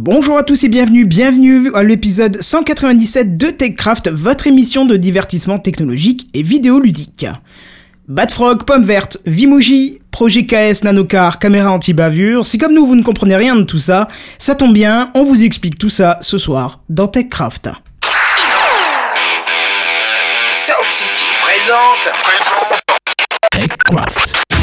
Bonjour à tous et bienvenue, bienvenue à l'épisode 197 de TechCraft, votre émission de divertissement technologique et vidéoludique. Badfrog, Pomme Verte, Vimuji, Projet KS, Nanocar, caméra anti-bavure, si comme nous vous ne comprenez rien de tout ça, ça tombe bien, on vous explique tout ça ce soir dans TechCraft. Sound City présente. TechCraft.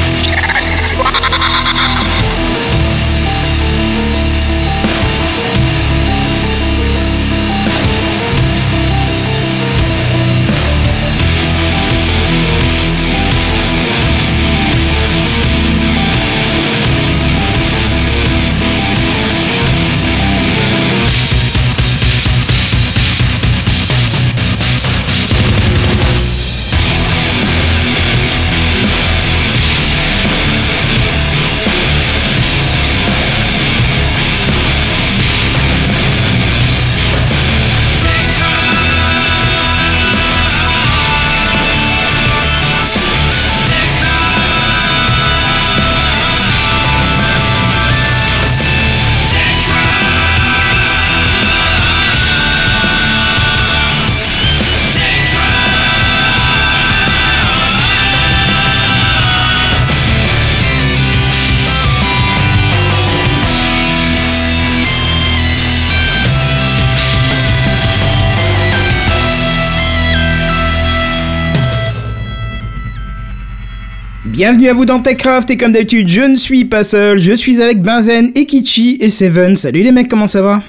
Bienvenue à vous dans TechCraft et comme d'habitude je ne suis pas seul, je suis avec Benzen, Ekichi et Seven. Salut les mecs, comment ça va?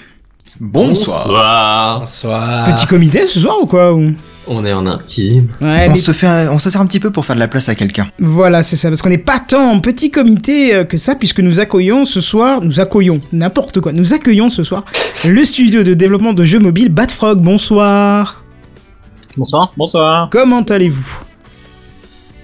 Bonsoir. Bonsoir. Petit comité ce soir ou quoi ou... On est en intime. Ouais, on, mais se fait un- on se sert un petit peu pour faire de la place à quelqu'un. voilà, c'est ça, parce qu'on n'est pas tant en petit comité euh, que ça, puisque nous accueillons ce soir, nous accueillons, n'importe quoi, nous accueillons ce soir le studio de développement de jeux mobiles Batfrog, bonsoir. Bonsoir, bonsoir. Comment allez-vous?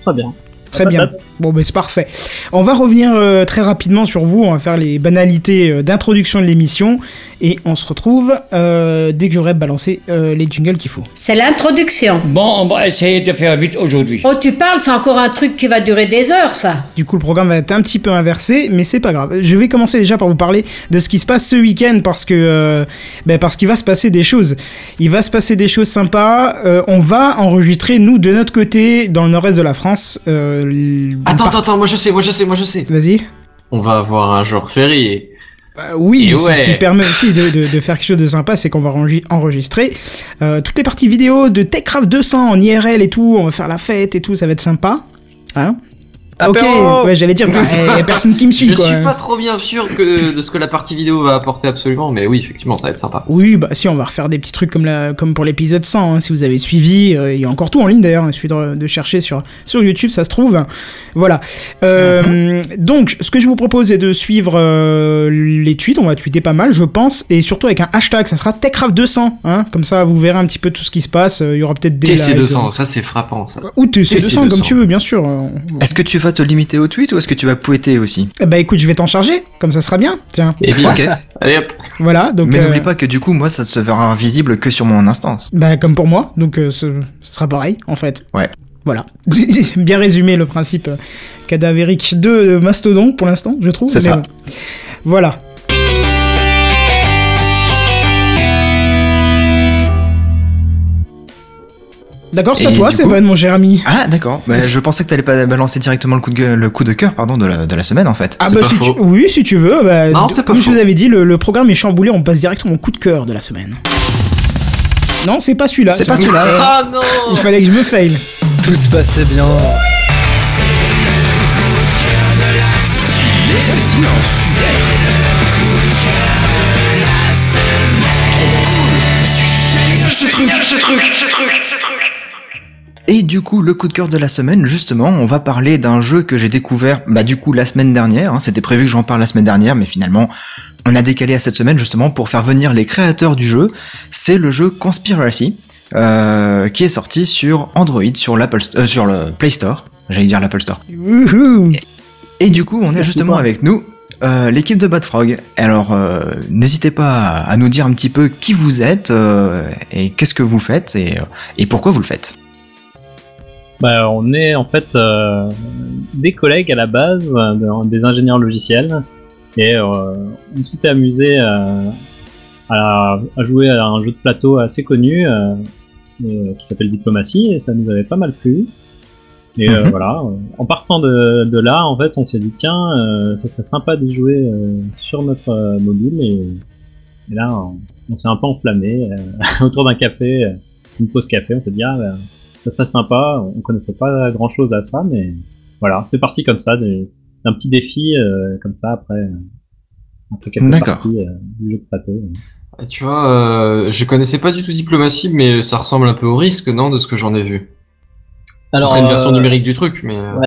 Très bien. Très bien. Bon, ben c'est parfait. On va revenir euh, très rapidement sur vous. On va faire les banalités euh, d'introduction de l'émission. Et on se retrouve euh, dès que j'aurai balancé euh, les jingles qu'il faut. C'est l'introduction. Bon, on va essayer de faire vite aujourd'hui. Oh, tu parles, c'est encore un truc qui va durer des heures, ça. Du coup, le programme va être un petit peu inversé, mais c'est pas grave. Je vais commencer déjà par vous parler de ce qui se passe ce week-end parce que euh, ben, parce qu'il va se passer des choses. Il va se passer des choses sympas. Euh, on va enregistrer nous de notre côté dans le nord-est de la France. euh, Attends, attends, attends, moi je sais, moi je sais, moi je sais. Vas-y. On va avoir un jour férié. Bah oui, ce qui permet aussi de, de- de faire quelque chose de sympa, c'est qu'on va enregi- enregistrer euh, toutes les parties vidéo de TechCraft 200 en IRL et tout, on va faire la fête et tout, ça va être sympa. Hein Ok, ouais, j'allais dire, il y a personne qui me suit Je quoi. suis pas trop bien sûr que de ce que la partie vidéo va apporter absolument, mais oui, effectivement, ça va être sympa. Oui, bah si, on va refaire des petits trucs comme, la, comme pour l'épisode 100, hein, si vous avez suivi. euh, Il y a encore tout en ligne d'ailleurs, il suffit de, de chercher sur, sur YouTube, ça se trouve. Voilà. Euh, Donc, ce que je vous propose est de suivre euh, les tweets, on va tweeter pas mal, je pense, et surtout avec un hashtag, ça sera TechCraft200, hein, comme ça vous verrez un petit peu tout ce qui se passe, euh, il y aura peut-être des lives, TC200, ça c'est frappant ça. Ou TC200, comme TC200. tu veux, bien sûr. Est-ce que tu vas te limiter au tweet ou est-ce que tu vas pouetter aussi eh Bah écoute, je vais t'en charger, comme ça sera bien, tiens. Et bien, Ok. allez hop. Voilà, donc... Mais euh, n'oublie pas que du coup, moi, ça se verra invisible que sur mon instance. Bah, comme pour moi, donc euh, ce, ce sera pareil, en fait. Ouais. Voilà. Bien résumé le principe euh, cadavérique de euh, Mastodon pour l'instant, je trouve. C'est ça. bon. Voilà. D'accord, c'est à toi, c'est coup- vrai, mon cher ami. Ah, d'accord. Bah, je pensais que t'allais pas balancer directement le coup de, gueule- le coup de cœur pardon, de, la, de la semaine en fait. Ah c'est bah pas si tu... Oui, si tu veux. bah, Non, d- c'est comme je faux. vous avais dit, le, le programme est chamboulé, on passe directement au coup de cœur de la semaine. Non, c'est pas celui-là. C'est pas celui-là. Ah non Il fallait que je me fail. Tout se passait bien. Et du coup, le coup de cœur de la semaine, justement, on va parler d'un jeu que j'ai découvert, bah du coup la semaine dernière. hein. C'était prévu que j'en parle la semaine dernière, mais finalement, on a décalé à cette semaine justement pour faire venir les créateurs du jeu. C'est le jeu Conspiracy, euh, qui est sorti sur Android, sur l'Apple, euh, sur le Play Store. J'allais dire l'Apple Store. Wouhou. Et du coup, on est justement avec nous. euh, l'équipe de Bad Frog. Alors, euh, n'hésitez pas à, à nous dire un petit peu qui vous êtes euh, et qu'est-ce que vous faites et, et pourquoi vous le faites. Bah, on est en fait euh, des collègues à la base, euh, de- des ingénieurs logiciels, et euh, on s'était amusé à, à jouer à un jeu de plateau assez connu qui s'appelle Diplomatie et ça nous avait pas mal plu. Et Mhm. voilà, en partant de, de là, en fait, on s'est dit tiens, ça serait sympa d'y jouer sur notre mobile et, et là, on, on s'est un peu enflammé autour d'un café, une pause café. On s'est dit ah, ben, ça serait sympa. On connaissait pas grand chose à ça, mais voilà, c'est parti comme ça, des- d'un petit défi euh, comme ça après, après quelques D'accord. parties euh, du jeu de plateau. Tu vois, euh, je connaissais pas du tout Diplomatie, mais ça ressemble un peu au risque, non, de ce que j'en ai vu? Alors, Ce serait une version euh, numérique du truc, mais euh, ouais.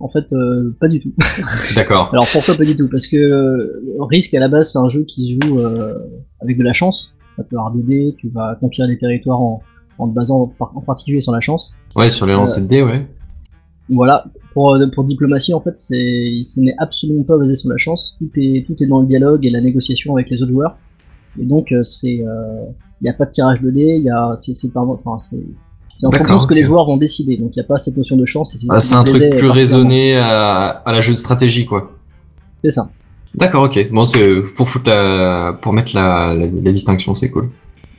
En fait, euh, pas du tout. d'accord. Alors pourquoi pas du tout? Parce que euh, Risk à la base c'est un jeu qui joue euh, avec de la chance. Ça peut avoir des dés, tu vas conquérir des territoires en, en te basant en particulier sur la chance. Ouais, sur les lancers de dés, ouais. Voilà. Pour, euh, pour diplomatie en fait, c'est ce n'est absolument pas basé sur la chance. Tout est tout est dans le dialogue et la négociation avec les autres joueurs. Et donc euh, c'est il n'y a pas de tirage de dés, il y a c'est c'est enfin c'est c'est en fonction de ce que les joueurs vont décider. Donc il n'y a pas cette notion de chance. Et c'est Ah, c'est un truc plus raisonné à, à la jeu de stratégie, quoi. C'est ça. D'accord, ok. Bon, c'est pour foutre la, pour mettre la, la, la distinction, c'est cool.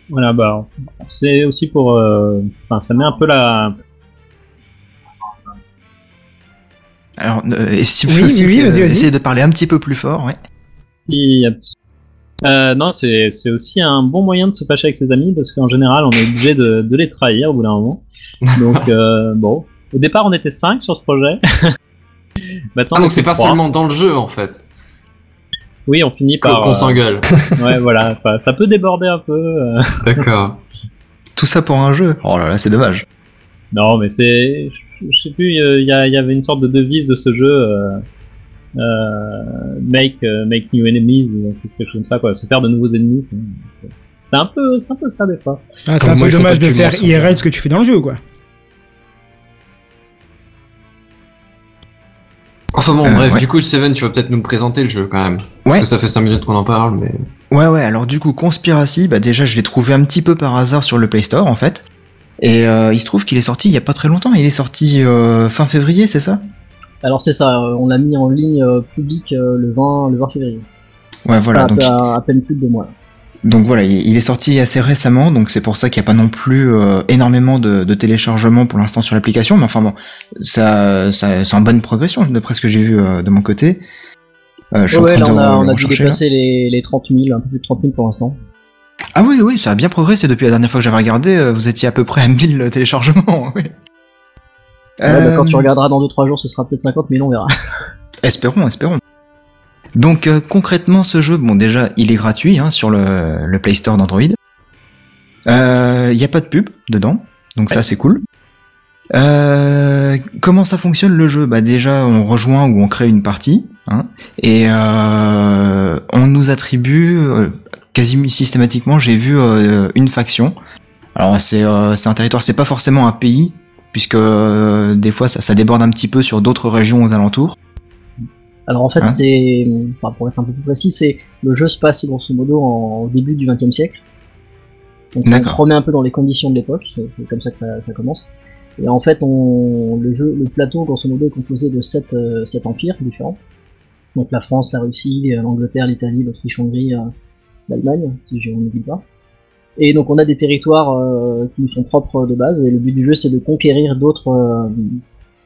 Voilà, bah, c'est aussi pour, euh, enfin, ça met un peu la, Alors, euh, et si Oui, vous oui, oui, vas-y. essayez de parler un petit peu plus fort, ouais. petit, euh, non, c'est, c'est aussi un bon moyen de se fâcher avec ses amis parce qu'en général, on est obligé de, de les trahir au bout d'un moment. Donc, euh, bon. Au départ, on était 5 sur ce projet. Maintenant, Ah, on donc est c'est pas trois. seulement dans le jeu, en fait, Oui, on finit par. qu'on euh, s'engueule. ouais, voilà, ça, ça peut déborder un peu. euh. D'accord. Tout ça pour un jeu? Oh là là, c'est dommage. Non, mais c'est, je sais plus, euh, il y, avait une sorte de devise de ce jeu, euh, euh, make make new enemies ou quelque chose comme ça, quoi, se faire de nouveaux ennemis. C'est- un peu, c'est un peu ça des fois. Ah, c'est un peu dommage de faire IRL ce que tu fais dans le jeu, quoi. Enfin bon, Euh, bref, ouais. du coup, Seven, tu vas peut-être nous présenter le jeu quand même. Parce Ouais. que ça fait 5 minutes qu'on en parle, mais. Ouais, ouais, alors du coup, Conspiracy, bah déjà, je l'ai trouvé un petit peu par hasard sur le Play Store, en fait. Et euh, il se trouve qu'il est sorti il y a pas très longtemps. Il est sorti euh, fin février, c'est ça? Alors c'est ça. On l'a mis en ligne euh, publique euh, le 20 le 20 février. Ouais, voilà. Enfin, Donc, à, à peine plus de deux mois. Donc voilà, il est sorti assez récemment, donc c'est pour ça qu'il n'y a pas non plus euh, énormément de, de téléchargements pour l'instant sur l'application. Mais enfin bon, ça, ça c'est en bonne progression d'après ce que j'ai vu euh, de mon côté. Euh, je suis Ouais, en là, on de a, on a dû dépasser les, les 30 000, un peu plus de 30 000 pour l'instant. Ah oui, oui, ça a bien progressé depuis la dernière fois que j'avais regardé. Vous étiez à peu près à 1000 téléchargements. oui. Ouais, bah, quand tu regarderas dans 2-3 jours, ce sera peut-être 50 000, on verra. Espérons, espérons. Donc euh, concrètement, ce jeu, bon déjà, il est gratuit hein, sur le, le Play Store d'Android. Euh, Il n'y a pas de pub dedans, donc ça c'est cool. Euh, comment ça fonctionne le jeu? Bah déjà, on rejoint ou on crée une partie, hein, et euh, on nous attribue euh, quasi systématiquement. J'ai vu euh, une faction. Alors c'est euh, c'est un territoire, c'est pas forcément un pays, puisque euh, des fois ça, ça déborde un petit peu sur d'autres régions aux alentours. Alors en fait, Hein c'est, enfin, pour être un peu plus précis, c'est le jeu se passe grosso modo en, au début du XXe siècle. Donc on se remet un peu dans les conditions de l'époque, c'est comme ça que ça, ça commence. Et en fait, on, le jeu, le plateau grosso modo est composé de sept, euh, sept empires différents. Donc la France, la Russie, euh, l'Angleterre, l'Italie, l'Autriche-Hongrie, euh, l'Allemagne, si je ne m'oublie pas. Et donc on a des territoires euh, qui nous sont propres de base, et le but du jeu c'est de conquérir d'autres euh,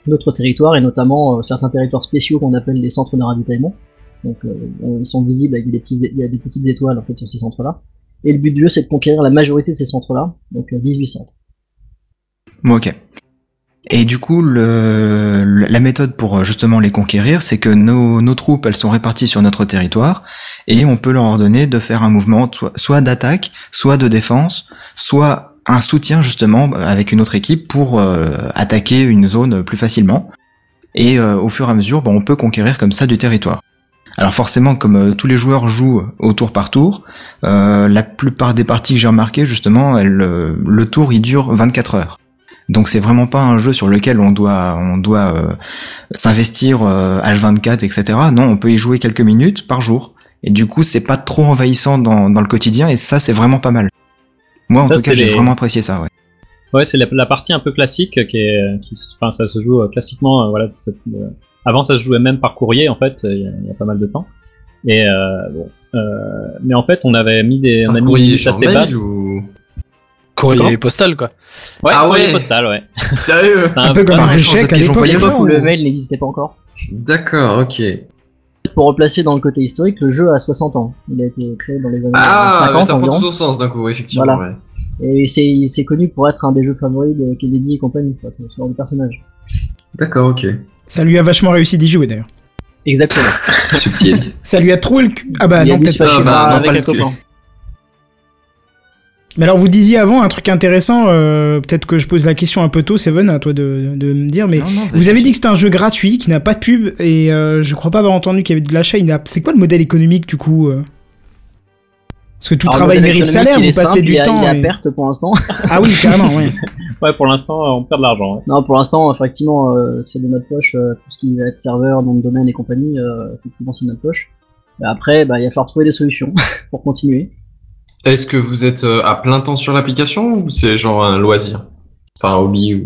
d'autres territoires, et notamment euh, certains territoires spéciaux qu'on appelle les centres de ravitaillement. Donc euh, ils sont visibles avec des, des petites étoiles en fait sur ces centres-là. Et le but du jeu c'est de conquérir la majorité de ces centres-là, donc euh, 18 centres. Bon, ok. Et du coup, la méthode pour euh, justement les conquérir, c'est que nos, nos troupes, elles sont réparties sur notre territoire, et on peut leur ordonner de faire un mouvement soit, soit d'attaque, soit de défense, soit un soutien justement avec une autre équipe pour euh, attaquer une zone plus facilement. Et euh, au fur et à mesure, bon, on peut conquérir comme ça du territoire. Alors forcément, comme euh, tous les joueurs jouent au tour par tour, euh, la plupart des parties que j'ai remarqué justement, elles, le tour il dure 24 heures. Donc c'est vraiment pas un jeu sur lequel on doit on doit euh, s'investir euh, H24 etc. Non, on peut y jouer quelques minutes par jour. Et du coup, c'est pas trop envahissant dans, dans le quotidien et ça c'est vraiment pas mal. Moi en Ça, tout cas, j'ai les- vraiment apprécié ça. Ouais. Ouais, c'est la, la partie un peu classique qui est, qui, enfin, ça se joue euh, classiquement, euh, voilà. euh, avant, ça se jouait même par courrier, en fait, il y, a- il y a pas mal de temps. Et euh, bon, euh, mais en fait, on avait mis des, on a mis des assez basses. ou... Courrier postal, quoi. Ouais, Ah courrier ouais. postal, ouais. Sérieux Un peu comme un échec à l'époque. où ou- le mail n'existait pas encore. D'accord, ok. Pour replacer dans le côté historique, le jeu a 60 ans. Il a été créé dans les années Ah, mais 50 ça prend tout son sens d'un coup, effectivement. Voilà. ouais. Et c'est connu pour être un des jeux favoris de Kennedy et compagnie, quoi, ce genre de personnage. D'accord, ok. Ça lui a vachement réussi d'y jouer d'ailleurs. Exactement. Subtil. Ça lui a troué le cul. Ah bah non, peut-être pas. bah, avec pas un copain. Mais alors vous disiez avant un truc intéressant, euh, peut-être que je pose la question un peu tôt, Seven, à toi de, de me dire, mais Non, non, vous avez dit que c'était un jeu gratuit, qui n'a pas de pub, et euh, je crois pas avoir entendu qu'il y avait de l'achat. il n'a- C'est quoi le modèle économique du coup euh? Parce que tout Alors, travail mérite salaire, vous passez simple, du il temps. Il est à et- perte pour l'instant. Ah oui, carrément, ouais. Ouais, pour l'instant, on perd de l'argent. ouais. Non, pour l'instant, effectivement, euh, c'est de notre poche. euh, tout ce qui va être serveur, nom de domaine et compagnie, euh, effectivement, c'est de notre poche. Mais après, bah, il va falloir trouver des solutions pour continuer. Est-ce que vous êtes euh, à plein temps sur l'application ou c'est genre un loisir? Enfin, un hobby ou...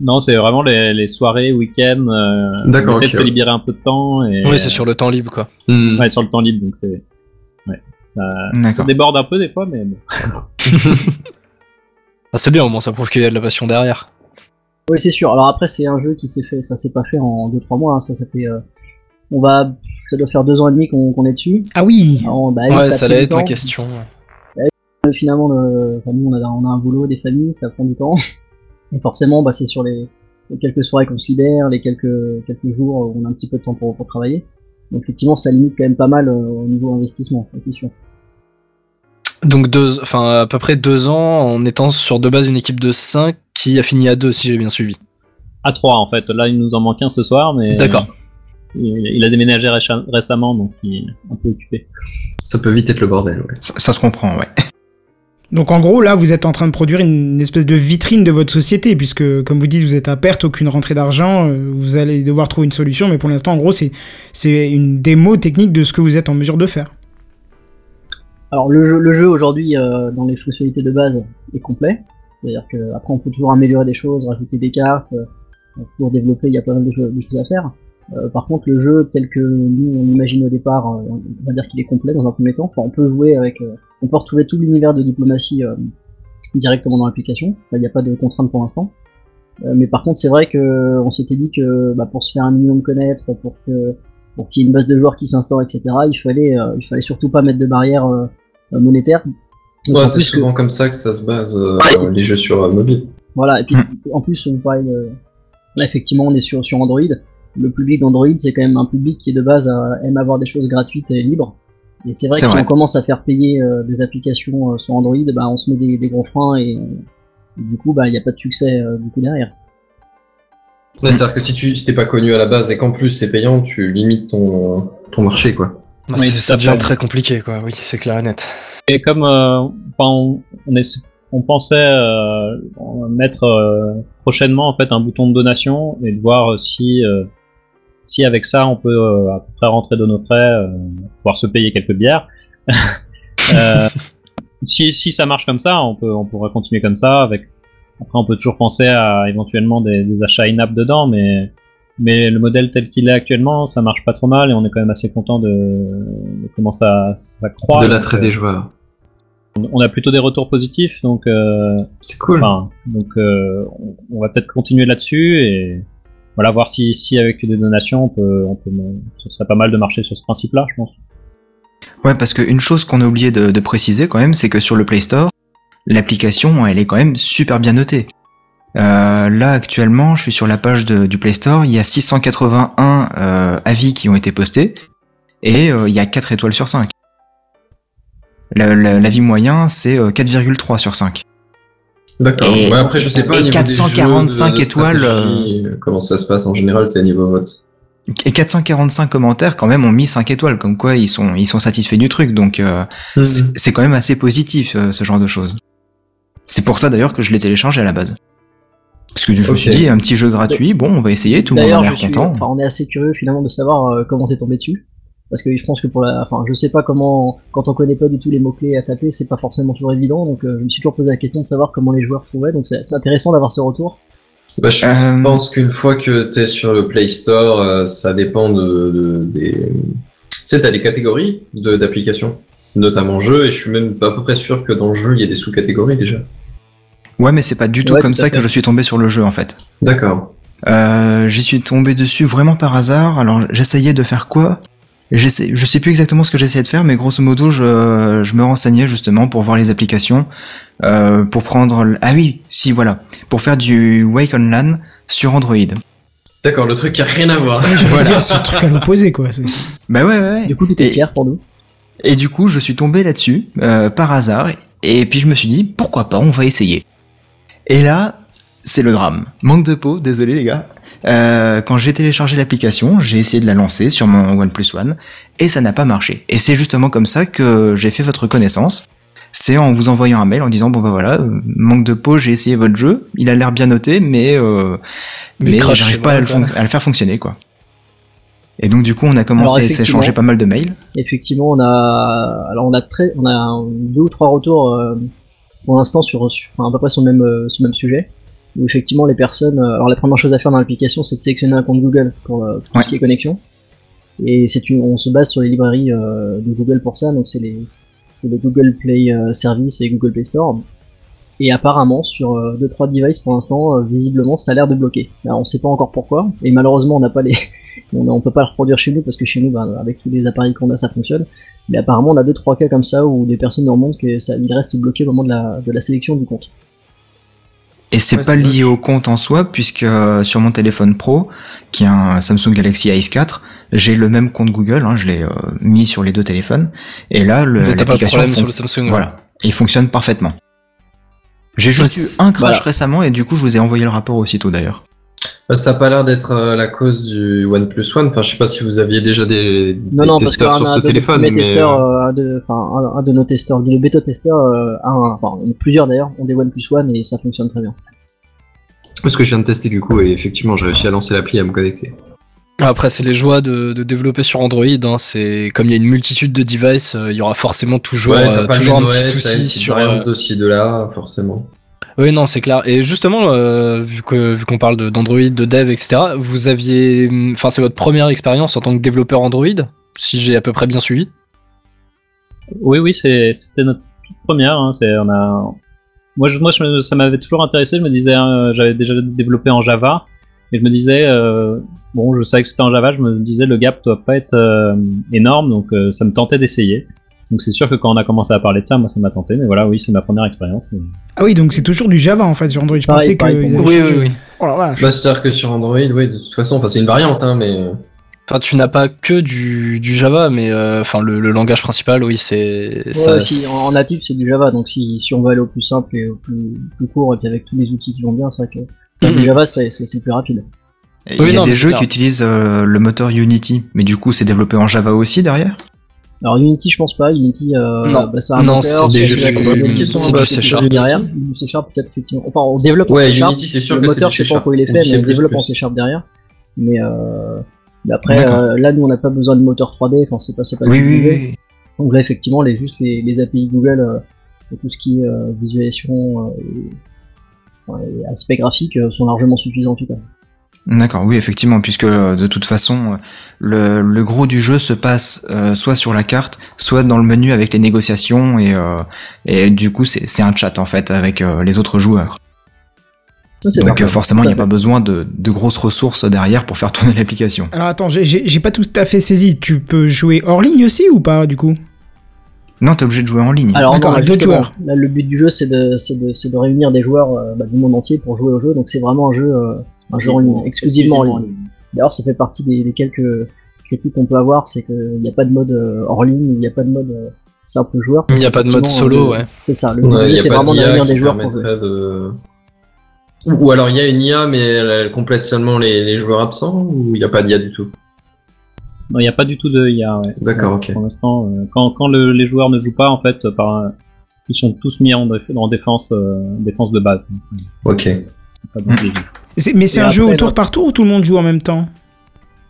Non, c'est vraiment les, les soirées, week-ends. Euh, D'accord, on essaie ok, de se ouais. libérer un peu de temps. Et, Oui, c'est sur le temps libre, quoi. Hmm. Ouais, sur le temps libre, donc c'est. Ouais. Ça, ça déborde un peu des fois, mais bon. Ah, c'est bien, au moins, ça prouve qu'il y a de la passion derrière. Oui, c'est sûr. Alors après, c'est un jeu qui s'est fait, ça s'est pas fait en 2-3 mois. hein. Ça, ça fait, euh, on va, ça doit faire deux ans et demi qu'on est dessus. Ah oui Alors, bah, Ouais, ça, ça allait être ma question. Euh, Finalement, le, enfin, nous, on a, on a un boulot, des familles, ça prend du temps. Et forcément, bah, c'est sur les, les quelques soirées qu'on se libère, les quelques, quelques jours où on a un petit peu de temps pour, pour travailler. Donc effectivement, ça limite quand même pas mal euh, au niveau investissement, c'est sûr. Donc, deux, enfin, à peu près deux ans en étant sur de base une équipe de 5 qui a fini à deux, si j'ai bien suivi. À 3 en fait. Là, il nous en manque un ce soir, mais. D'accord. Il, il a déménagé récemment, donc il est un peu occupé. Ça peut vite être le bordel, ouais. Ça, ça se comprend, ouais. Donc en gros, là, vous êtes en train de produire une espèce de vitrine de votre société, puisque, comme vous dites, vous êtes à perte, aucune rentrée d'argent, euh, vous allez devoir trouver une solution, mais pour l'instant, en gros, c'est une démo technique de ce que vous êtes en mesure de faire. Alors le jeu, aujourd'hui, euh, dans les fonctionnalités de base, est complet. C'est-à-dire que après, on peut toujours améliorer des choses, rajouter des cartes, euh, toujours développer. Il y a pas mal de, cho- de choses à faire. Par contre, le jeu tel que nous on imagine au départ, on va dire qu'il est complet dans un premier temps. Enfin, on peut jouer avec, on peut retrouver tout l'univers de diplomatie euh, directement dans l'application. Il n'y a pas de contraintes pour l'instant. Euh, mais par contre, c'est vrai que on s'était dit que bah, pour se faire un minimum connaître, pour que pour qu'il y ait une base de joueurs qui s'instaure, etc. Il fallait, euh, il fallait surtout pas mettre de barrières monétaires. Donc, Ouais, en c'est que- souvent comme ça que ça se base, euh, les jeux sur euh, mobile. voilà, et puis en plus, on parlait de- là effectivement, on est sur, sur Android. Le public d'Android, c'est quand même un public qui de base euh, aime avoir des choses gratuites et libres. Et c'est vrai que si on commence à faire payer euh, des applications euh, sur Android, bah, on se met des, des gros freins et, euh, et du coup, bah, il n'y a pas de succès euh, du coup derrière. Ouais, C'est-à-dire que si tu si t'es pas connu à la base et qu'en plus c'est payant, tu limites ton, ton marché, quoi. Oui, ça devient très compliqué, quoi. Oui, c'est clair et net. Et comme euh, on, on, est- on pensait euh, mettre euh, prochainement en fait un bouton de donation et de voir si euh, si avec ça on peut euh, à peu près rentrer de nos frais, euh, pouvoir se payer quelques bières. Euh, si, si ça marche comme ça, on peut on pourrait continuer comme ça. Avec après on peut toujours penser à éventuellement des, des achats in-app dedans, mais mais le modèle tel qu'il est actuellement, ça marche pas trop mal et on est quand même assez content de, de comment ça ça croît. de l'attrait euh, des joueurs. on a plutôt des retours positifs, donc euh, C'est cool. enfin, donc euh, on, on va peut-être continuer là-dessus et voilà voir si, si avec des donations on peut, on peut, ce serait pas mal de marcher sur ce principe-là, je pense. Ouais, parce qu'une chose qu'on a oublié de, de préciser quand même, c'est que sur le Play Store, l'application, elle est quand même super bien notée. Euh, là, actuellement, je suis sur la page du Play Store, il y a 681 euh, avis qui ont été postés, et euh, il y a 4 étoiles sur 5. Le- le- L'avis moyen, c'est euh, 4,3 sur 5. D'accord. Et- Ouais, après, je sais pas. et au niveau des 445 jeux de étoiles, stratégie, euh, Comment ça se passe en général, c'est à niveau vote. Et 445 commentaires quand même ont mis 5 étoiles, comme quoi ils sont, ils sont satisfaits du truc, donc euh, Hmm. c'est quand même assez positif euh, ce genre de choses. C'est pour ça d'ailleurs que je l'ai téléchargé à la base. Parce que je me suis dit, un petit jeu gratuit, bon, on va essayer, tout le monde a D'ailleurs, l'air suis- content. enfin, on est assez curieux finalement de savoir euh, comment t'es tombé dessus. Parce que je pense que pour la, enfin, je sais pas comment, quand on connaît pas du tout les mots-clés à taper, c'est pas forcément toujours évident. Donc, euh, je me suis toujours posé la question de savoir comment les joueurs trouvaient. Donc, c'est intéressant d'avoir ce retour. Bah, je Euh, pense qu'une fois que t'es sur le Play Store, euh, ça dépend de, de- des, sais, t'as des catégories de- d'applications, notamment jeux, et je suis même à peu près sûr que dans le jeu, il y a des sous-catégories déjà. Ouais, mais c'est pas du tout Ouais, comme tout ça que je suis tombé sur le jeu en fait. D'accord. Euh, J'y suis tombé dessus vraiment par hasard. Alors j'essayais de faire quoi? J'essaie- Je sais plus exactement ce que j'essayais de faire, mais grosso modo, je, je me renseignais justement pour voir les applications, euh, pour prendre... l- Ah oui, si voilà, pour faire du Wake on LAN sur Android. D'accord, le truc qui a rien à voir. Je veux dire, c'est le truc à l'opposé, quoi. c'est- Bah ouais, ouais, ouais. Du coup, tout est clair pour nous. Et du coup, je suis tombé là-dessus euh, par hasard, et puis je me suis dit pourquoi pas, on va essayer. Et là, c'est le drame. Manque de peau, désolé les gars. Euh, quand j'ai téléchargé l'application, j'ai essayé de la lancer sur mon OnePlus One et ça n'a pas marché. Et c'est justement comme ça que j'ai fait votre connaissance. C'est en vous envoyant un mail en disant bon bah voilà, euh, manque de peau, j'ai essayé votre jeu, il a l'air bien noté, mais euh, Mais mais crash j'arrive pas à le, quoi. fon- à le faire fonctionner quoi. Et donc du coup, on a commencé à s'échanger pas mal de mails. Effectivement, on a, alors on a très, on a un- deux ou trois retours euh, pour l'instant sur, sur- enfin, à peu près sur le même, euh, sur le même sujet. Où effectivement, les personnes, euh, alors la première chose à faire dans l'application, c'est de sélectionner un compte Google pour euh, tout Ouais. ce qui est connexion. Et c'est une, on se base sur les librairies euh, de Google pour ça, donc c'est les, c'est les Google Play euh, Service et Google Play Store. Et apparemment, sur euh, deux trois devices pour l'instant, euh, visiblement, ça a l'air de bloquer. Alors, on sait pas encore pourquoi, et malheureusement, on n'a pas les, on, on peut pas le reproduire chez nous parce que chez nous, ben, avec tous les appareils qu'on a, ça fonctionne. Mais apparemment, on a deux trois cas comme ça où des personnes nous remontent que ça, il reste bloqué au moment de la, de la sélection du compte. Et c'est Ouais, pas lié au compte en soi, puisque euh, sur mon téléphone pro, qui est un Samsung Galaxy A4, j'ai le même compte Google, hein, je l'ai euh, mis sur les deux téléphones, et là, l'application problème sur fon- le Samsung. ouais. voilà, il fonctionne parfaitement. J'ai juste eu un crash voilà. récemment, et du coup, je vous ai envoyé le rapport aussitôt d'ailleurs. Bah, Ça a pas l'air d'être euh, la cause du OnePlus One. Enfin, je sais pas si vous aviez déjà des, Non, des non, parce testeurs sur ce un téléphone, mais testeurs, euh, un, de, enfin, un, un de nos testeurs, euh, un- enfin, plusieurs d'ailleurs, ont des OnePlus One et ça fonctionne très bien. parce que je viens de tester du coup, et effectivement, j'ai réussi à lancer l'appli et à me connecter. Après, c'est les joies de, de développer sur Android. Hein. C'est comme il y a une multitude de devices, euh, il y aura forcément toujours, ouais, euh, toujours un le petit OS, souci sur. euh, dossier de là, forcément. Oui, non, c'est clair. Et justement, euh, vu que vu qu'on parle d'Android, de, dev, etc., vous aviez, enfin, c'est votre première expérience en tant que développeur Android, si j'ai à peu près bien suivi? Oui, oui, c'était notre première. Hein. Moi, je, moi ça m'avait toujours intéressé. Je me disais, hein, j'avais déjà développé en Java. Et je me disais, euh, bon, je savais que c'était en Java. Je me disais, le gap doit pas être euh, énorme. Donc, euh, ça me tentait d'essayer. Donc, c'est sûr que quand on a commencé à parler de ça, moi, ça m'a tenté. Mais voilà, oui, c'est ma première expérience. Ah oui, donc c'est toujours du Java en fait sur Android. Je Pareil, pensais pareil que. moi. avaient changé. Oh vache. Bah, c'est-à-dire que sur Android, oui, de toute façon, enfin, c'est une variante, hein, mais. Enfin, tu n'as pas que du, du Java, mais euh, enfin, le, le langage principal, oui, c'est Ouais, ça. si, en, en natif, c'est du Java, donc si, si on veut aller au plus simple et au plus, plus court, et puis avec tous les outils qui vont bien, c'est vrai que faire du Mhm. Java, c'est plus rapide. Et Oui, il y a non, des jeux qui utilisent euh, le moteur Unity, mais du coup, c'est développé en Java aussi derrière? Alors Unity, je pense pas. Unity, euh, Non. bah, c'est un Non, c'est des jeux des- c'est du C Sharp. jeux derrière. Du C Sharp, peut-être effectivement. Enfin, on développe en C Sharp. Unity, c'est sûr le que moteur, je sais pas quoi il est fait, mais on développe en C Sharp derrière. Mais, euh, mais après, euh, là, nous, on n'a pas besoin de moteur 3D. Enfin, c'est pas, c'est pas Oui, du oui, Google. oui. Donc là, effectivement, les, juste les, les API Google, euh, et tout ce qui est euh, visualisation euh, et, enfin, et aspect graphique euh, sont largement suffisants en tout cas. D'accord, oui, effectivement, puisque euh, de toute façon, euh, le, le gros du jeu se passe euh, soit sur la carte, soit dans le menu avec les négociations, et, euh, et du coup, c'est c'est un chat en fait avec euh, les autres joueurs. Donc euh, forcément, il n'y a pas besoin de, de grosses ressources derrière pour faire tourner l'application. Alors attends, j'ai- pas tout à fait saisi. Tu peux jouer hors ligne aussi ou pas du coup? Non, t'es obligé de jouer en ligne. Alors, D'accord, non, avec d'autres joueurs. Là, le but du jeu, c'est de, c'est de, c'est de réunir des joueurs euh, bah, du monde entier pour jouer au jeu. Donc, c'est vraiment un jeu, euh, un jeu en ligne, exclusivement en ligne. D'ailleurs, ça fait partie des, des quelques critiques qu'on peut avoir, c'est qu'il n'y a pas de mode euh, hors ligne, il n'y a pas de mode euh, simple joueur. Il n'y a pas de mode solo, euh, ouais. C'est ça. Le but Ouais, c'est pas vraiment qui des joueurs de. Ou ou alors il y a une IA, mais elle, elle complète seulement les, les joueurs absents, ou il n'y a pas d'IA du tout? Non, il n'y a pas du tout de IA. Ouais. D'accord, ok. Pour l'instant, euh, quand, quand le- les joueurs ne jouent pas, en fait, par, un- ils sont tous mis en, en défense, euh, défense de base. Ok. pas Mais c'est Et un jeu au tour par tour ou tout le monde joue en même temps?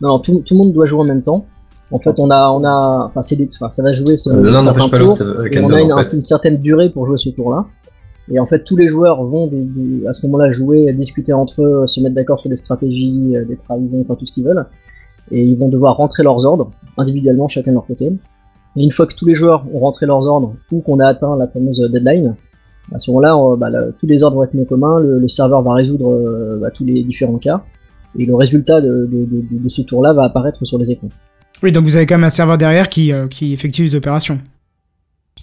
Non, non, tout, tout le monde doit jouer en même temps. En fait, on a, on a, enfin, c'est des- enfin, ça va jouer ce, Euh, certains n'empêche pas tours, et un on a une, en fait. une certaine durée pour jouer ce tour-là. Et en fait, tous les joueurs vont de- de- à ce moment-là jouer, discuter entre eux, se mettre d'accord sur des stratégies, euh, des trahisons, enfin tout ce qu'ils veulent. et ils vont devoir rentrer leurs ordres individuellement chacun de leur côté. Et une fois que tous les joueurs ont rentré leurs ordres ou qu'on a atteint la fameuse deadline, à ce moment-là, on- bah, là, tous les ordres vont être mis en commun, le, le serveur va résoudre euh, bah, tous les différents cas, et le résultat de, de- de- de ce tour-là va apparaître sur les écrans. Oui, donc vous avez quand même un serveur derrière qui, euh, qui effectue les opérations.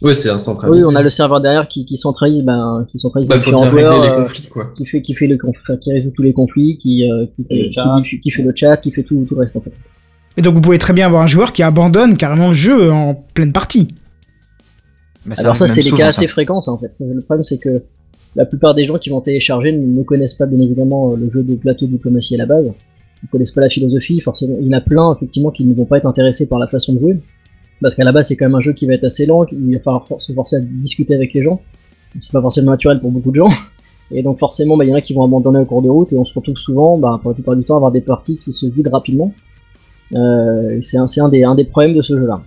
Ouais, c'est un centralisé. Oui, on a le serveur derrière qui, qui centralise, ben, qui centralise Bah, les différents joueurs, les euh, conflits, quoi. qui fait, qui fait le, qui résout tous les conflits, qui, euh, qui, fait, le qui chat. diffu- qui fait le chat, qui fait tout, tout le reste en fait. Et donc vous pouvez très bien avoir un joueur qui abandonne carrément le jeu en pleine partie. Bah, Alors ça, c'est des cas assez fréquents, ça, en fait. Ça, Le problème, c'est que la plupart des gens qui vont télécharger ne connaissent pas, bien évidemment, euh, le jeu de plateau de diplomatie à la base. Ils connaissent pas la philosophie, forcément. Il y en a plein, effectivement, qui ne vont pas être intéressés par la façon de jouer. Parce qu'à la base, c'est quand même un jeu qui va être assez lent, il va falloir se forcer à discuter avec les gens. C'est pas forcément naturel pour beaucoup de gens. Et donc, forcément, bah, il y en a qui vont abandonner au cours de route, et on se retrouve souvent, bah, pour la plupart du temps, à avoir des parties qui se vident rapidement. Euh, c'est un, un, des, un des problèmes de ce jeu-là.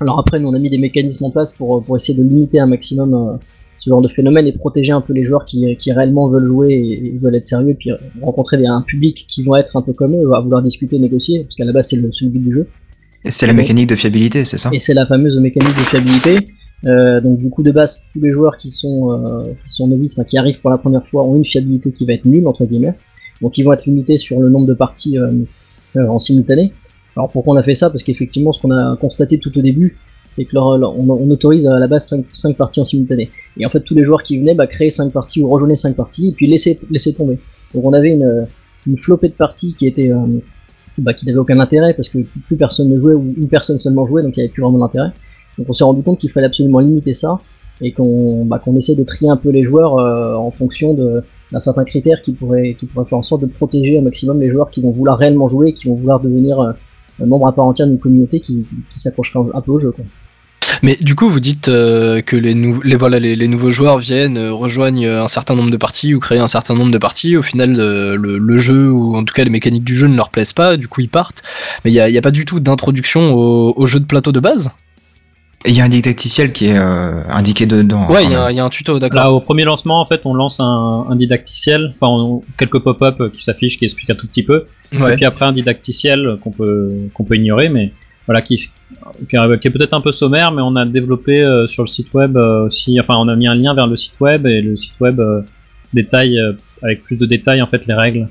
Alors après, nous on a mis des mécanismes en place pour, pour essayer de limiter un maximum euh, ce genre de phénomène et protéger un peu les joueurs qui, qui réellement veulent jouer et, et veulent être sérieux, puis euh, rencontrer des, un public qui vont être un peu comme eux, à vouloir discuter, négocier, parce qu'à la base c'est le, c'est le but du jeu. Et C'est la mécanique de fiabilité, c'est ça? Et c'est la fameuse mécanique de fiabilité. Euh, donc du coup de base, tous les joueurs qui sont euh, qui sont novices, enfin, qui arrivent pour la première fois, ont une fiabilité qui va être nulle entre guillemets. Donc ils vont être limités sur le nombre de parties euh, euh, en simultané. Alors pourquoi on a fait ça Parce qu'effectivement, ce qu'on a constaté tout au début, c'est que on, autorise à la base 5, parties en simultané. Et en fait, tous les joueurs qui venaient bah, créaient 5 parties ou rejoignaient 5 parties et puis laissaient, tomber. Donc on avait une, flopée de parties qui était euh, bah, qui n'avait aucun intérêt parce que plus personne ne jouait ou une personne seulement jouait, donc il n'y avait plus vraiment d'intérêt. Donc on s'est rendu compte qu'il fallait absolument limiter ça et qu'on bah, essaie de trier un peu les joueurs euh, en fonction d'un certain critère qui pourrait, faire en sorte de protéger un maximum les joueurs qui vont vouloir réellement jouer, qui vont vouloir devenir euh, membre à part entière d'une communauté qui, qui s'accrocherait un peu au jeu. Quoi. Mais du coup, vous dites euh, que les, les, voilà, les, nouveaux joueurs viennent, euh, rejoignent un certain nombre de parties ou créent un certain nombre de parties. Au final, euh, le, jeu, ou en tout cas les mécaniques du jeu ne leur plaisent pas, du coup ils partent. Mais il n'y a, pas du tout d'introduction au, jeu de plateau de base? Il y a un didacticiel qui est euh, indiqué dedans. Ouais, il y, a un- il y a un tuto, Là, d'accord. au premier lancement, en fait, on lance un, un didacticiel, enfin, on- quelques pop-up qui s'affichent, qui expliquent un tout petit peu. Et Ouais. puis après, un didacticiel qu'on peut, qu'on peut ignorer, mais voilà, qui, qui, est- qui est peut-être un peu sommaire, mais on a développé euh, sur le site web euh, aussi, enfin, on a mis un lien vers le site web et le site web euh, détaille euh, avec plus de détails, en fait, les règles.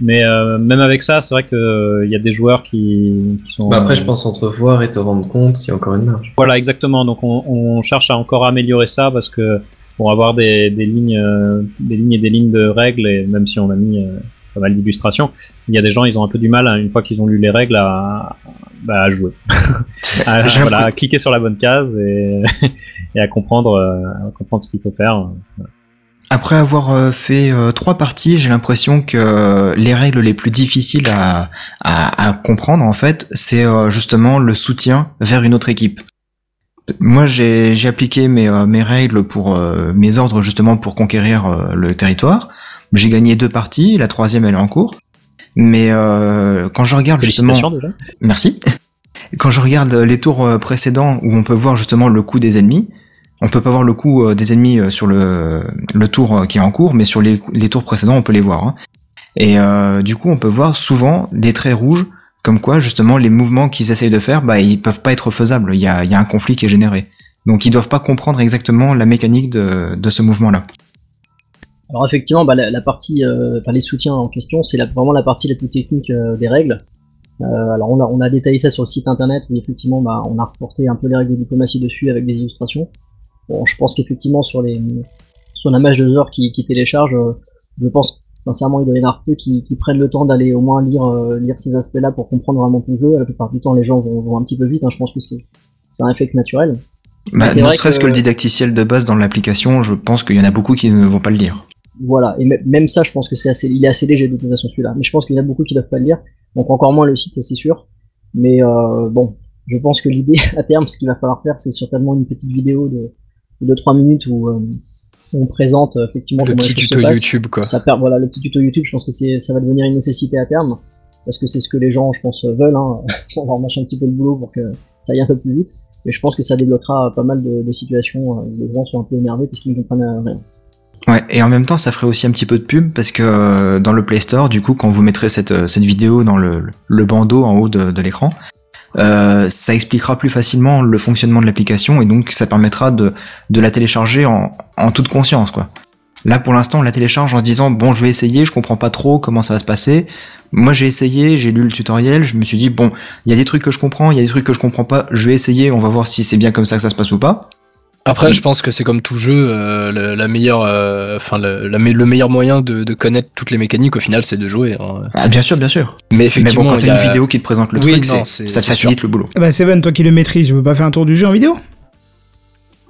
Mais euh, même avec ça, c'est vrai qu'il y a des joueurs qui, qui sont. Bah après, je pense entre voir et te rendre compte, il y a encore une marge. Voilà, exactement. Donc on, on cherche à encore améliorer ça parce que pour avoir des, des lignes, euh, des lignes et des lignes de règles, et même si on a mis euh, pas mal d'illustrations, il y a des gens, ils ont un peu du mal, hein, une fois qu'ils ont lu les règles, à, bah, à jouer. à, voilà, à cliquer sur la bonne case et, et à comprendre, euh, à comprendre ce qu'il faut faire. Après avoir euh, fait euh, trois parties, j'ai l'impression que euh, les règles les plus difficiles à, à, à comprendre, en fait, c'est justement le soutien vers une autre équipe. Moi, j'ai appliqué mes, mes règles pour mes ordres justement pour conquérir le territoire. J'ai gagné deux parties, la troisième elle est en cours. Mais euh, quand je regarde justement, déjà. Merci. Quand je regarde les tours précédents où on peut voir justement le coup des ennemis, on peut pas voir le coup euh, des ennemis euh, sur le, le tour euh, qui est en cours, mais sur les, les tours précédents, on peut les voir. hein. Et du coup, on peut voir souvent des traits rouges, comme quoi justement les mouvements qu'ils essayent de faire, bah ils peuvent pas être faisables. Il y a, y a un conflit qui est généré. Donc ils doivent pas comprendre exactement la mécanique de, de ce mouvement-là. Alors effectivement, bah, la, partie, euh, enfin, les soutiens en question, c'est vraiment la partie la plus technique des règles. Alors on a, on a détaillé ça sur le site internet où effectivement bah, on a reporté un peu les règles de diplomatie dessus avec des illustrations. Bon, je pense qu'effectivement sur les sur la mage de joueurs qui, qui télécharge, euh, je pense sincèrement il doit y en avoir peu qui, qui prennent le temps d'aller au moins lire euh, lire ces aspects-là pour comprendre vraiment tout le jeu. La plupart du temps les gens vont, vont un petit peu vite, hein, je pense que c'est c'est un réflexe naturel. Bah, ne serait-ce que... que- le didacticiel de base dans l'application, je pense qu'il y en a beaucoup qui ne vont pas le lire. Voilà, et mê- même ça, je pense que c'est assez, il est assez léger de toute façon celui-là. Mais je pense qu'il y en a beaucoup qui doivent pas le lire, donc encore moins le site, c'est sûr. Mais euh, bon, je pense que l'idée à terme, ce qu'il va falloir faire, c'est certainement une petite vidéo de de 3 minutes où, euh, où on présente euh, effectivement Le comment petit tuto. YouTube, quoi. Ça per- voilà, le petit tuto YouTube, je pense que c'est, ça va devenir une nécessité à terme, parce que c'est ce que les gens, je pense, veulent. Hein. on va remarcher un petit peu le boulot pour que ça aille un peu plus vite. Mais je pense que ça débloquera pas mal de, de situations euh, où les gens sont un peu énervés parce qu'ils ne comprennent rien. Ouais, et en même temps, ça ferait aussi un petit peu de pub parce que euh, dans le Play Store, du coup, quand vous mettrez cette, cette vidéo dans le, le bandeau en haut de, de l'écran, euh, ça expliquera plus facilement le fonctionnement de l'application et donc ça permettra de, la télécharger en, en toute conscience, quoi. Là, pour l'instant, on la télécharge en se disant bon, je vais essayer, je comprends pas trop comment ça va se passer. Moi, j'ai essayé, j'ai lu le tutoriel, je me suis dit bon, il y a des trucs que je comprends, il y a des trucs que je comprends pas. Je vais essayer, on va voir si c'est bien comme ça que ça se passe ou pas. Après, je pense que c'est comme tout jeu, euh, le, la meilleure, euh, enfin le, meilleur moyen de, de connaître toutes les mécaniques au final, c'est de jouer. hein. Ah, bien sûr, bien sûr. Mais Mais effectivement, bon, quand t'as a- une vidéo qui te présente le Oui, truc, non, ça te facilite le boulot. Bah Seven, toi qui le maîtrises, tu veux pas faire un tour du jeu en vidéo?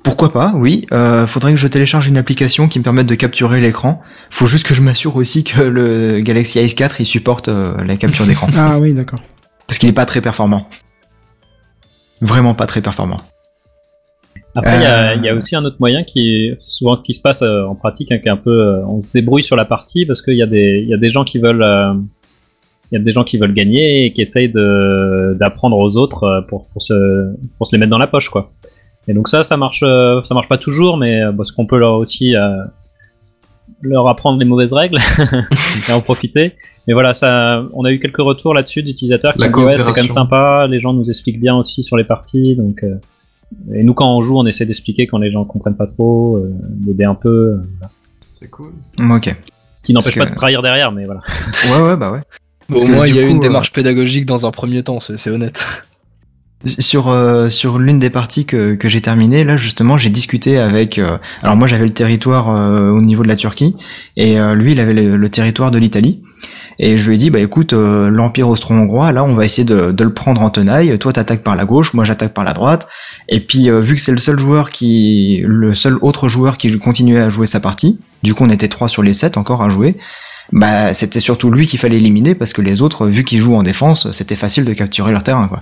Pourquoi pas, oui. Euh, faudrait que je télécharge une application qui me permette de capturer l'écran. Faut juste que je m'assure aussi que le Galaxy S4 il supporte euh, la capture d'écran. Ah oui, d'accord. Parce qu'il est pas très performant. Vraiment pas très performant. Après, il y a- Euh, il y, a aussi un autre moyen qui est souvent qui se passe euh, en pratique, hein, qui est un peu, euh, on se débrouille sur la partie parce qu'il y a des, il y a des gens qui veulent, euh, il y a des gens qui veulent gagner et qui essayent de d'apprendre aux autres euh, pour pour se pour se les mettre dans la poche, quoi. Et donc ça, ça marche, euh, ça marche pas toujours, mais euh, parce qu'on peut leur aussi euh, leur apprendre les mauvaises règles et en profiter. Mais voilà, ça, on a eu quelques retours là-dessus d'utilisateurs qui dit ouais, c'est quand même sympa, les gens nous expliquent bien aussi sur les parties, donc. Et nous, quand on joue, on essaie d'expliquer quand les gens comprennent pas trop, euh, d'aider un peu, euh, C'est cool. Ok. ce qui n'empêche pas de trahir derrière, mais voilà. Ouais, ouais, bah ouais. Parce Au moins, il y a eu une euh, démarche pédagogique dans un premier temps, c'est honnête. Sur euh, sur l'une des parties que, que j'ai terminées, là justement, j'ai discuté avec. euh, alors moi, j'avais le territoire euh, au niveau de la Turquie et euh, lui, il avait le, le territoire de l'Italie. Et je lui ai dit, bah écoute, euh, l'Empire austro-hongrois, là, on va essayer de, le prendre en tenaille. Toi, t'attaques par la gauche, moi, j'attaque par la droite. Et puis, euh, vu que c'est le seul joueur qui, le seul autre joueur qui continuait à jouer sa partie, du coup, on était trois sur les sept encore à jouer. Bah, c'était surtout lui qu'il fallait éliminer parce que les autres, vu qu'ils jouent en défense, c'était facile de capturer leur terrain, quoi.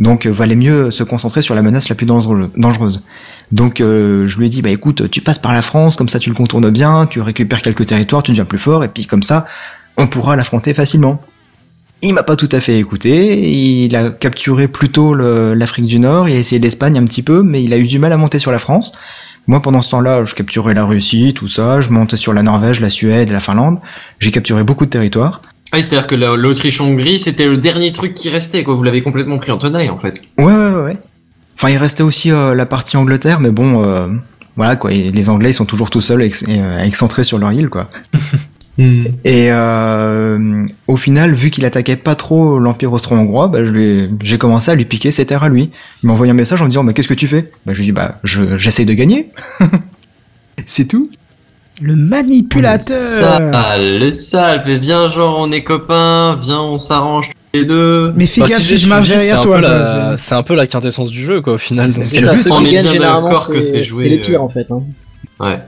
Donc, euh, valait mieux se concentrer sur la menace la plus dangereuse. Donc, euh, je lui ai dit, bah écoute, tu passes par la France, comme ça tu le contournes bien, tu récupères quelques territoires, tu deviens plus fort, et puis comme ça, on pourra l'affronter facilement. Il m'a pas tout à fait écouté, il a capturé plutôt l'Afrique du Nord, il a essayé l'Espagne un petit peu, mais il a eu du mal à monter sur la France. Moi, pendant ce temps-là, je capturais la Russie, tout ça, je montais sur la Norvège, la Suède la Finlande. J'ai capturé beaucoup de territoires. Ah, oui, c'est-à-dire que la- l'Autriche-Hongrie, c'était le dernier truc qui restait, quoi. Vous l'avez complètement pris en tenaille, en fait. Ouais, ouais, ouais, ouais. Enfin, il restait aussi euh, la partie Angleterre, mais bon, euh, voilà quoi. et les Anglais ils sont toujours tout seuls, ex- euh, excentrés sur leur île, quoi. Et euh, au final, vu qu'il attaquait pas trop l'Empire austro-hongrois, bah, je lui ai- j'ai commencé à lui piquer ses terres à lui. Il m'a envoyé un message en me disant, bah, qu'est-ce que tu fais? Bah, Je lui ai dit, bah, je, j'essaye de gagner. C'est tout. Le manipulateur Sale, le sale. Mais viens, genre, on est copains, viens, on s'arrange tous les deux. Mais fais Bah, gaffe si je marche c'est derrière un toi. la- c'est- C'est un peu la quintessence du jeu, quoi, au final. C'est le but. On est bien d'accord que c'est joué, les pires euh, en fait. Hein. Ouais.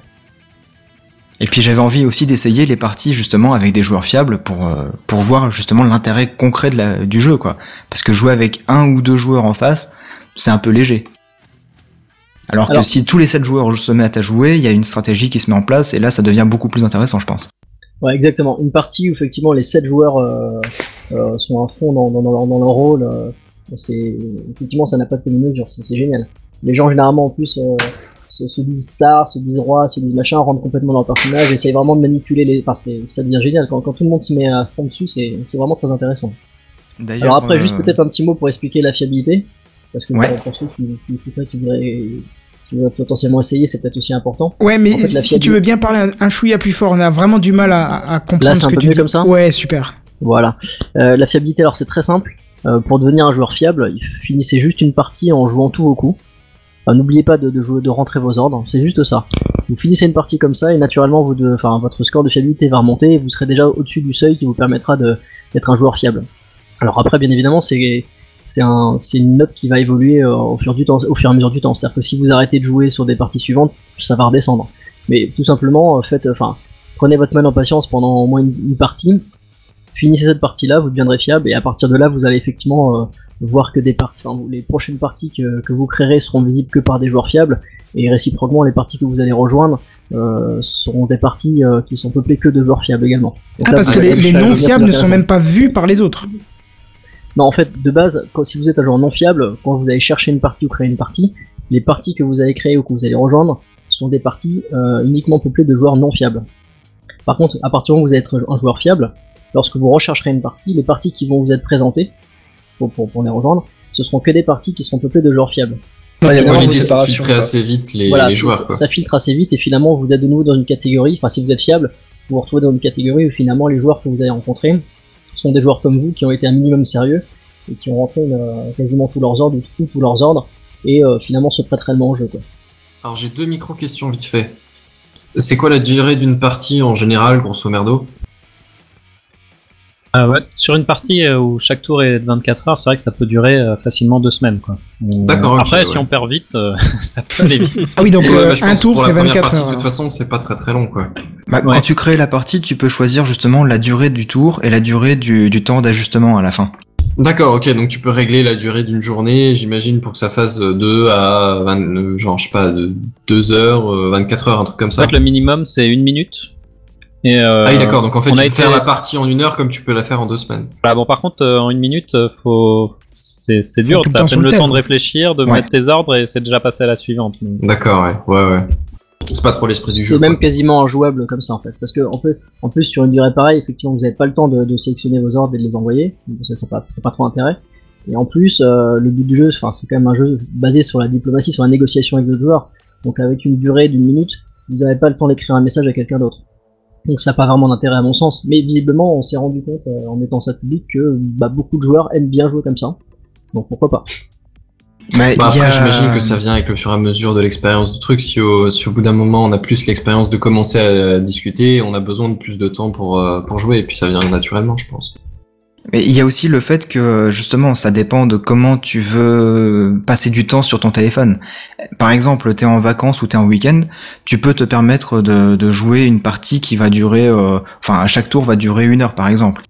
Et puis j'avais envie aussi d'essayer les parties justement avec des joueurs fiables pour euh, pour voir justement l'intérêt concret de la, du jeu quoi. Parce que jouer avec un ou deux joueurs en face, c'est un peu léger. Alors, que si tous les sept joueurs se mettent à jouer, il y a une stratégie qui se met en place et là ça devient beaucoup plus intéressant je pense. Ouais, exactement. Une partie où effectivement les 7 joueurs euh, euh, sont à fond dans, dans, dans leur, dans leur rôle. euh, c'est effectivement ça n'a pas de commune mesure. C'est c'est génial. Les gens généralement en plus se, se disent tsar, se disent roi, se disent machin, rentrent complètement dans leur personnage, essayent vraiment de manipuler les. Enfin, c'est- ça devient génial quand, quand tout le monde se met à fond dessus. C'est c'est vraiment très intéressant. D'ailleurs, Alors après, juste peut-être un petit mot pour expliquer la fiabilité, parce que Ouais. pour, pour ceux qui, qui, qui, qui voudraient, qui voudraient potentiellement essayer, c'est peut-être aussi important. Ouais, mais En fait, la si tu veux bien parler un, un chouïa plus fort, on a vraiment du mal à, à comprendre Là, c'est ce un que peu tu mieux dis. comme ça Ouais, super. Voilà. Euh, la fiabilité, alors c'est très simple. Euh, pour devenir un joueur fiable, il finissez juste une partie en jouant tout au coup. Enfin, N'oubliez pas de, de jouer, de rentrer vos ordres, c'est juste ça. Vous finissez une partie comme ça et naturellement, vous de, enfin, votre score de fiabilité va remonter et vous serez déjà au-dessus du seuil qui vous permettra de- d'être un joueur fiable. Alors après, bien évidemment, c'est c'est un, une note qui va évoluer euh, au fur, du temps, au fur et à mesure du temps. C'est-à-dire que si vous arrêtez de jouer sur des parties suivantes, ça va redescendre. Mais tout simplement, euh, faites, enfin, prenez votre mal en patience pendant au moins une, une partie, finissez cette partie-là, vous deviendrez fiable, et à partir de là, vous allez effectivement euh, voir que des parties, enfin, les prochaines parties que, que vous créerez seront visibles que par des joueurs fiables, et réciproquement, les parties que vous allez rejoindre euh, seront des parties euh, qui sont peuplées que de joueurs fiables également. Donc Ah, là, parce que les, non fiables ne sont même pas vus par les autres. Non, en fait, de base, quand, si vous êtes un joueur non fiable, quand vous allez chercher une partie ou créer une partie, les parties que vous allez créer ou que vous allez rejoindre sont des parties euh, uniquement peuplées de joueurs non fiables. Par contre, à partir du moment où vous êtes un joueur fiable, lorsque vous rechercherez une partie, les parties qui vont vous être présentées pour, pour, pour les rejoindre, ce seront que des parties qui seront peuplées de joueurs fiables. il y a Finalement, pas une L'idée, c'est de séparation. filtrer quoi. assez vite les, voilà, les joueurs. ça, Quoi. ça filtre assez vite et finalement vous êtes de nouveau dans une catégorie, enfin si vous êtes fiable, vous vous retrouvez dans une catégorie où finalement les joueurs que vous avez rencontrés sont des joueurs comme vous qui ont été un minimum sérieux et qui ont rentré euh, quasiment tous leurs ordres ou tous- leurs ordres et euh, finalement se prêtent réellement au jeu. Quoi. Alors j'ai deux micro-questions vite fait. C'est quoi la durée d'une partie en général, grosso merdo? Ah ouais, sur une partie euh, où chaque tour est de 24 heures, c'est vrai que ça peut durer euh, facilement deux semaines. Quoi. On- D'accord, ok, Après, si on perd vite, euh, ça peut aller vite. Ah oui, donc euh, bah, un tour c'est première 24 partie, heures. De toute alors. façon, c'est pas très très long, quoi. Bah, Ouais. Quand tu crées la partie, tu peux choisir justement la durée du tour et la durée du, du temps d'ajustement à la fin. D'accord, ok, donc tu peux régler la durée d'une journée, j'imagine, pour que ça fasse de 2 à 20, euh, genre, je sais pas, de 2 heures, euh, 24 heures, un truc comme En ça. fait, le minimum, c'est une minute. Et, euh, Ah oui, d'accord, donc en fait, on tu a peux été- faire la partie en une heure comme tu peux la faire en deux semaines. Voilà, bon, par contre, euh, en une minute, euh, faut... c'est c'est dur. le T'as à peine le le temps de réfléchir, de Ouais. mettre tes ordres et c'est déjà passé à la suivante. D'accord, ouais, ouais, ouais. C'est pas trop l'esprit du jeu. C'est même quoi. quasiment injouable comme ça en fait. Parce que en plus, en plus sur une durée pareille, effectivement vous n'avez pas le temps de, de sélectionner vos ordres et de les envoyer. Donc ça n'a pas, ça a pas trop intérêt. Et en plus, euh, le but du jeu, enfin, c'est quand même un jeu basé sur la diplomatie, sur la négociation avec d'autres joueurs. Donc avec une durée d'une minute, vous n'avez pas le temps d'écrire un message à quelqu'un d'autre. Donc ça n'a pas vraiment d'intérêt à mon sens. Mais visiblement, on s'est rendu compte euh, en mettant ça public que bah, beaucoup de joueurs aiment bien jouer comme ça. Donc pourquoi pas. Mais Bah après, a- j'imagine que ça vient avec le fur et à mesure de l'expérience du truc. Si au, si au bout d'un moment on a plus l'expérience de commencer à discuter, on a besoin de plus de temps pour, euh, pour jouer, et puis ça vient naturellement, je pense. Mais il y a aussi le fait que justement ça dépend de comment tu veux passer du temps sur ton téléphone. Par exemple, t'es en vacances ou t'es en week-end, tu peux te permettre de, de jouer une partie qui va durer, euh, enfin à chaque tour va durer une heure par exemple.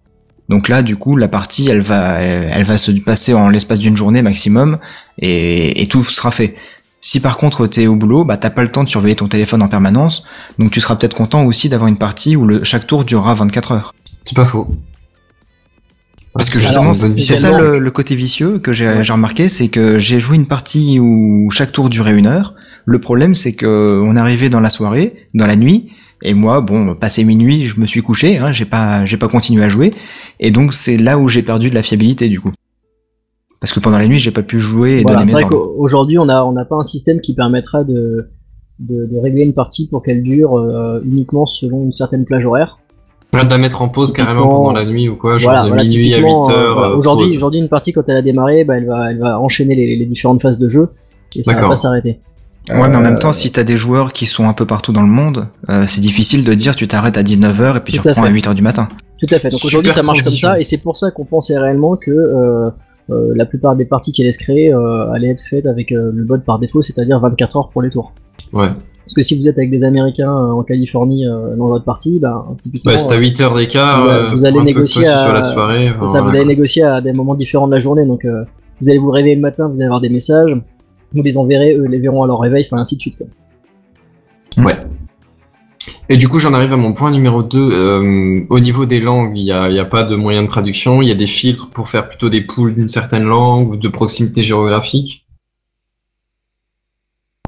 Donc là, du coup, la partie, elle va, elle, va se passer en l'espace d'une journée maximum et, et tout sera fait. Si par contre t'es au boulot, bah t'as pas le temps de surveiller ton téléphone en permanence, donc tu seras peut-être content aussi d'avoir une partie où le, chaque tour durera 24 heures. C'est pas faux. Parce que C'est justement, c'est ça le, le côté vicieux que j'ai j'ai remarqué, c'est que j'ai joué une partie où chaque tour durait une heure. Le problème, c'est que on arrivait dans la soirée, dans la nuit, et moi, bon, passé minuit, je me suis couché, hein, j'ai pas, j'ai pas continué à jouer, et donc c'est là où j'ai perdu de la fiabilité du coup. Parce que pendant la nuit, j'ai pas pu jouer et Voilà, donner c'est mes vrai ordres. qu'aujourd'hui, on n'a on n'a pas un système qui permettra de, de, de régler une partie pour qu'elle dure euh, uniquement selon une certaine plage horaire. Ouais, de la mettre en pause carrément pendant la nuit ou quoi, genre voilà, de voilà, minuit à 8 typiquement, euh, heures. voilà, euh, Aujourd'hui, une partie quand elle a démarré, bah, elle va, elle va enchaîner les, les différentes phases de jeu et ça va pas s'arrêter. Ouais, mais en Euh, même temps, si t'as des joueurs qui sont un peu partout dans le monde, euh, c'est difficile de dire tu t'arrêtes à 19h et puis tu Tout reprends à fait. 8h du matin. Tout à fait. Donc aujourd'hui, ça marche comme ça et c'est pour ça qu'on pensait réellement que euh, euh, la plupart des parties qui allaient se créer euh, allaient être faites avec euh, le mode par défaut, c'est-à-dire 24 heures pour les tours. Ouais. Parce que si vous êtes avec des Américains euh, en Californie euh, dans votre partie, bah, typiquement, Bah, t'as euh, 8 heures d'écart, vous- euh, vous allez négocier à- sois la soirée. enfin, C'est vous allez négocier à des moments différents de la journée, donc euh, vous allez vous réveiller le matin, vous allez avoir des messages, vous les enverrez, eux les verront à leur réveil, enfin ainsi de suite. Quoi. Ouais. Et du coup, j'en arrive à mon point numéro 2. Euh, au niveau des langues, il n'y a, il y a pas de moyen de traduction. Il y a des filtres pour faire plutôt des poules d'une certaine langue ou de proximité géographique.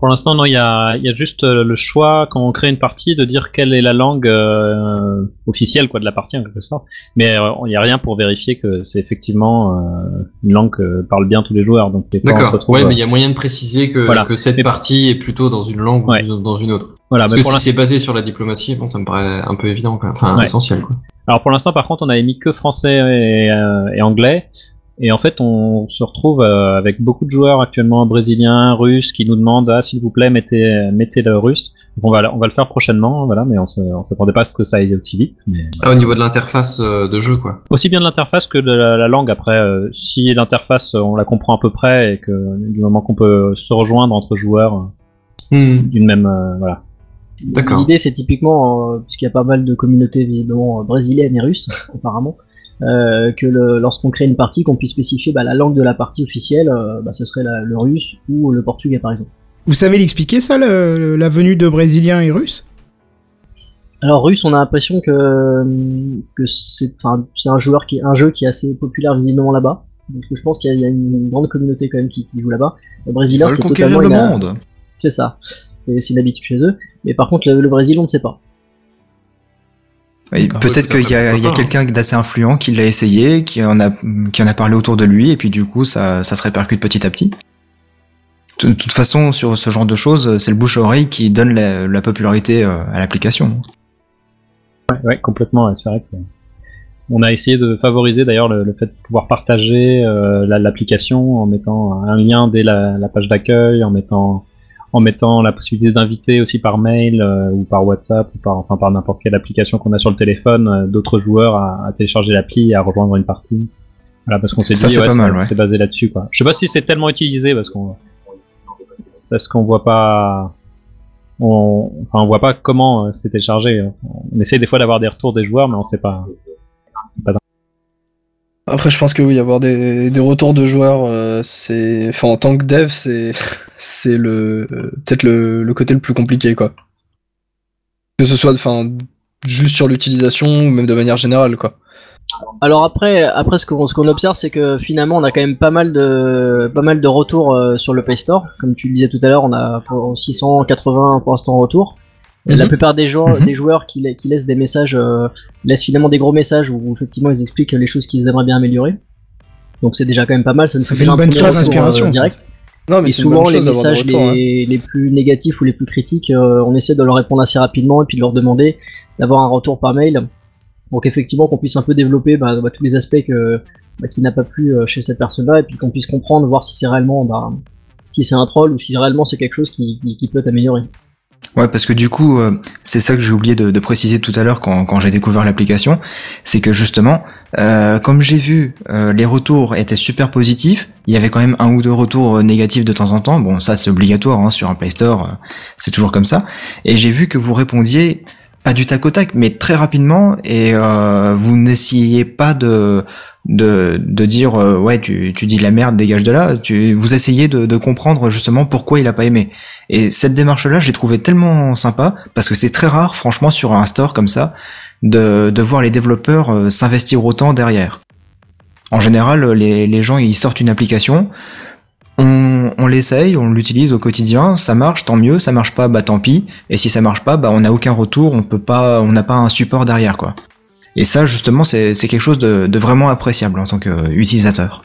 Pour l'instant, non, il y a, y a juste euh, le choix quand on crée une partie de dire quelle est la langue euh, officielle quoi de la partie en quelque sorte. Mais euh, il n'y a rien pour vérifier que c'est effectivement euh, une langue que parlent bien tous les joueurs. Donc D'accord. Ouais, euh, mais il y a moyen de préciser que, Voilà. que cette Mais- partie est plutôt dans une langue Ouais. ou dans une autre. voilà. Parce mais que si c'est basé sur la diplomatie, bon, ça me paraît un peu évident, quoi. Enfin, Ouais. essentiel, quoi. Alors pour l'instant, par contre, on avait mis que français et, euh, et anglais. Et en fait, on se retrouve euh, avec beaucoup de joueurs actuellement brésiliens, russes, qui nous demandent ah s'il vous plaît mettez mettez le russe. Donc on va on va le faire prochainement, voilà. Mais on on s'attendait pas à ce que ça aille aussi vite. Mais Ah, au niveau de l'interface euh, de jeu, quoi. aussi bien de l'interface que de la, la langue. Après, euh, si l'interface on la comprend à peu près et que du moment qu'on peut se rejoindre entre joueurs euh, Hmm. d'une même euh, voilà. D'accord. L'idée c'est typiquement, euh, puisqu'il y a pas mal de communautés visiblement euh, brésiliennes et russes apparemment, euh, que lorsqu'on crée une partie, qu'on puisse spécifier bah, la langue de la partie officielle, euh, bah, ce serait la- le russe ou le portugais par exemple. Vous savez l'expliquer ça, le- la venue de Brésiliens et Russes? Alors russe, on a l'impression que que c'est un joueur qui un jeu qui est assez populaire visiblement là-bas. Donc je pense qu'il y, a- il y a une grande communauté quand même qui, qui joue là-bas. Le Ils brésilien c'est totalement le monde. C'est ça. C'est c'est une habitude chez eux. Mais par contre, le, le Brésil, on ne sait pas. Peut-être qu'il y a, quelqu'un d'assez influent qui l'a essayé, qui en a, qui en a parlé autour de lui, et puis du coup, ça, ça se répercute petit à petit. De toute façon, sur ce genre de choses, c'est le bouche à oreille qui donne la, la popularité euh, à l'application. Ouais, ouais, complètement. ouais, C'est vrai que c'est- on a essayé de favoriser d'ailleurs le, le fait de pouvoir partager euh, la- l'application en mettant un lien dès la, la page d'accueil, en mettant en mettant la possibilité d'inviter aussi par mail euh, ou par WhatsApp ou par enfin par n'importe quelle application qu'on a sur le téléphone euh, d'autres joueurs à, à télécharger l'appli et à rejoindre une partie. Voilà parce qu'on s'est dit ouais. c'est basé là-dessus quoi. Je sais pas si c'est tellement utilisé parce qu'on parce qu'on voit pas on, enfin, on voit pas comment euh, c'est téléchargé. On essaie des fois d'avoir des retours des joueurs, mais on sait pas. Après, je pense que oui, avoir des, des retours de joueurs, euh, c'est, enfin, en tant que dev, c'est, c'est le, peut-être le, le côté le plus compliqué, quoi. Que ce soit, enfin, juste sur l'utilisation ou même de manière générale, quoi. Alors après, après ce qu'on ce qu'on observe, c'est que finalement, on a quand même pas mal de pas mal de retours euh, sur le Play Store. Comme tu le disais tout à l'heure, on a pour 680 pour l'instant retours. La Mhm. plupart des joueurs, Mhm. des joueurs qui, la- qui laissent des messages, euh, laissent finalement des gros messages où effectivement ils expliquent les choses qu'ils aimeraient bien améliorer. Donc c'est déjà quand même pas mal. Ça nous Ça fait une un bonne source d'inspiration, euh, ça. direct. Non, mais Et c'est une bonne souvent, les messages hein. les, plus négatifs ou les plus critiques, euh, on essaie de leur répondre assez rapidement et puis de leur demander d'avoir un retour par mail. Donc effectivement, qu'on puisse un peu développer bah, bah, tous les aspects que, bah, qui n'a pas plu chez cette personne-là et puis qu'on puisse comprendre, voir si c'est réellement, bah, si c'est un troll ou si réellement c'est quelque chose qui, qui, qui peut améliorer. Ouais, parce que du coup, euh, c'est ça que j'ai oublié de, préciser tout à l'heure quand, j'ai découvert l'application, c'est que justement, euh, comme j'ai vu, euh, les retours étaient super positifs. Il y avait quand même un ou deux retours négatifs de temps en temps. Bon, ça c'est obligatoire hein, sur un Play Store, c'est toujours comme ça. Et j'ai vu que vous répondiez pas du tac au tac, mais très rapidement, et euh, vous n'essayez pas de de, de dire euh, ouais tu, tu dis de la merde dégage de là. Tu vous essayez de, comprendre justement pourquoi il a pas aimé. Et cette démarche là je l'ai trouvée tellement sympa parce que c'est très rare franchement sur un store comme ça de, de voir les développeurs euh, s'investir autant derrière. En général les, les gens ils sortent une application on, on l'essaye, on l'utilise au quotidien, ça marche, tant mieux, ça marche pas, bah tant pis, et si ça marche pas, bah on n'a aucun retour, on peut pas, on n'a pas un support derrière quoi. Et ça justement c'est quelque chose de, de vraiment appréciable en tant qu'utilisateur.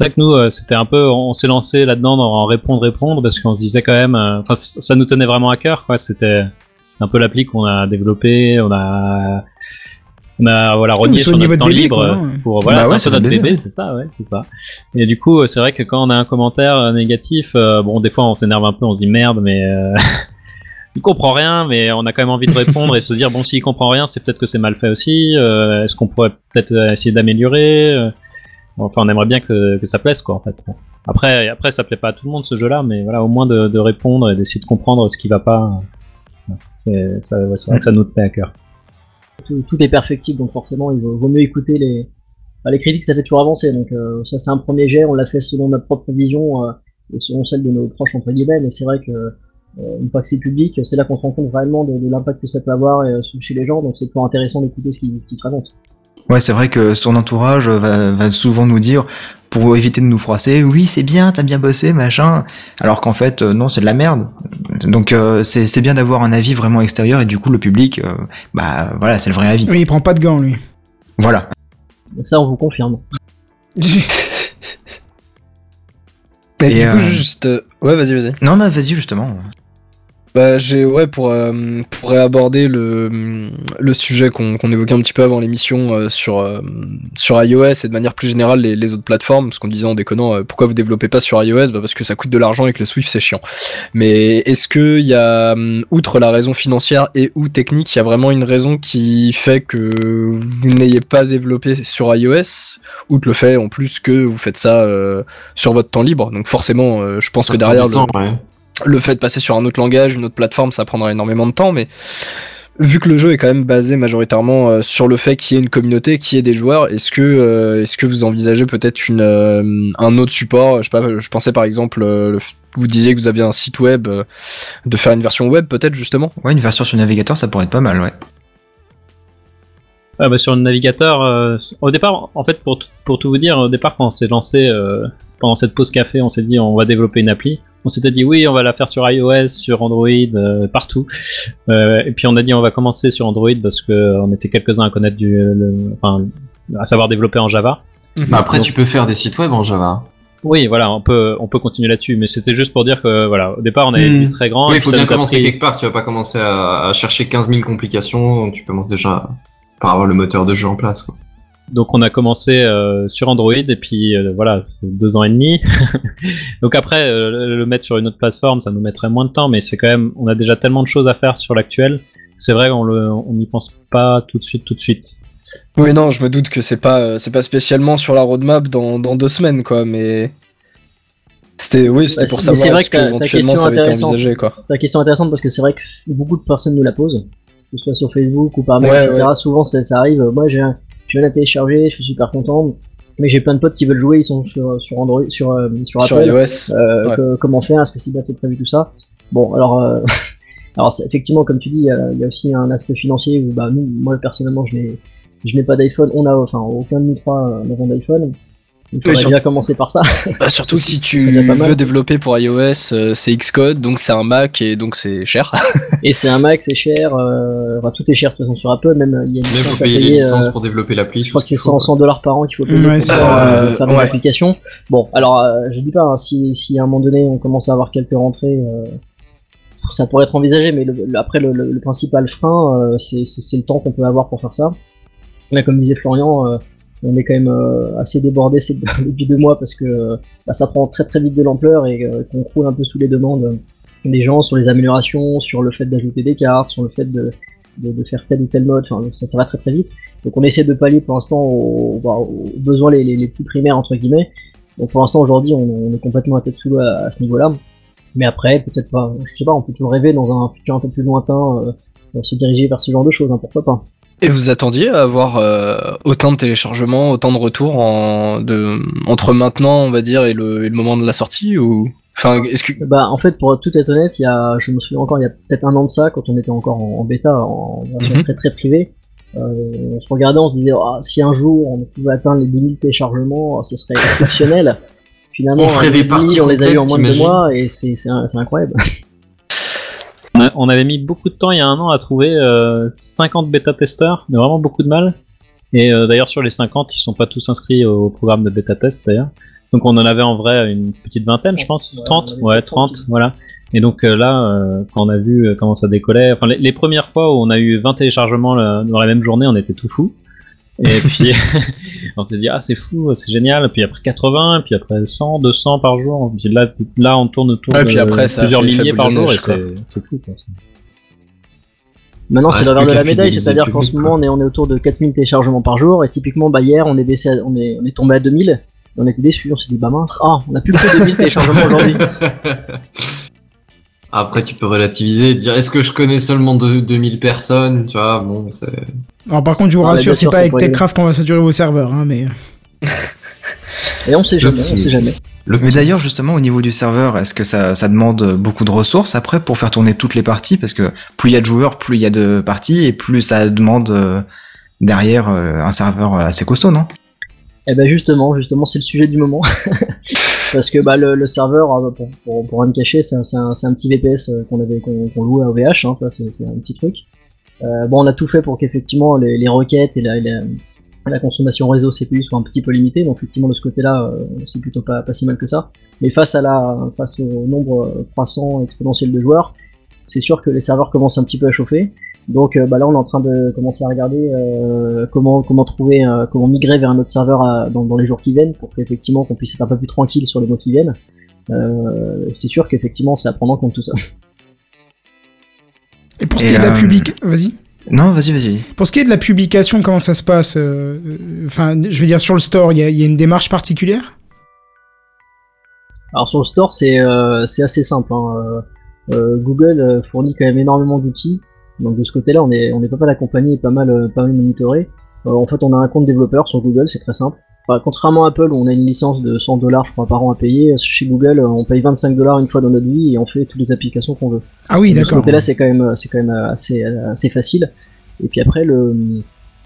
C'est vrai que nous, euh, c'était un peu, on s'est lancé là-dedans dans répondre, répondre, parce qu'on se disait quand même, euh, enfin, ça nous tenait vraiment à cœur, quoi. C'était un peu l'appli qu'on a développé, on a, on a voilà rogné sur notre temps bébé, libre quoi, euh, hein. pour voilà, Bah ouais, c'est notre bébé, bébé, c'est ça, ouais, c'est ça. Et du coup, c'est vrai que quand on a un commentaire euh, négatif, euh, bon, des fois, on s'énerve un peu, on se dit merde, mais euh, il comprend rien, mais on a quand même envie de répondre et se dire bon, s'il comprend rien, c'est peut-être que c'est mal fait aussi. euh, Est-ce qu'on pourrait peut-être essayer d'améliorer Enfin, on aimerait bien que, que ça plaise, quoi, en fait. Après, après, ça plaît pas à tout le monde ce jeu-là, mais voilà, au moins de, de répondre et d'essayer de comprendre ce qui va pas. euh, C'est ça- ouais, c'est vrai que ça nous tenait à cœur. Tout, est perfectible, donc forcément, il vaut, mieux écouter les, bah, les critiques, ça fait toujours avancer. Donc euh, ça, c'est un premier jet, on l'a fait selon notre propre vision euh, et selon celle de nos proches entre guillemets. Mais c'est vrai que euh, une fois que c'est public, c'est là qu'on se rend compte vraiment de, l'impact que ça peut avoir chez les gens. Donc c'est toujours intéressant d'écouter ce qui, ce qui se raconte. Ouais, c'est vrai que son entourage va, va souvent nous dire, pour éviter de nous froisser, oui, c'est bien, t'as bien bossé, machin, alors qu'en fait, euh, non, c'est de la merde. Donc, euh, c'est bien d'avoir un avis vraiment extérieur, et du coup, le public, euh, bah voilà, c'est le vrai avis. Oui, il prend pas de gants, lui. Voilà. Ça, on vous confirme. Et, Et, du coup, euh, juste. euh, Ouais, vas-y, vas-y. Non, mais vas-y, justement. Bah, j'ai ouais pour euh, pour réaborder le le sujet qu'on qu'on évoquait un petit peu avant l'émission euh, sur euh, sur iOS et de manière plus générale les, les autres plateformes parce qu'on disait en déconnant euh, pourquoi vous développez pas sur iOS? Bah parce que ça coûte de l'argent et que le Swift c'est chiant. Mais est-ce que il y a hum, outre la raison financière et ou technique, il y a vraiment une raison qui fait que vous n'ayez pas développé sur iOS? Outre le fait en plus que vous faites ça euh, sur votre temps libre. Donc forcément, euh, je pense que derrière le, temps, ouais. Le fait de passer sur un autre langage, une autre plateforme, ça prendra énormément de temps, mais vu que le jeu est quand même basé majoritairement euh, sur le fait qu'il y ait une communauté, qu'il y ait des joueurs, est-ce que euh, est-ce que vous envisagez peut-être une euh, un autre support? Je sais pas, je pensais par exemple, euh, le vous disiez que vous aviez un site web, euh, de faire une version web peut-être justement? Ouais, une version sur navigateur, ça pourrait être pas mal, ouais. Ah bah, sur le navigateur, euh, au départ, en fait, pour, t- pour tout vous dire, au départ, quand on s'est lancé euh, pendant cette pause café, on s'est dit on va développer une appli. On s'était dit oui, on va la faire sur iOS, sur Android, euh, partout. Euh, et puis on a dit on va commencer sur Android parce que on était quelques-uns à connaître du, le- enfin, à savoir développer en Java. Bah après, Donc- tu peux faire des sites web en Java. Oui, voilà, on peut, on peut continuer là-dessus, mais c'était juste pour dire que voilà, au départ on avait Hmm. mis très grand. Oui, il faut bien commencer pris- quelque part. Tu vas pas commencer à, à chercher 15 000 complications. Tu commences déjà par avoir le moteur de jeu en place. Quoi. Donc on a commencé euh, sur Android et puis euh, voilà, c'est deux ans et demi. Donc après euh, le- mettre sur une autre plateforme, ça nous mettrait moins de temps, mais c'est quand même, on a déjà tellement de choses à faire sur l'actuel. C'est vrai, on le, on n'y pense pas tout de suite, tout de suite. Oui, non, je me doute que c'est pas, euh, c'est pas spécialement sur la roadmap dans, dans deux semaines, quoi, mais. C'était, oui, c'était Bah, pour c'est- c'est savoir vrai est-ce que question ça avait été envisagé, quoi. Ta question est intéressante parce que c'est vrai que beaucoup de personnes nous la posent, que ce soit sur Facebook ou par mail, Ouais, etc. Souvent ça, ça arrive. Moi j'ai un- je viens de la télécharger, je suis super content, mais j'ai plein de potes qui veulent jouer, ils sont sur, sur Android, sur, euh, sur Sur Apple. iOS. Euh, ouais. que- comment faire? Est-ce que c'est bientôt prévu tout ça? Bon, alors, euh, alors effectivement, comme tu dis, il y, a- il y a aussi un aspect financier où, bah, nous, moi personnellement, je n'ai, je n'ai pas d'iPhone. On a, enfin, aucun de nous trois euh, n'avons d'iPhone. Il faudrait sur- déjà commencer par ça. Bah, surtout si tu veux développer pour iOS, euh, c'est Xcode, donc c'est un Mac et donc c'est cher. Et c'est un Mac, c'est cher. Euh, enfin, tout est cher de toute façon sur Apple. Même il y a une Il licence faut à payer les payer. licences euh, pour développer l'appli. je crois que c'est ce qu'il faut, 100, 100 dollars par an qu'il faut payer Ouais, pour faire, euh, faire Euh, une ouais. application. Bon, alors euh, je dis pas hein, si, si à un moment donné on commence à avoir quelques rentrées, euh, ça pourrait être envisagé, mais le, le- après le, le- le principal frein, euh, c'est c'est- c'est le temps qu'on peut avoir pour faire ça. Là, comme disait Florian, euh, on est quand même euh, assez débordé depuis deux mois parce que euh, bah, ça prend très très vite de l'ampleur et euh, qu'on croule un peu sous les demandes euh, des gens sur les améliorations, sur le fait d'ajouter des cartes, sur le fait de, de, de faire tel ou tel mode. Enfin, ça, ça va très très vite. Donc on essaie de pallier pour l'instant aux, bah, aux besoins les, les, plus primaires entre guillemets. Donc pour l'instant aujourd'hui on, on est complètement à tête sous l'eau à, à ce niveau-là. Mais après peut-être pas, je sais pas, on peut toujours rêver dans un futur un peu plus lointain, euh, se diriger vers ce genre de choses, hein, pourquoi pas. Et vous attendiez à avoir euh, autant de téléchargements, autant de retours en, de, entre maintenant, on va dire, et le, et le moment de la sortie ou Enfin, est-ce que Bah en fait pour tout être honnête, il y a, je me souviens encore il y a peut-être un an de ça quand on était encore en, en bêta, en version Mhm. très très privée. Euh, on se regardait, on se disait Ah, si un jour on pouvait atteindre les 10 000 téléchargements, ce serait exceptionnel. Finalement, On ferait les des 10 000, parties on les a eu en moins de deux mois et c'est c'est un- c'est incroyable. On, a- on avait mis beaucoup de temps il y a un an à trouver euh, 50 bêta-testeurs, mais vraiment beaucoup de mal. Et euh, d'ailleurs sur les 50, ils sont pas tous inscrits au programme de bêta-test d'ailleurs. Donc on en avait en vrai une petite vingtaine, je pense, Ouais, 30, on avait ouais, peut-être 30, 30. voilà. Et donc euh, là, euh, quand on a vu comment ça décollait, enfin les, les premières fois où on a eu 20 téléchargements dans la même journée, on était tout fou. Et puis on s'est dit ah c'est fou, c'est génial. Et puis après 80, et puis après 100, 200 par jour. Et puis là, là on tourne autour Ouais, de puis après, ça plusieurs milliers par jour et c'est c'est fou. Quoi. Maintenant, Ah, c'est plus de la médaille, c'est-à-dire qu'en ce moment, on est, on est autour de 4000 téléchargements par jour, et typiquement, bah, hier, on est baissé, à- on est, on est tombé à 2000, et on était déçus, on s'est dit, bah mince, ah, on a plus que 2000 téléchargements aujourd'hui. Après, tu peux relativiser, dire est-ce que je connais seulement deux- 2000 personnes, tu vois, bon, c'est... Alors par contre, je vous Ah, mais rassure, c'est pas avec Techcraft qu'on va saturer vos serveurs, hein, mais. Et on sait jamais, on sait jamais. Mais d'ailleurs, justement, au niveau du serveur, est-ce que ça, ça demande beaucoup de ressources après pour faire tourner toutes les parties? Parce que plus il y a de joueurs, plus il y a de parties, et plus ça demande euh, derrière euh, un serveur assez costaud, non? Et ben justement, justement, c'est le sujet du moment. Parce que bah, le, le serveur, euh, pour, pour, pour rien me cacher, c'est un, un, petit VPS euh, qu'on avait qu'on qu'on louait à OVH, hein, c'est un petit truc. Euh, bon, on a tout fait pour qu'effectivement les, les requêtes et la, la, la consommation réseau CPU soient un petit peu limitées, donc effectivement de ce côté-là, euh, c'est plutôt pas, pas si mal que ça. Mais face à la face au nombre croissant exponentiel de joueurs, c'est sûr que les serveurs commencent un petit peu à chauffer. Donc euh, bah là on est en train de commencer à regarder euh, comment comment trouver euh, comment migrer vers un autre serveur à- dans, dans les jours qui viennent pour qu'effectivement qu'on puisse être un peu plus tranquille sur les mois qui viennent. Euh, c'est sûr qu'effectivement c'est à prendre en compte tout ça. Et pour ce qui est de la euh, public, vas-y. Non, vas-y, vas-y. Pour ce qui est de la publication, comment ça se passe euh, euh, Enfin, je veux dire sur le store, il y, a- il y a une démarche particulière? Alors sur le store c'est euh, c'est assez simple. hein. Euh, euh, Google euh, fournit quand même énormément d'outils. Donc de ce côté-là on est on est pas mal accompagné et pas mal euh, pas mal monitoré. Euh, en fait on a un compte développeur sur Google, c'est très simple. Enfin, contrairement à Apple où on a une licence de 100 dollars je crois par an à payer, chez Google euh, on paye 25 dollars une fois dans notre vie et on fait toutes les applications qu'on veut. Ah oui, de ce d'accord. côté-là, c'est quand même, c'est quand même assez, assez facile. Et puis après, le,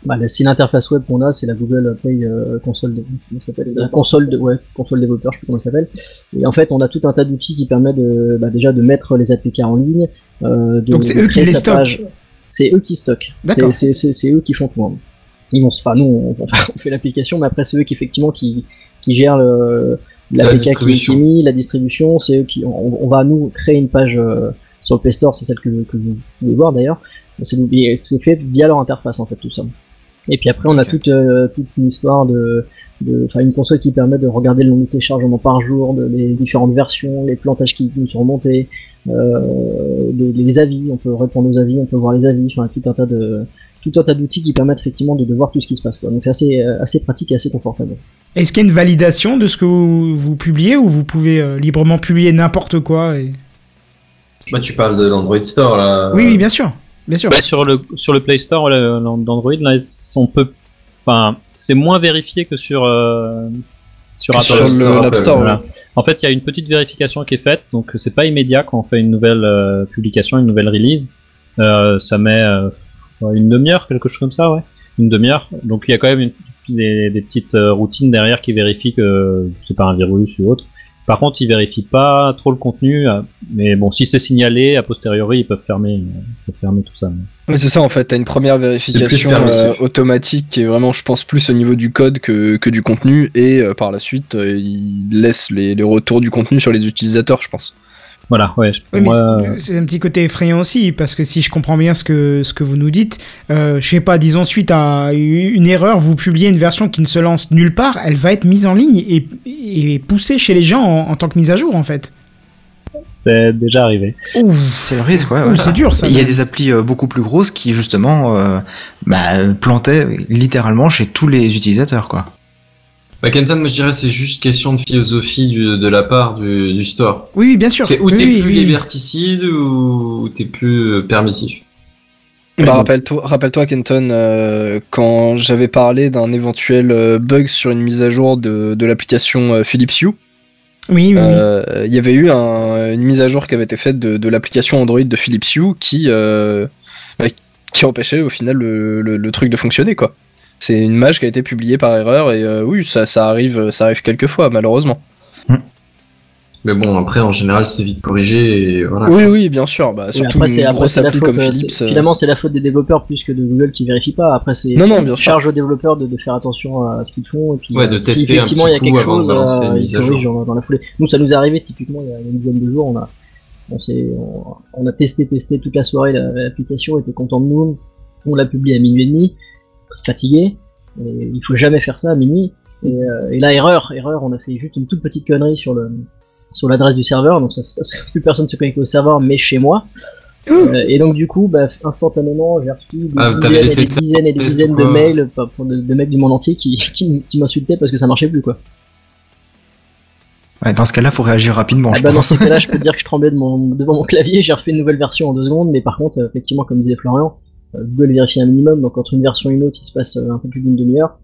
Bah, si l'interface web qu'on a, c'est la Google Play euh, console, de, la console de, ouais, console développeur, je sais plus comment ça s'appelle. Et en fait, on a tout un tas d'outils qui permettent de, bah, déjà de mettre les APK en ligne. Euh, de, Donc c'est eux qui créer les stockent. page. C'est eux qui stockent. D'accord. C'est- C'est c'est- c'est eux qui font tout. hein. Ils vont, se- enfin, nous, on, on fait l'application, mais après, c'est eux qui effectivement qui, qui gèrent le, La l'APK qui, est mis, la distribution. C'est eux qui, on, on va nous créer une page euh, sur le Play Store, c'est celle que, que vous pouvez voir d'ailleurs. C'est fait via leur interface en fait tout ça. Et puis après, on a toute, euh, toute une histoire de, enfin une console qui permet de regarder le nombre de téléchargements par jour, de, les différentes versions, les plantages qui nous sont remontés, euh, de- les avis, on peut répondre aux avis, on peut voir les avis, enfin tout un tas de tout un tas d'outils qui permettent effectivement de, de voir tout ce qui se passe. Quoi. Donc c'est assez, euh, assez pratique et assez confortable. Est-ce qu'il y a une validation de ce que vous, vous publiez ou vous pouvez euh, librement publier n'importe quoi et... Bah, tu parles de l'Android Store là. Oui, oui, bien sûr. Bien sûr. Ouais, sur le sur le Play Store d'Android, là, on peut, enfin, c'est moins vérifié que sur euh, sur Que Apple. sur le- Store, l'App Store, Voilà. En fait, il y a une petite vérification qui est faite, donc c'est pas immédiat quand on fait une nouvelle euh, publication, une nouvelle release. Euh, ça met euh, une demi-heure, quelque chose comme ça, ouais, une demi-heure. Donc il y a quand même une- des, des petites euh, routines derrière qui vérifient que c'est pas un virus ou autre. Par contre, ils vérifient pas trop le contenu, euh, mais bon, si c'est signalé, a posteriori, ils peuvent fermer, euh, ils peuvent fermer tout ça. Ouais, c'est ça en fait, t'as une première vérification euh, automatique qui est vraiment, je pense, plus au niveau du code que, que du contenu, et euh, par la suite, euh, il laisse les, les retours du contenu sur les utilisateurs, je pense. Voilà, ouais. Oui, moi, c'est- un petit côté effrayant aussi, parce que si je comprends bien ce que, ce que vous nous dites, euh, je sais pas, disons suite à une erreur, vous publiez une version qui ne se lance nulle part, elle va être mise en ligne et, et poussée chez les gens en, en tant que mise à jour en fait. c'est déjà arrivé. C'est le risque, ouais. c'est dur ça. Il y a des applis euh, beaucoup plus grosses qui justement euh, bah, plantaient littéralement chez tous les utilisateurs, quoi. Bah, Kenton, moi je dirais c'est juste question de philosophie du- de la part du, du store. Oui, oui, bien sûr. C'est où Oui, t'es oui, plus oui. liberticide ou t'es plus euh, permissif? Bah, rappelle-toi, rappelle-toi, Kenton, euh, quand j'avais parlé d'un éventuel euh, bug sur une mise à jour de, de l'application euh, Philips Hue, Oui, oui, oui. euh, il y avait eu un- une mise à jour qui avait été faite de, de l'application Android de Philips Hue qui, euh, bah, qui empêchait au final le, le- le truc de fonctionner, quoi. C'est une mage qui a été publiée par erreur et euh, oui, ça, ça arrive, ça arrive quelques fois, malheureusement. Mais bon, après en général c'est vite corrigé et voilà. Oui, oui, bien sûr. Bah, surtout après, c'est une après, grosse appli faute, comme euh, Philips. c'est- euh, Finalement, c'est la faute des développeurs plus que de Google qui vérifie pas. Après, c'est Non, non, bien sûr. charge aux développeurs de, de faire attention à ce qu'ils font. Et puis, Ouais, de euh, si tester effectivement il y a quelque chose, euh, ils corrigent dans, dans la foulée. Nous, ça nous est arrivé typiquement il y a une dizaine de jours. On a, on, s'est- on, on a testé, testé toute la soirée la- l'application, on était content de nous. On l'a publié à minuit et demi, fatigué. Et il faut jamais faire ça à minuit. Et, euh, et là, erreur, erreur, on a fait juste une toute petite connerie sur le sur l'adresse du serveur, donc ça, ça, plus personne se connecte au serveur, mais chez moi. Euh, et donc du coup, bah, instantanément, j'ai reçu des Ah, dizaines, et des dizaines et des test dizaines ou de mails de, de mecs du monde entier qui, qui, qui m'insultaient parce que ça marchait plus quoi. Ouais, dans ce cas-là, faut réagir rapidement, Ah je bah dans ces cas-là, je peux te dire que je tremblais de mon, devant mon clavier, j'ai refait une nouvelle version en deux secondes, mais par contre, euh, effectivement, comme disait Florian, euh, Google vérifie un minimum, donc entre une version et une autre, il se passe euh, un peu plus d'une demi-heure.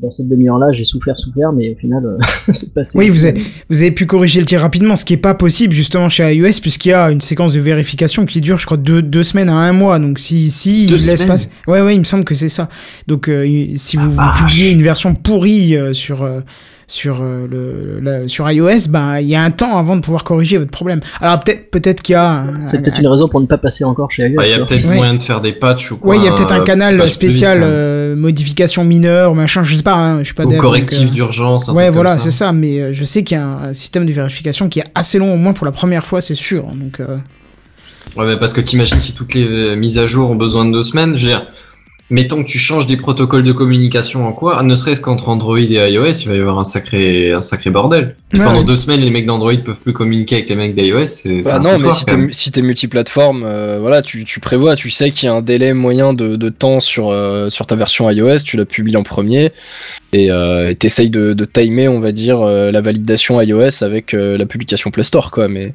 Dans cette demi-heure-là, j'ai souffert, souffert, mais au final, euh, c'est passé. Oui, vous avez, vous avez pu corriger le tir rapidement, ce qui est pas possible justement chez iOS, puisqu'il y a une séquence de vérification qui dure, je crois, deux, deux semaines à un mois. Donc si, si Deux il laisse passer. Ouais, ouais, il me semble que c'est ça. Donc euh, si vous, publiez une version pourrie euh, sur. euh, sur euh, le la- sur iOS, ben il y a un temps avant de pouvoir corriger votre problème. Alors peut-être peut-être qu'il y a C'est peut-être une raison pour ne pas passer encore chez iOS. Bah, Il y a peut-être Ouais. moyen de faire des patchs ou quoi. Ouais, il y a peut-être un euh, canal vite, spécial quand même. euh, modification mineure, machin, je sais pas, hein, je suis pas Ou correctif euh, d'urgence. Ouais, voilà, c'est ça. Mais je sais qu'il y a un, un système de vérification qui est assez long, au moins pour la première fois, c'est sûr. Donc, euh, Ouais, mais parce que t'imagines si toutes les mises à jour ont besoin de deux semaines, je veux dire, mettons que tu changes des protocoles de communication en quoi, ne serait-ce qu'entre Android et iOS, il va y avoir un sacré, un sacré bordel. Ouais, Pendant ouais. deux semaines, les mecs d'Android peuvent plus communiquer avec les mecs d'iOS, Bah non, mais si t'es, si t'es multiplateforme, euh, voilà, tu, tu prévois, tu sais qu'il y a un délai moyen de, de temps sur, euh, sur ta version iOS, tu la publies en premier, et euh, t'essayes de, de timer, on va dire, euh, la validation iOS avec euh, la publication Play Store, quoi. Mais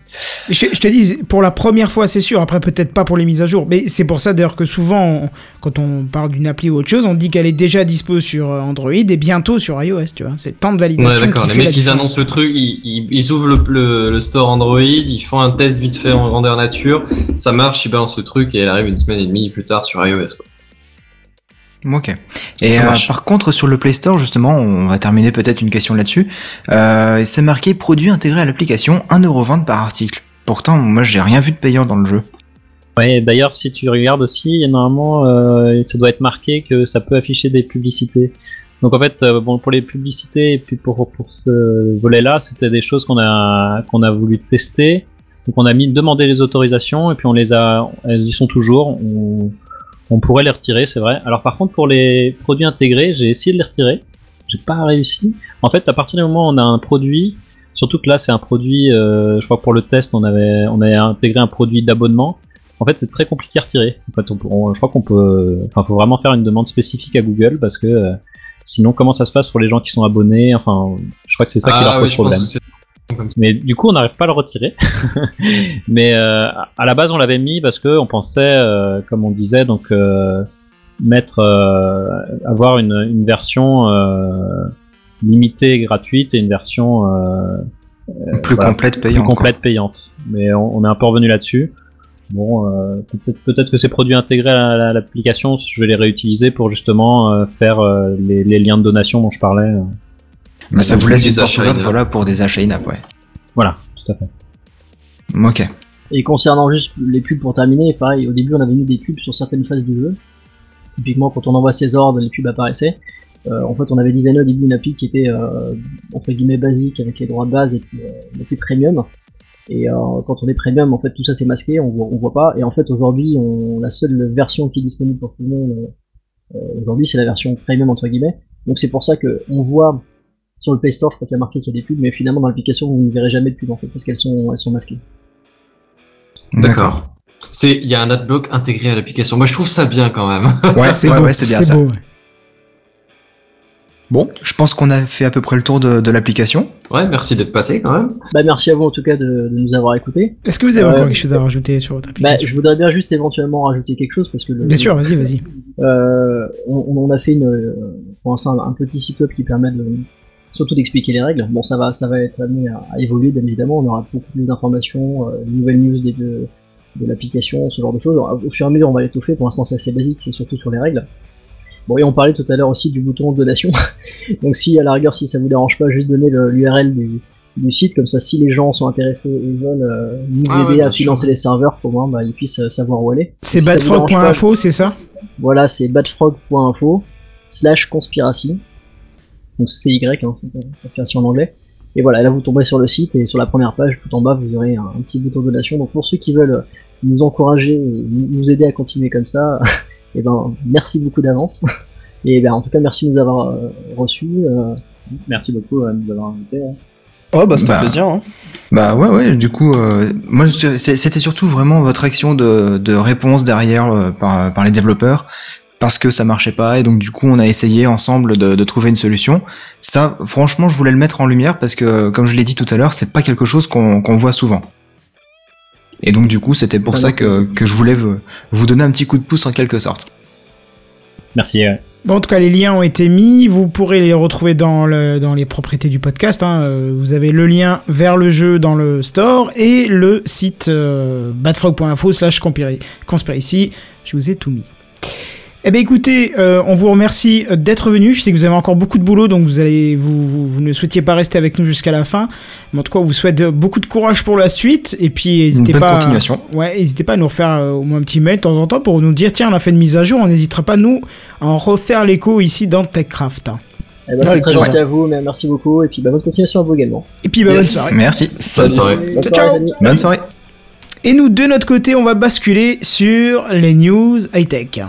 je, te- je te dis, pour la première fois, c'est sûr. Après, peut-être pas pour les mises à jour. Mais c'est pour ça, d'ailleurs, que souvent, on- quand on parle d'une appli ou autre chose, on dit qu'elle est déjà dispo sur euh, Android et bientôt sur iOS, tu vois. C'est le temps de validation. Ouais, d'accord. Les mecs, ils annoncent le truc, ils, ils, ils ouvrent le, le, le store Android, ils font un test vite fait en grandeur nature, ça marche, ils balancent le truc et elle arrive une semaine et demie plus tard sur iOS. Quoi. Ok. Et euh, par contre, sur le Play Store, justement, on va terminer peut-être une question là-dessus. Euh, c'est marqué produit intégré à l'application 1,20€ par article. Pourtant, moi, j'ai rien vu de payant dans le jeu. Ouais, d'ailleurs, si tu regardes aussi, normalement, euh, ça doit être marqué que ça peut afficher des publicités. Donc en fait, euh, bon, pour les publicités et puis pour, pour ce volet-là, c'était des choses qu'on a qu'on a voulu tester. Donc on a mis demandé les autorisations et puis on les a, elles y sont toujours. On, on pourrait les retirer, c'est vrai. Alors par contre, pour les produits intégrés, j'ai essayé de les retirer. J'ai pas réussi. En fait, à partir du moment où on a un produit, surtout que là c'est un produit, euh, je crois que pour le test, on avait on avait intégré un produit d'abonnement. En fait, c'est très compliqué à retirer. En fait, on, peut- on- je crois qu'on peut, enfin, faut vraiment faire une demande spécifique à Google parce que euh, sinon, comment ça se passe pour les gens qui sont abonnés? Enfin, je crois que c'est ça qui leur Ah pose oui, problème. Mais du coup, on n'arrive pas à le retirer. Mais euh, à la base, on l'avait mis parce que on pensait, euh, comme on disait, donc euh, mettre, euh, avoir une, une version euh, limitée et gratuite et une version euh, Plus voilà, complète plus payante. quoi. complète payante. Mais on, on est un peu revenu là-dessus. Bon, euh, peut-être peut-être que ces produits intégrés à la- à l'application, je vais les réutiliser pour justement euh, faire euh, les, les liens de donation dont je parlais. Mais ça vous laisse Des une porte achats ouverte, in-app. voilà, pour des achats in-app, ouais. Voilà, tout à fait. Ok. Et concernant juste les pubs pour terminer, pareil, au début on avait mis des pubs sur certaines phases du jeu. Typiquement quand on envoie ses ordres, les pubs apparaissaient. Euh, en fait on avait designé au début une appli qui était euh, entre guillemets basique avec les droits de base et puis euh, premium. Et euh, quand on est premium, en fait tout ça c'est masqué, on voit, on voit pas. Et en fait aujourd'hui, on, la seule version qui est disponible pour tout le monde euh, aujourd'hui c'est la version premium entre guillemets. Donc c'est pour ça que on voit sur le Play Store, je crois qu'il y a marqué qu'il y a des pubs, mais finalement dans l'application vous ne verrez jamais de pubs en fait parce qu'elles sont, elles sont masquées. D'accord. C'est, il y a un adblock intégré à l'application. Moi, je trouve ça bien quand même. Ouais, c'est ouais, beau, ouais, c'est bien ça. beau. ouais. Bon, je pense qu'on a fait à peu près le tour de, de l'application. Ouais, merci d'être passé quand même. Bah merci à vous en tout cas de, de nous avoir écoutés. Est-ce que vous avez Euh, encore quelque chose à rajouter sur votre Bah, application je voudrais bien juste éventuellement rajouter quelque chose parce que le- Bien sûr, vas-y, vas-y. euh, on, on a fait une, pour l'instant un petit site web qui permet de surtout d'expliquer les règles. Bon, ça va, ça va être amené à, à évoluer bien évidemment. On aura beaucoup plus d'informations, euh, de nouvelles news des, de, de l'application, ce genre de choses. Au fur et à mesure, on va l'étoffer. Pour l'instant, c'est assez basique, c'est surtout sur les règles. Bon, et on parlait tout à l'heure aussi du bouton donation. Donc, si à la rigueur, si ça vous dérange pas, juste donner l'URL du, du site, comme ça, si les gens sont intéressés et veulent euh, nous Ah aider à sûr. financer les serveurs, pour moi, bah, ils puissent euh, savoir où aller. C'est Si badfrog.info, c'est ça? voilà, c'est badfrog.info slash conspiracy. Donc c'est Y, hein, c'est une conspiration en anglais. Et voilà, là vous tomberez sur le site et sur la première page, tout en bas, vous aurez un, un petit bouton de donation. Donc pour ceux qui veulent nous encourager et nous aider à continuer comme ça, et ben merci beaucoup d'avance. Et ben en tout cas merci de nous avoir euh, reçus. euh, Merci beaucoup euh, de nous avoir invités. hein. Oh bah c'était Bah. un plaisir. Hein. Bah ouais, ouais, du coup, euh, moi, c'était surtout vraiment votre action de, de réponse derrière euh, par, par les développeurs, parce que ça marchait pas, et donc du coup, on a essayé ensemble de, de trouver une solution. Ça, franchement, je voulais le mettre en lumière, parce que, comme je l'ai dit tout à l'heure, c'est pas quelque chose qu'on qu'on voit souvent. Et donc du coup, c'était pour Ah ça que, que je voulais vous, donner un petit coup de pouce en quelque sorte. Merci. ouais. Bon, en tout cas, les liens ont été mis. Vous pourrez les retrouver dans, le, dans les propriétés du podcast. hein. Euh, Vous avez le lien vers le jeu dans le store et le site euh, badfrog.info slash conspira- conspiracy. Je vous ai tout mis. Eh bien écoutez, euh, on vous remercie d'être venu. Je sais que vous avez encore beaucoup de boulot, donc vous allez, vous, vous, vous ne souhaitiez pas rester avec nous jusqu'à la fin. Mais en tout cas, on vous souhaite beaucoup de courage pour la suite. Et puis, n'hésitez bonne pas, continuation. ouais, n'hésitez pas à nous refaire euh, au moins un petit mail de temps en temps pour nous dire tiens, on a fait une mise à jour. On n'hésitera pas nous à en refaire l'écho ici dans TechCraft. eh ben, c'est très gentil à vous, mais merci beaucoup. Et puis bah, bonne continuation à vous également. Et puis, bah, bonne Yes. soirée. Merci. Bonne soirée. Bonne Ciao, soirée. Bonne soirée. Et nous, de notre côté, on va basculer sur les news high-tech.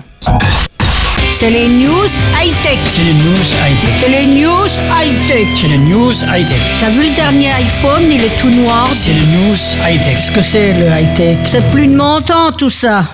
C'est les news high-tech. C'est les news high-tech. C'est les news high-tech. C'est les news high-tech. T'as vu le dernier iPhone, il est tout noir. C'est les news high-tech. Qu'est-ce que c'est le high-tech? C'est plus de mon temps tout ça.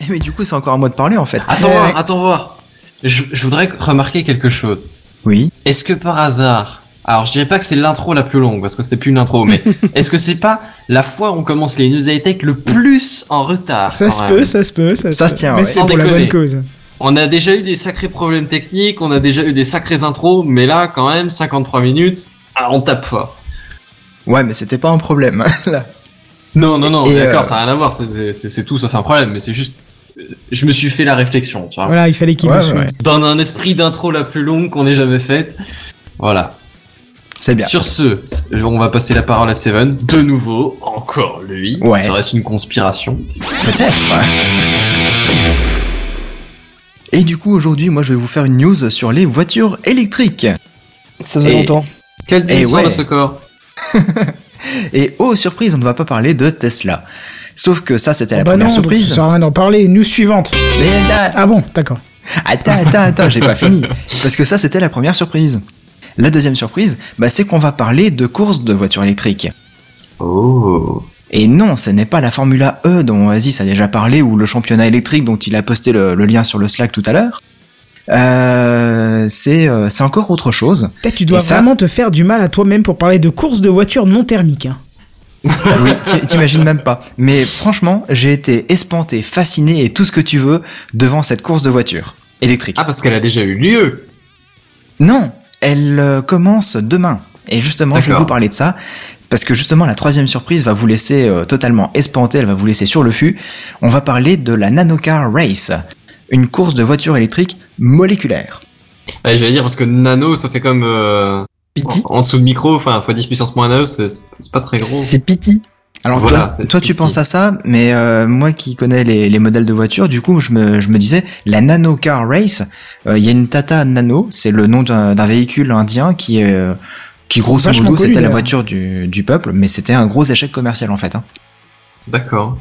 Eh, Mais du coup, c'est encore à moi de parler en fait. Attends voir, attends voir. Je, je voudrais remarquer quelque chose. Oui. Est-ce que par hasard, alors je dirais pas que c'est l'intro la plus longue parce que c'était plus une intro, mais est-ce que c'est pas la fois où on commence les news high tech le plus en retard Ça se peut, ça se peut. Ça, Ça se tient, Mais ouais. c'est Sans pour la déconner. bonne cause. On a déjà eu des sacrés problèmes techniques, on a déjà eu des sacrées intros, mais là quand même 53 minutes, ah, on tape fort. Ouais, mais c'était pas un problème. Là. Non non non, d'accord, euh, ça n'a rien à voir, c'est- tout sauf un problème, mais c'est juste je me suis fait la réflexion, tu vois. Voilà, il fallait qu'il Ouais, suive. ouais. Dans un esprit d'intro la plus longue qu'on ait jamais faite. Voilà. C'est bien. Sur ce, on va passer la parole à Seven. De nouveau, encore lui. Ouais. Serait-ce une conspiration Peut-être, ouais. Et du coup, aujourd'hui, moi, je vais vous faire une news sur les voitures électriques. Ça faisait Et- longtemps. Quelle Eh direction ouais. de ce corps? Et oh, surprise, on ne va pas parler de Tesla. Sauf que ça, c'était la Ah bah première non, surprise. ça sert à rien d'en parler. News suivante. Attends, Ah bon, d'accord. attends, attends, attends, j'ai pas fini. Parce que ça, c'était la première surprise. La deuxième surprise, bah, c'est qu'on va parler de courses de voitures électriques. Oh. Et non, ce n'est pas la Formula E dont Oasis a déjà parlé ou le championnat électrique dont il a posté le, le lien sur le Slack tout à l'heure. Euh, c'est euh, c'est encore autre chose. Peut-être tu dois Et ça- vraiment te faire du mal à toi-même pour parler de courses de voitures non thermiques. hein. Oui, t'i- t'imagines même pas. Mais franchement, j'ai été espanté, fasciné et tout ce que tu veux devant cette course de voiture électrique. Ah, parce qu'elle a déjà eu lieu. Non, elle euh, commence demain. Et justement, je vais vous parler de ça. Parce que justement, la troisième surprise va vous laisser euh, totalement espanté, elle va vous laisser sur le fût. On va parler de la Nanocar Race, une course de voiture électrique moléculaire. Ouais, J'allais dire, parce que nano, ça fait comme... euh, en, en dessous de micro, enfin, x 10 puissance moins 9, c'est c'est pas très gros. C'est Piti. Alors Voilà, toi, toi tu penses à ça, mais euh, moi qui connais les, les modèles de voitures, du coup je me, je me disais, la Nano Car Race, euh, il y a une Tata Nano, c'est le nom d'un d'un véhicule indien qui est... euh, qui grosso modo c'était la voiture du, du peuple, mais c'était un gros échec commercial en fait. hein. D'accord.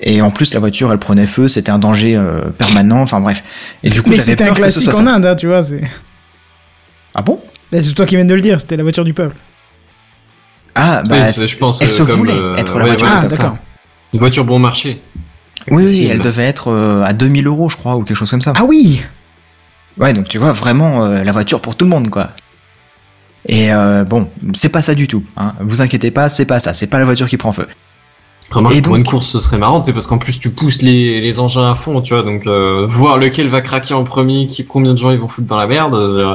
Et en plus la voiture elle prenait feu, c'était un danger euh, permanent, enfin bref. Et du coup Mais j'avais c'était un peur que ce classique soit en ça. Inde, hein, tu vois. c'est- Ah bon? Là, c'est toi qui viens de le dire, c'était la voiture du peuple. Ah bah Oui, je pense elle se comme, voulait euh, être la ouais, voiture. ouais, ah, d'accord. Une voiture bon marché. oui, elle devait être euh, à 2000 euros je crois ou quelque chose comme ça. Ah oui Ouais, donc tu vois vraiment euh, la voiture pour tout le monde, quoi. Et euh, bon, c'est pas ça du tout. Hein. Vous inquiétez pas, c'est pas ça. C'est pas la voiture qui prend feu. Remarque, Et pour donc- une course, ce serait marrant, c'est parce qu'en plus, tu pousses les, les engins à fond, tu vois, donc euh, voir lequel va craquer en premier, qui, combien de gens ils vont foutre dans la merde, euh,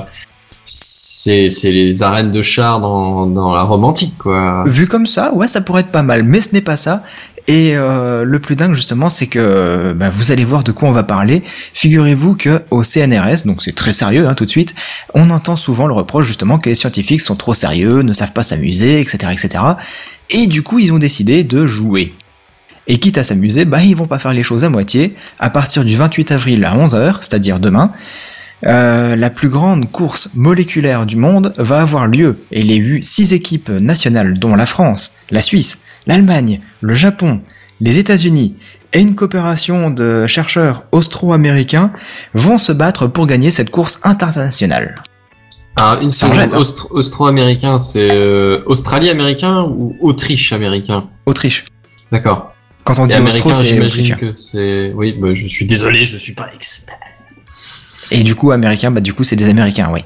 c'est les arènes de chars dans, la Rome antique, quoi. Vu comme ça, ouais, ça pourrait être pas mal, mais ce n'est pas ça. Et euh, le plus dingue justement, c'est que bah, vous allez voir de quoi on va parler. Figurez-vous que au CNRS, donc c'est très sérieux hein, tout de suite, on entend souvent le reproche justement que les scientifiques sont trop sérieux, ne savent pas s'amuser, etc., etc. Et du coup, ils ont décidé de jouer. Et quitte à s'amuser, bah ils vont pas faire les choses à moitié. À partir du 28 avril à 11h, c'est-à-dire demain, euh, la plus grande course moléculaire du monde va avoir lieu et il y a eu six équipes nationales dont la France, la Suisse, l'Allemagne, le Japon, les États-Unis et une coopération de chercheurs austro-américains vont se battre pour gagner cette course internationale. Ah, une seconde, austro-américain, c'est euh, Australie-américain ou Autriche-américain? Autriche. D'accord. Quand on dit austro, c'est autrichien. que. Oui, bah, je suis désolé, je suis pas expert. Et du coup, américain, bah du coup, c'est des Américains, oui.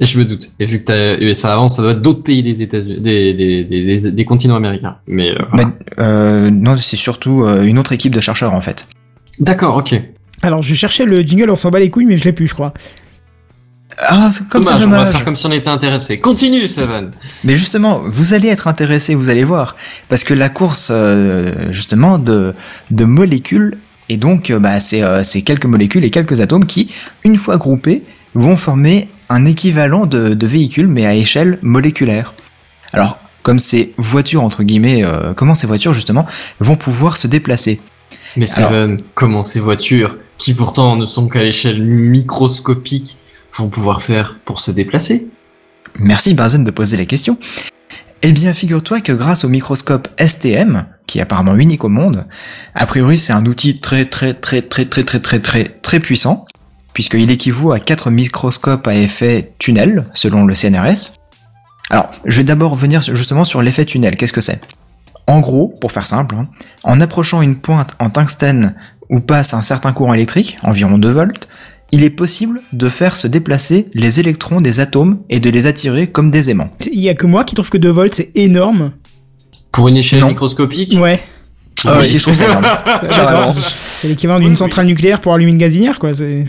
Je me doute. Et vu que t'as- et ça avance, ça doit être d'autres pays des États-Unis, des, des, des, des, des continents américains. Mais euh, voilà. Mais, euh, non, c'est surtout euh, une autre équipe de chercheurs en fait. d'accord, ok. Alors, je cherchais le jingle, on s'en bat les couilles, mais je l'ai plus, je crois. Ah, c'est comme dommage, ça, on va faire comme si on était intéressé. Continue, Seven. Mais justement, vous allez être intéressé, vous allez voir, parce que la course euh, justement de de molécules et donc euh, bah c'est euh, c'est quelques molécules et quelques atomes qui, une fois groupés, vont former un équivalent de de véhicules mais à échelle moléculaire. Alors comme ces voitures entre guillemets, euh, comment ces voitures justement vont pouvoir se déplacer? Mais Seven, comment ces voitures, qui pourtant ne sont qu'à l'échelle microscopique, vont pouvoir faire pour se déplacer? Merci Barzen de poser la question. Eh bien, figure-toi que grâce au microscope STM, qui est apparemment unique au monde, a priori c'est un outil très très très très très très très très puissant, puisqu'il équivaut à 4 microscopes à effet tunnel, selon le CNRS. Alors, je vais d'abord revenir sur- justement sur l'effet tunnel, qu'est-ce que c'est? En gros, pour faire simple, hein, en approchant une pointe en tungstène où passe un certain courant électrique, environ 2 volts, il est possible de faire se déplacer les électrons des atomes et de les attirer comme des aimants. Il y a que moi qui trouve que 2 volts, c'est énorme. Pour une échelle Non. microscopique Ouais. Ah oui, si, je trouve ça énorme. C'est- l'équivalent d'une centrale nucléaire pour allumer une gazinière, quoi. C'est.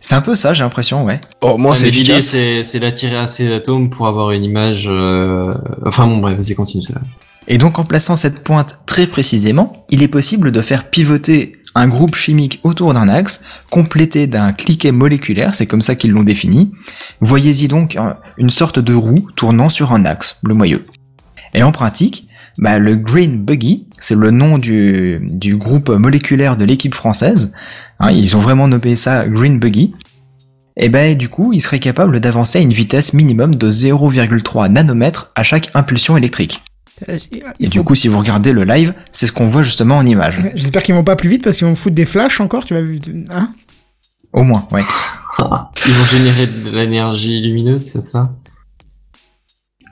C'est un peu ça, j'ai l'impression, ouais. Bon, moi, c'est L'idée, c'est d'attirer assez d'atomes pour avoir une image... euh, Enfin bon, bref, vas-y, continue, Seven. Et donc en plaçant cette pointe très précisément, il est possible de faire pivoter un groupe chimique autour d'un axe, complété d'un cliquet moléculaire, c'est comme ça qu'ils l'ont défini. Voyez-y donc un- une sorte de roue tournant sur un axe, le moyeu. Et en pratique, bah, le Green Buggy, c'est le nom du, du groupe moléculaire de l'équipe française. Hein, ils ont vraiment nommé ça Green Buggy. Et ben du coup, il serait capable d'avancer à une vitesse minimum de 0,3 nanomètres à chaque impulsion électrique. Euh, Et du coup, si vous regardez le live, c'est ce qu'on voit justement en image. J'espère qu'ils vont pas plus vite parce qu'ils vont foutre des flashs encore, tu vas hein? Au moins, ouais. Ils vont générer de l'énergie lumineuse, c'est ça?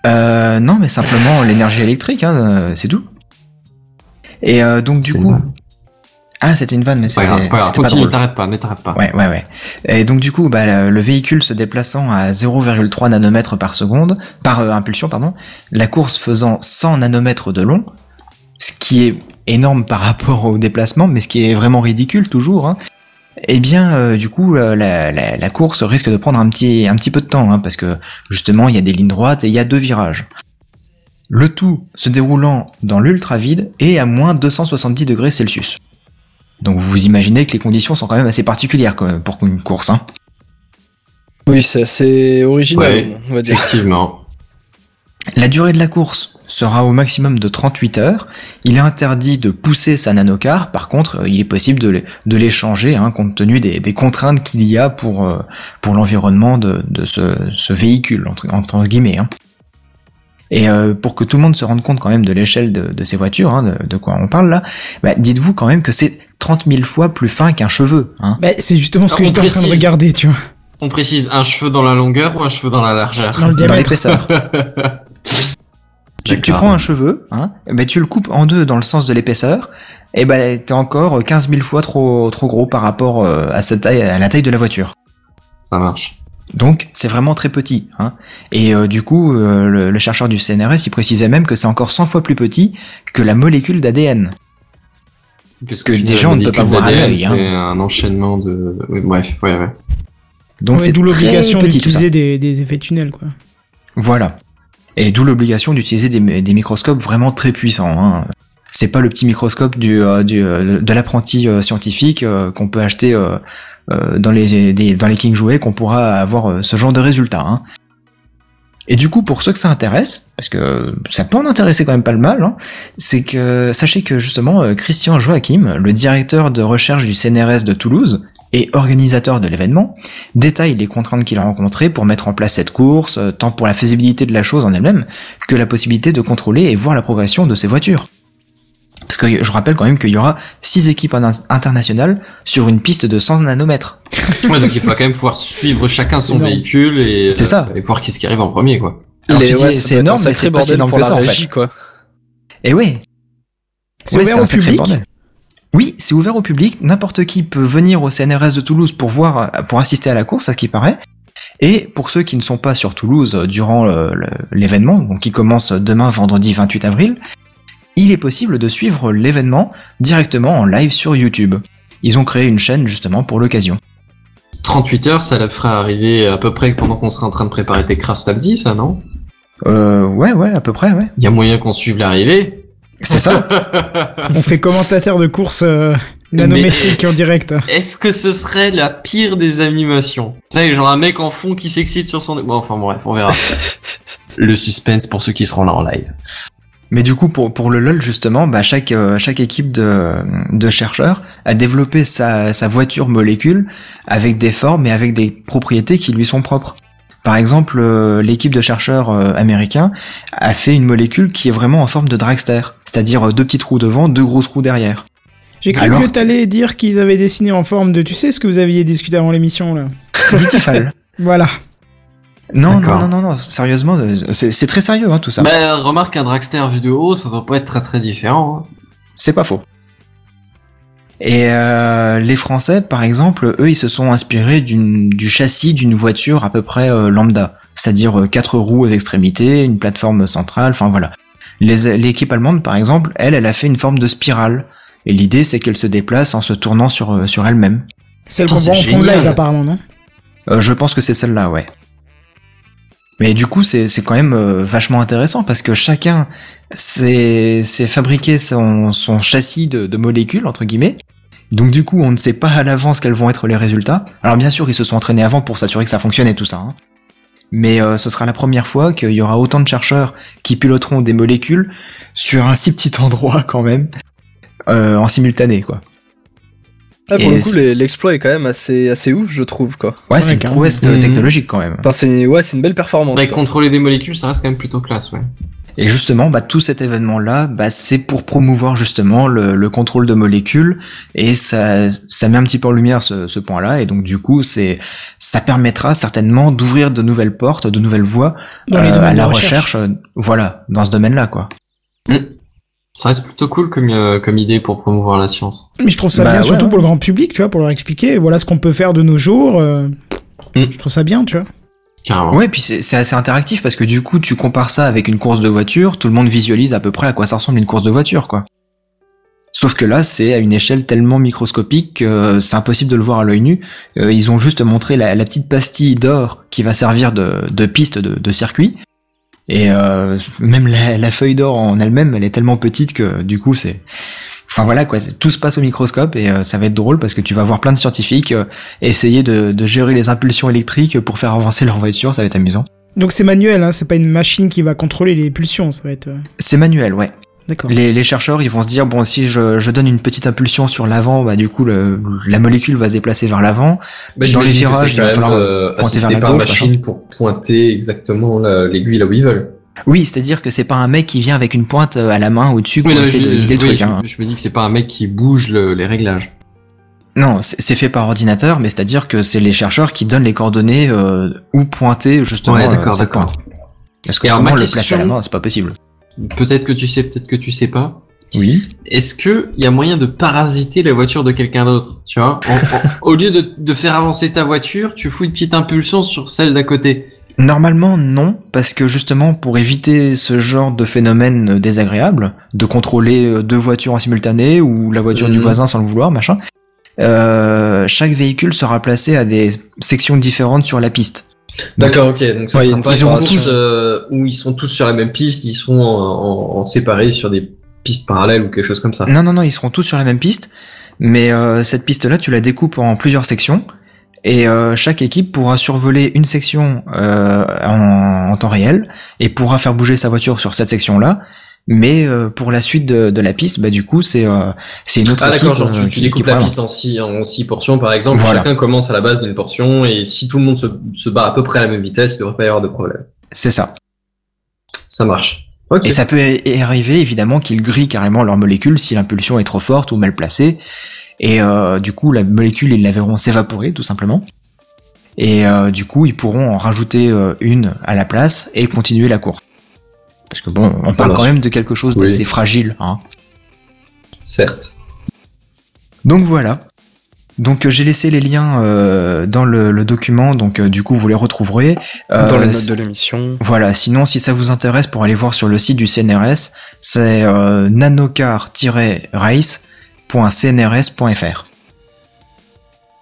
Euh, non, mais simplement l'énergie électrique, hein, euh, c'est tout. Et euh, donc du coup. Ah, c'était une vanne, mais C'est pas c'était grave, pas grave. pas t'arrêtes pas, ne t'arrête pas. Ouais, ouais, ouais. Et donc du coup, bah, le, le véhicule se déplaçant à 0,3 nanomètres par seconde, par euh, impulsion, pardon, la course faisant 100 nanomètres de long, ce qui est énorme par rapport au déplacement, mais ce qui est vraiment ridicule toujours. Hein. Eh bien, euh, du coup, la, la, la course risque de prendre un petit, un petit peu de temps, hein, parce que justement, il y a des lignes droites et il y a deux virages. Le tout se déroulant dans l'ultra vide et à moins 270 degrés Celsius. Donc vous imaginez que les conditions sont quand même assez particulières pour une course. Hein. Oui, c'est assez original, Ouais, on va dire. Effectivement. La durée de la course sera au maximum de 38 heures. Il est interdit de pousser sa nanocar. Par contre, euh, il est possible de les, de les changer hein, compte tenu des, des contraintes qu'il y a pour, euh, pour l'environnement de, de ce, ce véhicule, entre, entre guillemets. Hein. Et euh, pour que tout le monde se rende compte quand même de l'échelle de, de ces voitures, hein, de, de quoi on parle là, bah, dites-vous quand même que c'est 30 000 fois plus fin qu'un cheveu. Hein. Bah, c'est justement ce que j'étais en train de regarder, tu vois. On précise un cheveu dans la longueur ou un cheveu dans la largeur? Dans le Dans l'épaisseur. Tu, prends un cheveu, hein, ben tu le coupes en deux dans le sens de l'épaisseur, et ben t'es encore 15 000 fois trop trop gros par rapport euh, à sa taille, à la taille de la voiture. Ça marche. Donc c'est vraiment très petit. Hein. Et euh, du coup, euh, le, le chercheur du CNRS, il précisait même que c'est encore 100 fois plus petit que la molécule d'ADN. Puisque Que déjà, on ne peut pas voir à l'œil, hein. C'est un enchaînement de. oui, bref, ouais, ouais. Donc Ouais, c'est D'où l'obligation d'utiliser des, des effets tunnels, quoi. Voilà. Et d'où l'obligation d'utiliser des, des microscopes vraiment très puissants. Hein. C'est pas le petit microscope du, euh, du, euh, de l'apprenti euh, scientifique euh, qu'on peut acheter euh, euh, dans les des, dans les King Jouets qu'on pourra avoir euh, ce genre de résultat. Hein. Et du coup, pour ceux que ça intéresse, parce que ça peut en intéresser quand même pas le mal, hein, c'est que sachez que justement euh, Christian Joachim, le directeur de recherche du CNRS de Toulouse et organisateur de l'événement, détaille les contraintes qu'il a rencontrées pour mettre en place cette course, euh, tant pour la faisabilité de la chose en elle-même que la possibilité de contrôler et voir la progression de ces voitures. Parce que je rappelle quand même qu'il y aura six équipes in- internationales sur une piste de 100 nanomètres. Ouais, donc il faut quand même pouvoir suivre chacun son véhicule et, C'est ça. et voir qui ce qui arrive en premier, quoi. Alors Les- tu dis, ouais, c'est énorme, mais c'est pas si énorme que ça, en fait. quoi. Et oui, C'est Ouais, ouvert c'est au un sacré public. bordel. Oui, c'est ouvert au public. N'importe qui peut venir au CNRS de Toulouse pour voir, pour assister à la course, à ce qui paraît. Et pour ceux qui ne sont pas sur Toulouse euh, durant l'événement, donc qui commence demain vendredi 28 avril, il est possible de suivre l'événement directement en live sur YouTube. Ils ont créé une chaîne justement pour l'occasion. 38 heures, ça la ferait arriver à peu près pendant qu'on serait en train de préparer tes craft samedi, ça, non? Euh, ouais, ouais, à peu près, ouais. Il y a moyen qu'on suive l'arrivée. C'est ça. On fait commentateur de course euh, nanométrique en direct. Est-ce que ce serait la pire des animations? Tu sais, genre un mec en fond qui s'excite sur son... Bon, enfin bref, on verra. Le suspense pour ceux qui seront là en live. Mais du coup, pour, pour le LoL, justement, bah, chaque, euh, chaque équipe de, de chercheurs a développé sa, sa voiture molécule avec des formes et avec des propriétés qui lui sont propres. Par exemple, euh, l'équipe de chercheurs euh, américains a fait une molécule qui est vraiment en forme de dragster, c'est-à-dire deux petites roues devant, deux grosses roues derrière. J'ai cru Alors que- t'allais dire qu'ils avaient dessiné en forme de. Tu sais ce que vous aviez discuté avant l'émission là? Ditifal. Voilà. Non, non, non, non, non, sérieusement, euh, c'est c'est très sérieux hein, tout ça. Bah, remarque un dragster vu de haut, ça doit pas être très très différent. hein. C'est pas faux. Et euh, les Français, par exemple, eux, ils se sont inspirés d'une- du châssis d'une voiture à peu près euh, lambda, c'est-à-dire euh, quatre roues aux extrémités, une plateforme centrale, enfin voilà. Les- L'équipe allemande, par exemple, elle, elle a fait une forme de spirale. Et l'idée, c'est qu'elle se déplace en se tournant sur, sur elle-même. Putain, qu'on voit en c'est fond de live apparemment, non? Euh, je pense que c'est celle-là, ouais. Mais du coup, c'est quand même euh, vachement intéressant parce que chacun s'est fabriqué son, châssis de, molécules, entre guillemets, Donc du coup, on ne sait pas à l'avance quels vont être les résultats. Alors bien sûr, ils se sont entraînés avant pour s'assurer que ça fonctionne et tout ça. hein. Mais euh, ce sera la première fois qu'il y aura autant de chercheurs qui piloteront des molécules sur un si petit endroit quand même, euh, en simultané quoi. Ah, pour Et le coup, l'exploit est quand même assez, assez ouf, je trouve, quoi. Ouais, Ouais, c'est une prouesse Mhm. technologique quand même. Enfin, c'est, ouais, c'est une belle performance. Ouais, contrôler des molécules, ça reste quand même plutôt classe, ouais. Et justement, bah, tout cet événement-là, bah, c'est pour promouvoir justement le, le contrôle de molécules et ça, ça met un petit peu en lumière ce, ce point-là et donc du coup, c'est, ça permettra certainement d'ouvrir de nouvelles portes, de nouvelles voies euh, à la recherche. recherche, euh, voilà, dans ce domaine-là, quoi. Ça reste plutôt cool comme, euh, comme idée pour promouvoir la science. Mais je trouve ça Bah bien, ouais, surtout ouais. pour le grand public, tu vois, pour leur expliquer, voilà ce qu'on peut faire de nos jours. euh, Mm. Je trouve ça bien, tu vois. Carrément. Ouais, puis c'est assez interactif parce que du coup, tu compares ça avec une course de voiture, tout le monde visualise à peu près à quoi ça ressemble une course de voiture, quoi. Sauf que là, c'est à une échelle tellement microscopique que euh, c'est impossible de le voir à l'œil nu. Ils ont juste montré la, la petite pastille d'or qui va servir de, de piste de, de circuit. Et euh, même la, la feuille d'or en elle-même, elle est tellement petite que du coup, c'est... Enfin voilà quoi, tout se passe au microscope et euh, ça va être drôle parce que tu vas voir plein de scientifiques euh, essayer de, de gérer les impulsions électriques pour faire avancer leur voiture, ça va être amusant. Donc c'est manuel, hein, c'est pas une machine qui va contrôler les pulsions, ça va être. euh, C'est manuel, ouais. D'accord. Les, les chercheurs, ils vont se dire bon, si je, je donne une petite impulsion sur l'avant, bah du coup le, la molécule va se déplacer vers l'avant. Bah, Dans les virages, il va falloir euh, pointer vers assisté la par gauche, machine pour pointer exactement la- l'aiguille là où ils veulent. Oui, c'est-à-dire que c'est pas un mec qui vient avec une pointe euh, à la main au-dessus pour essayer je, de guider le oui, truc. je- hein. je me dis que c'est pas un mec qui bouge le- les réglages. Non, c'est c'est fait par ordinateur, mais c'est-à-dire que c'est les chercheurs qui donnent les coordonnées euh, où pointer justement Ouais, euh, d'accord, cette d'accord. pointe. Parce que le placer à la main, c'est pas possible. Peut-être que tu sais, peut-être que tu sais pas. Oui. Est-ce que il y a moyen de parasiter la voiture de quelqu'un d'autre Tu vois, En- en- au lieu de, de faire avancer ta voiture, tu fous une petite impulsion sur celle d'à côté. Normalement, non, parce que justement, pour éviter ce genre de phénomène désagréable, de contrôler euh, deux voitures en simultané ou la voiture du Mhm. voisin sans le vouloir, machin, euh, chaque véhicule sera placé à des sections différentes sur la piste. D'accord, ok. Donc ça Ouais, sera ils pas une tous- euh, où ils sont tous sur la même piste, ils seront en, en- en séparés sur des pistes parallèles ou quelque chose comme ça. Non, non, non, ils seront tous sur la même piste, mais euh, cette piste-là, tu la découpes en plusieurs sections, et euh, chaque équipe pourra survoler une section euh, en, en temps réel, et pourra faire bouger sa voiture sur cette section-là, mais euh, pour la suite de, de la piste, bah du coup, c'est euh, c'est une autre Ah d'accord, genre euh, tu, tu qui- découpes la piste en six, en six portions par exemple, Voilà. chacun commence à la base d'une portion et si tout le monde se, se bat à peu près à la même vitesse, il devrait pas y avoir de problème. C'est ça. Ça marche. Ok. Et ça peut y arriver évidemment qu'ils grillent carrément leur molécule si l'impulsion est trop forte ou mal placée. Et euh, du coup, la molécule, ils la verront s'évaporer tout simplement. Et euh, du coup, ils pourront en rajouter euh, une à la place et continuer la course. Parce que bon, on Ça parle marche. quand même de quelque chose Oui. d'assez fragile. Hein. Certes. Donc voilà. Donc euh, j'ai laissé les liens euh, dans le, le document, donc euh, du coup vous les retrouverez. Euh, Dans les notes de l'émission. Voilà, sinon si ça vous intéresse pour aller voir sur le site du CNRS, c'est euh, nanocar-race.cnrs.fr.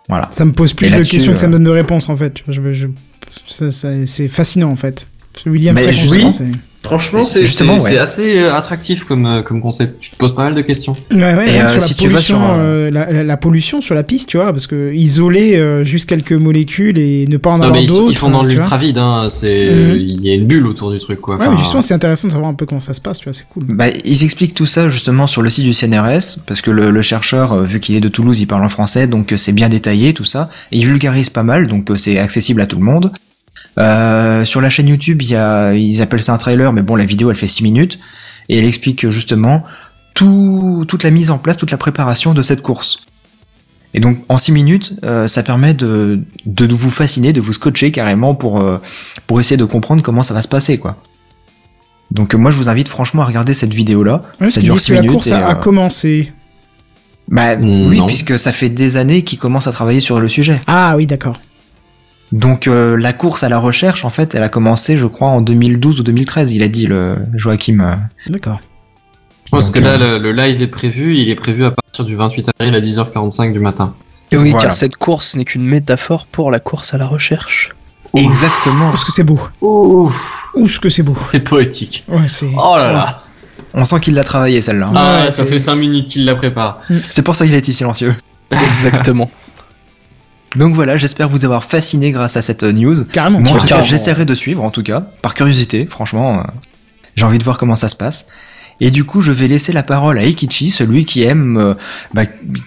Voilà. Ça me pose plus Et de questions que ça me donne de réponses en fait. Je, je- c'est fascinant en fait. William, Mais constant, c'est- Franchement, c'est Justement, c'est- ouais. assez euh, attractif comme, euh, comme concept. Tu te poses pas mal de questions. Ouais, ouais, Et, euh, sur la si tu vas pollution, sur un- euh, la, la- la pollution sur la piste, tu vois, parce que isoler euh, juste quelques molécules et ne pas en Non, avoir mais ils, d'autres. ils font dans l'ultra vide, hein. C'est, Mhm. il y a une bulle autour du truc, quoi. Ouais, mais justement, c'est intéressant de savoir un peu comment ça se passe, tu vois, c'est cool. Bah, ils expliquent tout ça justement sur le site du CNRS, parce que le, le chercheur, vu qu'il est de Toulouse, il parle en français, donc c'est bien détaillé tout ça. Et il vulgarise pas mal, donc c'est accessible à tout le monde. Euh, sur la chaîne YouTube, il y a, ils appellent ça un trailer, mais bon, la vidéo elle fait 6 minutes, et elle explique justement tout, toute la mise en place, toute la préparation de cette course. Et donc en 6 minutes, euh, ça permet de, de vous fasciner, de vous scotcher carrément pour, euh, pour essayer de comprendre comment ça va se passer, quoi. Donc moi je vous invite franchement à regarder cette vidéo là. Ouais, ça dure dis 6 que la minutes. course et, a, euh, commencé. Bah Mm, oui, non. puisque ça fait des années qu'ils commencent à travailler sur le sujet. Ah oui, d'accord. Donc euh, la course à la recherche, en fait, elle a commencé, je crois, en 2012 ou 2013. Il a dit le Joachim. D'accord. Parce Donc, que là, euh, le, le live est prévu, il est prévu à partir du 28 avril à 10h45 du matin. Et oui, Voilà. car cette course n'est qu'une métaphore pour la course à la recherche. Exactement. Oh, ce que c'est beau? Ouh, Ouh, ce que c'est beau? c'est poétique. Ouais, c'est. Oh là là. On sent qu'il l'a travaillé celle-là. Ah, Ouais, ça fait 5 minutes qu'il la prépare. C'est pour ça qu'il a été silencieux. Exactement. Donc voilà, j'espère vous avoir fasciné grâce à cette euh, news. Carrément. Moi, en tout cas, j'essaierai de suivre, en tout cas, par curiosité, franchement. euh, J'ai envie de voir comment ça se passe. Et du coup, je vais laisser la parole à Ikichi, celui qui aime, euh, bah,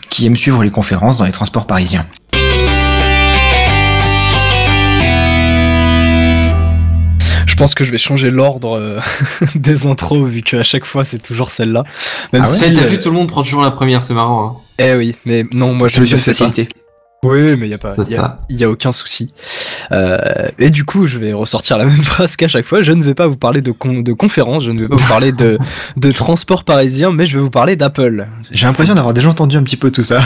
qui aime suivre les conférences dans les transports parisiens. Je pense que je vais changer l'ordre euh, des intros vu qu'à chaque fois c'est toujours celle-là. Même Ah ouais si, Eh, T'as euh, vu, tout le monde prend toujours la première, c'est marrant. Hein. Eh oui, mais non, moi je de fais pas. Oui, mais il y a pas, C'est y a, ça. y a aucun souci. Euh, et du coup, je vais ressortir la même phrase qu'à chaque fois. Je ne vais pas vous parler de, con- de conférences, je ne vais pas vous parler de, de transport parisien, mais je vais vous parler d'Apple. J'ai l'impression d'avoir déjà entendu un petit peu tout ça.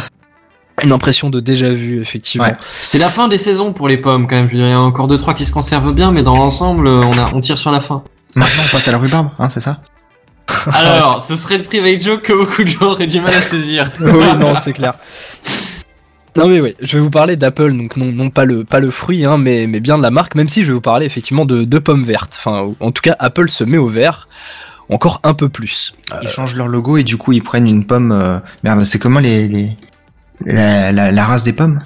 Une impression de déjà vu, effectivement. Ouais. C'est la fin des saisons pour les pommes, quand même. Je veux dire, il y a encore deux trois qui se conservent bien, mais dans l'ensemble, on, a, on tire sur la fin. Maintenant, on passe à la rhubarbe, hein, c'est ça? Alors, ce serait le private joke que beaucoup de gens auraient du mal à saisir. oui, non, c'est clair. Non mais oui, je vais vous parler d'Apple, donc non, non pas le pas le fruit, hein, mais, mais bien de la marque, même si je vais vous parler effectivement de, de pommes vertes. Enfin, en tout cas, Apple se met au vert encore un peu plus. Ils changent leur logo et du coup, ils prennent une pomme. euh, Merde, c'est comment les, les... La, la, la race des pommes?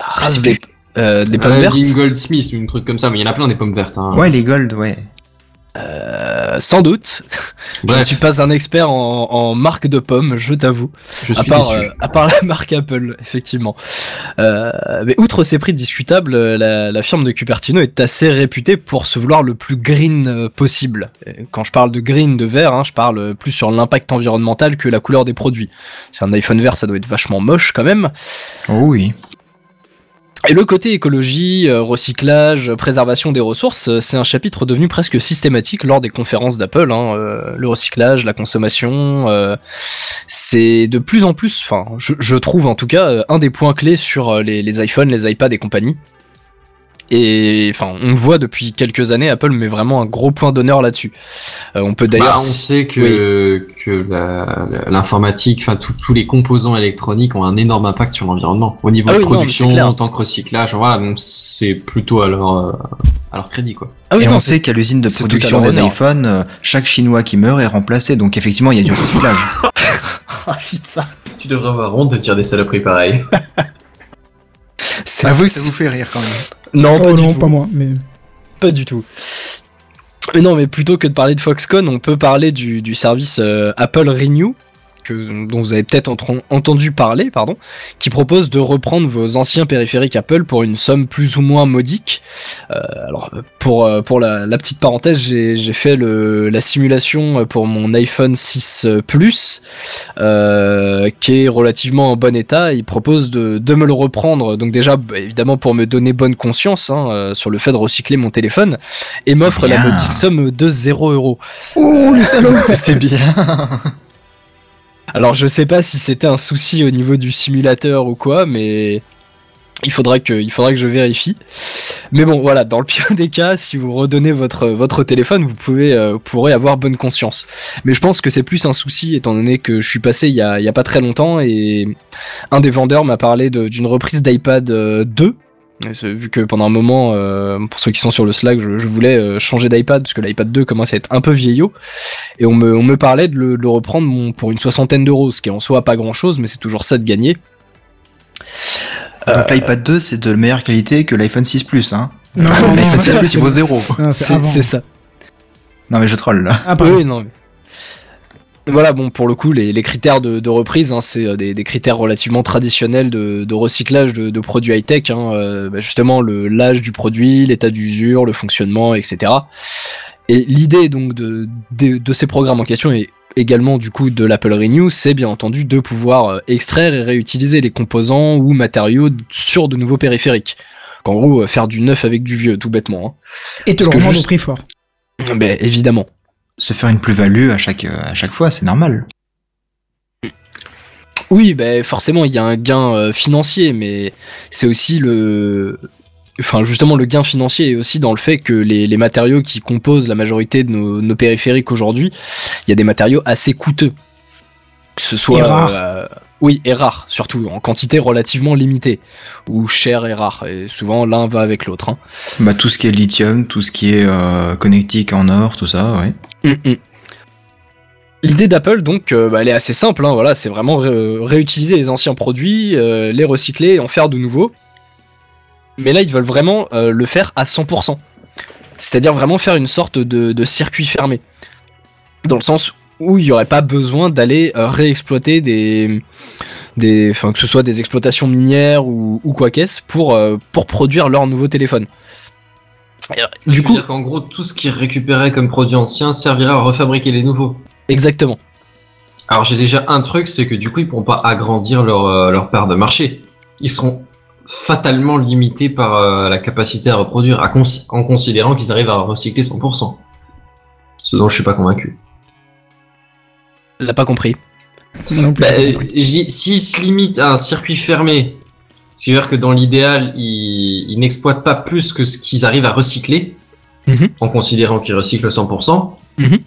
Race des, euh, des pommes Euh, vertes. Goldsmith, ou un truc comme ça, mais il y en a plein des pommes vertes. Hein. Ouais, les gold, ouais. Euh, sans doute. Je ne suis pas un expert en, en marque de pommes, je t'avoue. je À suis part, euh, à part la marque Apple, effectivement. Euh, mais outre ces prix discutables, euh, la, la firme de Cupertino est assez réputée pour se vouloir le plus green euh, possible. Et quand je parle de green, de vert, hein, je parle plus sur l'impact environnemental que la couleur des produits. C'est un iPhone vert, ça doit être vachement moche quand même. Oh oui. Et le côté écologie, euh, recyclage, préservation des ressources, euh, c'est un chapitre devenu presque systématique lors des conférences d'Apple. Hein, euh, le recyclage, la consommation, c'est de plus en plus, enfin, je, trouve en tout cas, un des points clés sur les iPhones, les iPads et compagnie. Et enfin, on voit depuis quelques années, Apple met vraiment un gros point d'honneur là-dessus. Euh, on peut Bah, d'ailleurs, on sait que, que l'informatique, enfin tous les composants électroniques ont un énorme impact sur l'environnement. Au niveau Ah de oui, production, en tant que recyclage, voilà, donc c'est plutôt à leur, euh, à leur crédit quoi. ah oui, et non, on sait qu'à l'usine de production des honneur. iPhones, euh, chaque Chinois qui meurt est remplacé. Donc effectivement, il y a du recyclage. Ah, putain. Tu devrais avoir honte de dire des saloperies pareilles. Que ça vous fait rire quand même. Non, pas oh du non, tout. pas moi. Mais Pas du tout. Mais non, mais plutôt que de parler de Foxconn, on peut parler du, du service euh, Apple Renew, que, dont vous avez peut-être entendu parler, pardon, qui propose de reprendre vos anciens périphériques Apple pour une somme plus ou moins modique. Euh, alors, pour, euh, pour la, la petite parenthèse, j'ai j'ai fait le, la simulation pour mon iPhone 6 Plus, euh, qui est relativement en bon état. Il propose de, de me le reprendre, donc déjà, bah, évidemment, pour me donner bonne conscience hein, sur le fait de recycler mon téléphone, et m'offre la modique somme de 0 euros. oh les salauds C'est bien. Alors je sais pas si c'était un souci au niveau du simulateur ou quoi, mais il faudra que, je vérifie. Mais bon, voilà, dans le pire des cas, si vous redonnez votre, téléphone, vous pouvez, euh, pourrez avoir bonne conscience. Mais je pense que c'est plus un souci, étant donné que je suis passé il y a, y a pas très longtemps, et un des vendeurs m'a parlé d'une reprise d'iPad euh, 2. Vu que pendant un moment, euh, pour ceux qui sont sur le Slack, je, je voulais euh, changer d'iPad parce que l'iPad 2 commence à être un peu vieillot. Et on me, on me parlait de le, de le reprendre mon- pour une soixantaine d'euros, ce qui est en soi pas grand chose, mais c'est toujours ça de gagner. Donc l'iPad 2, c'est de meilleure qualité que l'iPhone 6 Plus. Hein. L'iPhone non, 6 Plus, il vaut zéro. non, c'est ça. Non mais je troll là. Ah. Oui, non. mais- Voilà, bon, pour le coup, les, les critères de, de reprise, hein, c'est euh, des, des critères relativement traditionnels de, de recyclage de, de produits high-tech. Hein, euh, bah, justement, l'âge du produit, l'état d'usure, le fonctionnement, etc. Et l'idée donc de, ces programmes en question et également du coup de l'Apple Renew, c'est bien entendu de pouvoir euh, extraire et réutiliser les composants ou matériaux sur de nouveaux périphériques. En gros, faire du neuf avec du vieux, tout bêtement. hein. Et te Parce le que revendre juste- au prix fort. Ben, évidemment. Se faire une plus-value à chaque, euh, à chaque fois, c'est normal. Oui, ben forcément, il y a un gain euh, financier, mais c'est aussi le. Enfin, justement, le gain financier est aussi dans le fait que les, les matériaux qui composent la majorité de nos, nos périphériques aujourd'hui, il y a des matériaux assez coûteux. Que ce soit. Et rares. euh, oui, et rares, surtout, en quantité relativement limitée. Ou cher et rare. Et souvent, l'un va avec l'autre. Hein. Bah tout ce qui est lithium, tout ce qui est euh, connectique en or, tout ça, ouais. L'idée d'Apple, donc, euh, bah, elle est assez simple. Hein, voilà, c'est vraiment ré- réutiliser les anciens produits, euh, les recycler et en faire de nouveaux. Mais là, ils veulent vraiment euh, le faire à 100%. C'est-à-dire vraiment faire une sorte de, circuit fermé. Dans le sens où il n'y aurait pas besoin d'aller réexploiter des, des, que ce soit des exploitations minières ou, quoi qu'est-ce pour pour produire leur nouveau téléphone. Euh, Du coup, dire qu'en gros, tout ce qui est récupéré comme produit ancien servira à refabriquer les nouveaux. exactement. Alors j'ai déjà un truc, c'est que du coup, ils pourront pas agrandir leur, euh, leur part de marché. Ils seront fatalement limités par euh, la capacité à reproduire, à cons- en considérant qu'ils arrivent à recycler 100%. Ce dont je suis pas convaincu. L'a pas compris. Non plus. Bah, se limitent à un circuit fermé, c'est-à-dire que dans l'idéal, ils, ils n'exploitent pas plus que ce qu'ils arrivent à recycler, Mhm. en considérant qu'ils recyclent 100%, Mhm.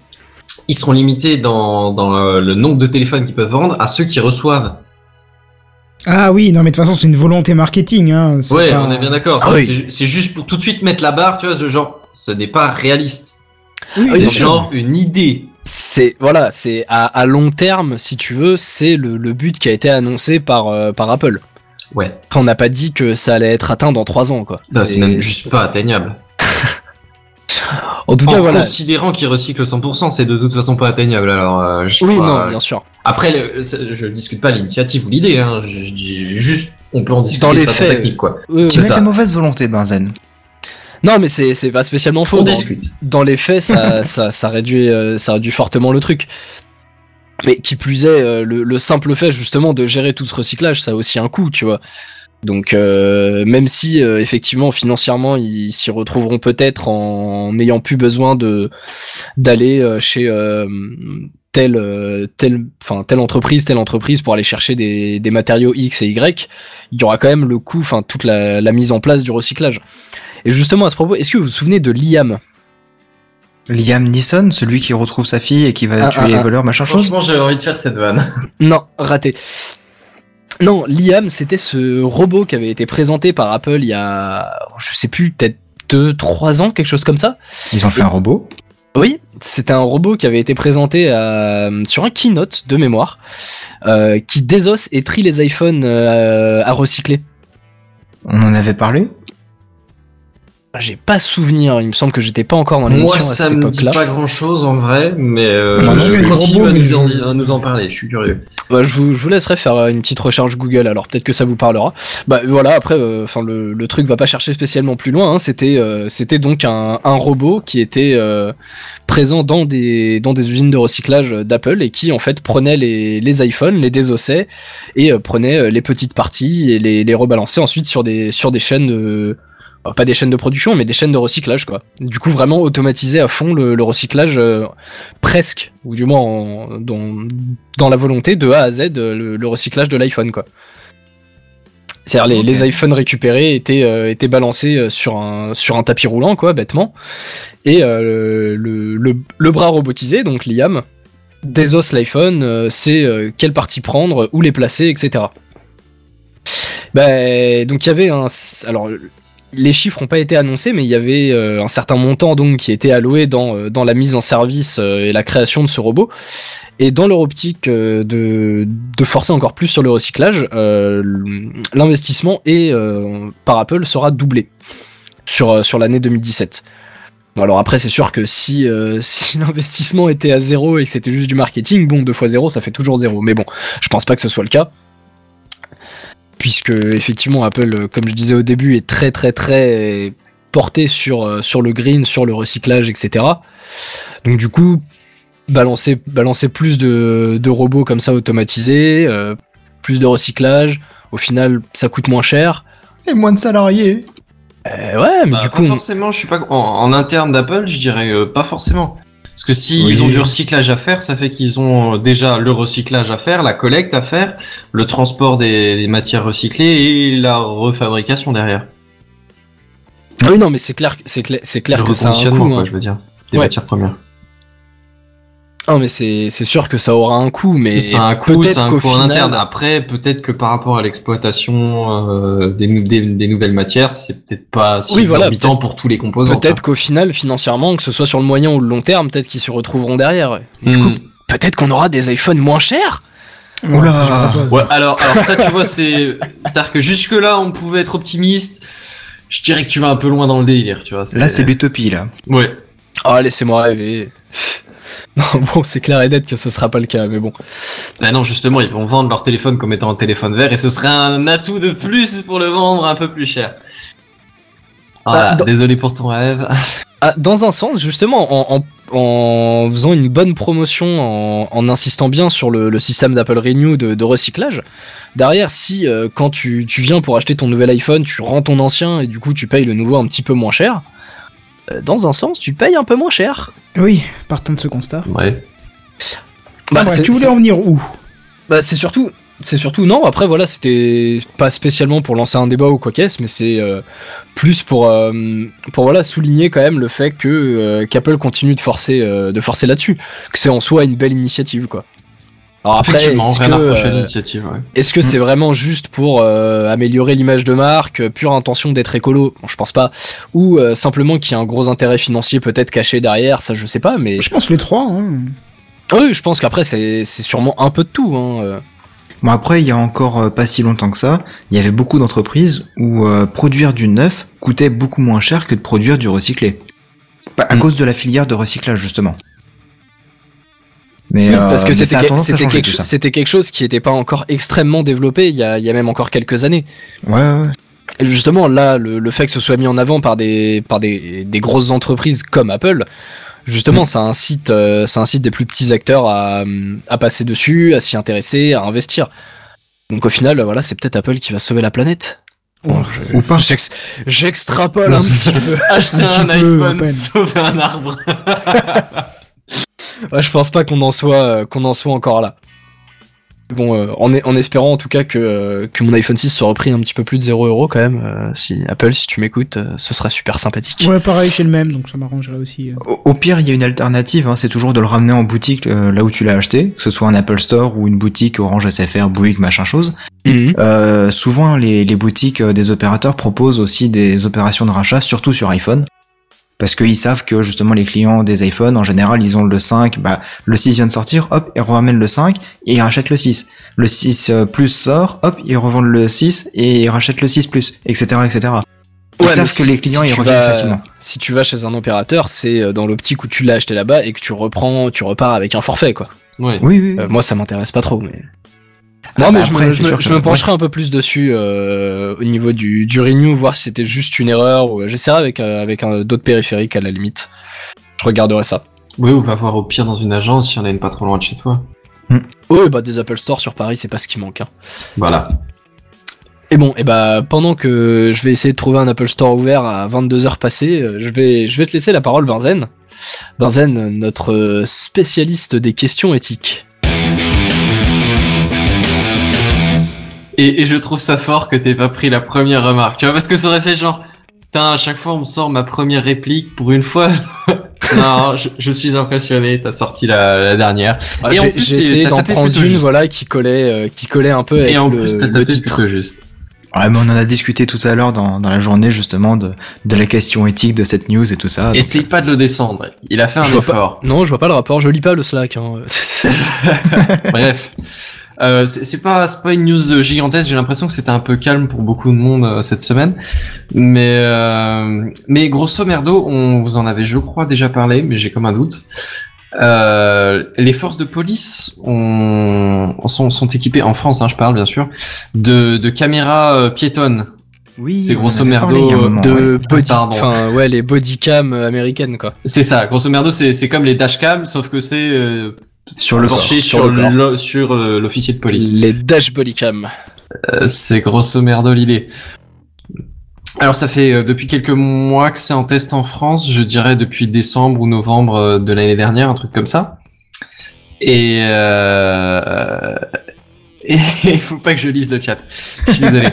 ils seront limités dans, dans le, nombre de téléphones qu'ils peuvent vendre à ceux qui reçoivent. Ah oui, non mais de toute façon c'est une volonté marketing. Hein. Ouais, pas- on est bien d'accord. Ah oui. c'est ju- C'est juste pour tout de suite mettre la barre, tu vois, ce genre, ce n'est pas réaliste. Oui, c'est genre une idée. C'est voilà, c'est à, à long terme, si tu veux, c'est le, le but qui a été annoncé par euh, par Apple. Ouais. Après, on n'a pas dit que ça allait être atteint dans 3 ans, quoi. Bah, c'est même juste pas atteignable. En tout cas, En voilà. considérant qu'ils recyclent 100%, c'est de toute façon pas atteignable. Alors, euh, je Oui, non, euh, bien sûr. Après, le- je discute pas l'initiative ou l'idée, hein. je, je dis juste on peut en discuter Dans les de façon faits, technique, quoi. Euh, Tu C'est mets ça. ta mauvaise volonté, Benzen. non, mais c'est c'est pas spécialement faux. On Dans, discute. dans les faits, ça, ça, ça réduit euh, ça réduit fortement le truc. Mais qui plus est, euh, le, le simple fait justement de gérer tout ce recyclage, ça a aussi un coût, tu vois. Donc euh, même si euh, effectivement financièrement ils s'y retrouveront peut-être en n'ayant plus besoin de d'aller euh, chez euh, telle euh, telle enfin telle entreprise telle entreprise pour aller chercher des, des matériaux X et Y, il y aura quand même le coût enfin toute la, la mise en place du recyclage. Et justement à ce propos, est-ce que vous vous souvenez de Liam? Liam Neeson, celui qui retrouve sa fille et qui va Ah, tuer ah, les ah. voleurs, machin chose. Franchement, j'avais envie de faire cette vanne. Non, raté. Non, Liam, c'était ce robot qui avait été présenté par Apple il y a, je sais plus, peut-être 2-3 ans, quelque chose comme ça. Ils ont fait un robot. Oui, c'était un robot qui avait été présenté à- sur un keynote de mémoire, euh, qui désosse et trie les iPhones euh, à recycler. On en avait parlé. J'ai pas souvenir, il me semble que j'étais pas encore dans Moi, l'émission à ça cette me dit époque-là. pas grand chose en vrai, mais euh, je le continue robot, à nous, en, je- à nous en parler, je suis curieux. Bah, je, vous, je vous laisserai faire euh, une petite recherche Google, alors peut-être que ça vous parlera. Bah voilà, après, euh, enfin le, le truc va pas chercher spécialement plus loin. hein. C'était euh, c'était donc un, un robot qui était euh, présent dans des dans des usines de recyclage d'Apple et qui en fait prenait les, les iPhones, les désossait et euh, prenait euh, les petites parties et les, les rebalançait ensuite sur des sur des chaînes de pas des chaînes de production, mais des chaînes de recyclage, quoi. Du coup, vraiment automatiser à fond le, le recyclage, euh, presque, ou du moins en- dans, dans la volonté de A à Z, euh, le, le recyclage de l'iPhone, quoi. C'est-à-dire les, les iPhones récupérés étaient, euh, étaient balancés sur un, sur un tapis roulant, quoi, bêtement. Et euh, le, le, le bras robotisé, donc l'IAM, désosse l'iPhone, sait quelle partie prendre, où les placer, etc. Bah, donc il y avait un... Alors, les chiffres n'ont pas été annoncés, mais il y avait euh, un certain montant donc qui était alloué dans, euh, la mise en service euh, et la création de ce robot. Et dans leur optique de, forcer encore plus sur le recyclage, l'investissement est, par Apple sera doublé sur, l'année 2017. Bon, alors après, c'est sûr que si, si l'investissement était à zéro et que c'était juste du marketing, bon, deux fois zéro, ça fait toujours zéro. Mais bon, je pense pas que ce soit le cas puisque effectivement Apple, euh, comme je disais au début, est très très très porté sur, euh, sur le green, sur le recyclage, etc. Donc du coup, balancer, balancer plus de, de robots comme ça automatisés, euh, plus de recyclage, au final ça coûte moins cher. Et moins de salariés. Euh, ouais, mais Bah, du coup, on- forcément, je suis pas en, en interne d'Apple, je dirais euh, pas forcément. Parce que s'ils Oui. ont du recyclage à faire, ça fait qu'ils ont euh, déjà le recyclage à faire, la collecte à faire, le transport des, des matières recyclées et la refabrication derrière. Ah oui non mais c'est clair, c'est clair, c'est clair le que ça a un coût. quoi, hein. je veux dire, des Ouais. matières premières. Non mais c'est c'est sûr que ça aura un coût, mais c'est un coût, peut-être c'est un qu'au coût en final- interne. Après, peut-être que par rapport à l'exploitation euh, des, nou- des, des nouvelles matières, c'est peut-être pas si Oui, voilà, exorbitant pour tous les composants. Peut-être qu'au final, financièrement, que ce soit sur le moyen ou le long terme, peut-être qu'ils se retrouveront derrière. quoi. Du coup, Hmm. peut-être qu'on aura des iPhones moins chers? Ouais, ça, ça. Ouais, alors, alors ça, tu vois, c'est, c'est-à-dire que jusque là, on pouvait être optimiste. Je dirais que tu vas un peu loin dans le délire, tu vois. Là, c'est l'utopie, là. Ouais. Ah, laissez-moi rêver. Non, bon, c'est clair et net que ce sera pas le cas, mais bon. Bah non, justement, ils vont vendre leur téléphone comme étant un téléphone vert et ce serait un atout de plus pour le vendre un peu plus cher. Voilà, Bah, dans- désolé pour ton rêve. Ah, dans un sens, justement, en, en, en faisant une bonne promotion, en, en insistant bien sur le, le système d'Apple Renew de, de recyclage, derrière, si euh, quand tu, tu viens pour acheter ton nouvel iPhone, tu rends ton ancien et du coup tu payes le nouveau un petit peu moins cher, dans un sens, tu payes un peu moins cher. Oui, partant de ce constat. Ouais. Bah, Ouais, tu voulais en venir où Bah c'est surtout, c'est surtout non. Après voilà, c'était pas spécialement pour lancer un débat ou quoi qu'est-ce, mais c'est euh, plus pour euh, pour voilà souligner quand même le fait que euh, qu'Apple continue de forcer euh, de forcer là-dessus, que c'est en soi une belle initiative quoi. Alors après, Effectivement, est-ce rien à que, reprocher à euh, l'initiative, ouais. est-ce que c'est vraiment juste pour euh, améliorer l'image de marque, euh, pure intention d'être écolo? Bon, je pense pas. Ou euh, simplement qu'il y a un gros intérêt financier peut-être caché derrière, ça je sais pas, mais Je pense les trois. Hein. oui, je pense qu'après c'est c'est sûrement un peu de tout. Hein. Bon après, il y a encore pas si longtemps que ça, il y avait beaucoup d'entreprises où euh, produire du neuf coûtait beaucoup moins cher que de produire du recyclé. À Mm. cause de la filière de recyclage justement. Mais Oui, euh, parce que c'était quelque, chose qui n'était pas encore extrêmement développé il y, a, il y a même encore quelques années. Ouais, ouais. Et justement, là, le, le fait que ce soit mis en avant par des, par des, des grosses entreprises comme Apple, justement, Mm. ça incite, euh, ça incite des plus petits acteurs à, à passer dessus, à s'y intéresser, à investir. Donc au final, voilà, c'est peut-être Apple qui va sauver la planète. Bon, je- Ou pas. j'ex- J'extrapole un petit peu. Acheter Un un iPhone, sauver un arbre. Ouais, je pense pas qu'on en soit euh, qu'on en soit encore là. Bon, euh, en, en espérant en tout cas que, euh, que mon iPhone 6 soit repris un petit peu plus de 0 euros quand même. euh, si Apple, si tu m'écoutes, euh, ce serait super sympathique. Ouais, pareil, chez le même, donc ça m'arrangerait aussi. euh. Au, au pire, il y a une alternative, hein, c'est toujours de le ramener en boutique euh, là où tu l'as acheté, que ce soit un Apple Store ou une boutique Orange SFR, Bouygues, machin chose. Mhm. Euh, souvent, les, les boutiques euh, des opérateurs proposent aussi des opérations de rachat, surtout sur iPhone. Parce qu'ils savent que justement les clients des iPhones, en général, ils ont le 5, bah, le 6 vient de sortir, hop, ils ramènent le 5 et ils rachètent le 6. Le 6 euh, plus sort, hop, ils revendent le 6 et ils rachètent le 6 plus, etc., etc. Ils Ouais, savent que si- les clients, si ils tu reviennent vas- facilement. Si tu vas chez un opérateur, c'est euh, dans l'optique où tu l'as acheté là-bas et que tu reprends, tu repars avec un forfait quoi. Ouais. Oui, oui. oui. Euh, moi, ça m'intéresse pas trop, mais. Ah, Non, mais bah, je, après, me, c'est je me- je pencherai un peu plus dessus euh, au niveau du, du renew, voir si c'était juste une erreur ou j'essaierai avec, euh, avec un- d'autres périphériques à la limite. Je regarderai ça. Oui, ou va voir au pire dans une agence si on a une pas trop loin de chez toi. Oh, bah des Apple Store sur Paris, c'est pas ce qui manque. hein. Voilà. Et bon, et bah pendant que je vais essayer de trouver un Apple Store ouvert à 22h passées, euh, je vais, je vais te laisser la parole, Benzen. Benzen, notre spécialiste des questions éthiques. Et, et je trouve ça fort que t'aies pas pris la première remarque. Tu vois, parce que ça aurait fait genre, putain, à chaque fois on me sort ma première réplique pour une fois. non, je, je suis impressionné, t'as sorti la, la dernière. Ah, Et en j'ai plus, j'ai t'es- essayé d'en prendre une, juste. voilà, qui collait, euh, qui collait un peu avec Et en le, plus, t'as le tapé titre. juste. Ouais, mais on en a discuté tout à l'heure dans, dans la journée justement de, de la question éthique de cette news et tout ça. donc- Essaye pas de le descendre. Il a fait un Je effort. Non, je vois pas le rapport, je lis pas le Slack. Hein. Bref. Euh, c'est c'est pas c'est pas une news gigantesque. J'ai l'impression que c'était un peu calme pour beaucoup de monde euh, cette semaine, mais euh, mais grosso merdo, on vous en avait je crois déjà parlé, mais j'ai comme un doute. Euh, les forces de police ont, sont, sont équipées en France, hein, je parle bien sûr, de, de caméras euh, piétonnes. Oui, c'est grosso merdo, ouais. de body, Pardon. enfin ouais, les bodycam américaines quoi. C'est ça, grosso merdo, c'est c'est comme les dashcams, sauf que c'est euh, Sur le corps. sur le sur euh, l'officier de police. Les dash bodycam. Euh, c'est grosso merdo l'idée. Alors ça fait euh, depuis quelques mois que c'est en test en France, je dirais depuis décembre ou novembre euh, de l'année dernière, un truc comme ça. Et et il faut pas que je lise le chat. Je suis désolé.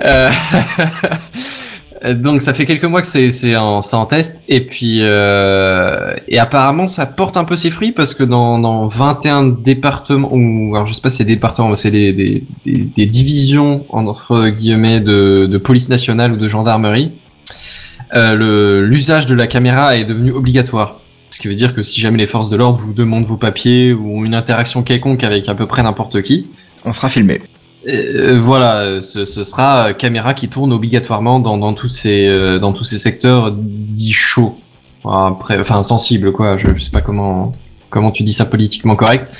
Euh, Donc ça fait quelques mois que c'est en en test et puis euh, et apparemment ça porte un peu ses fruits parce que dans dans 21 départements ou alors je sais pas c'est départements c'est des, des des divisions entre guillemets de de police nationale ou de gendarmerie euh, l'usage de la caméra est devenu obligatoire. Ce qui veut dire que si jamais les forces de l'ordre vous demandent vos papiers ou ont une interaction quelconque avec à peu près n'importe qui, On sera filmé. Euh, voilà, ce, ce sera euh, caméra qui tourne obligatoirement dans, dans tous ces euh, dans tous ces secteurs dits chauds. Après, enfin sensibles quoi. Je, je sais pas comment comment tu dis ça politiquement correct,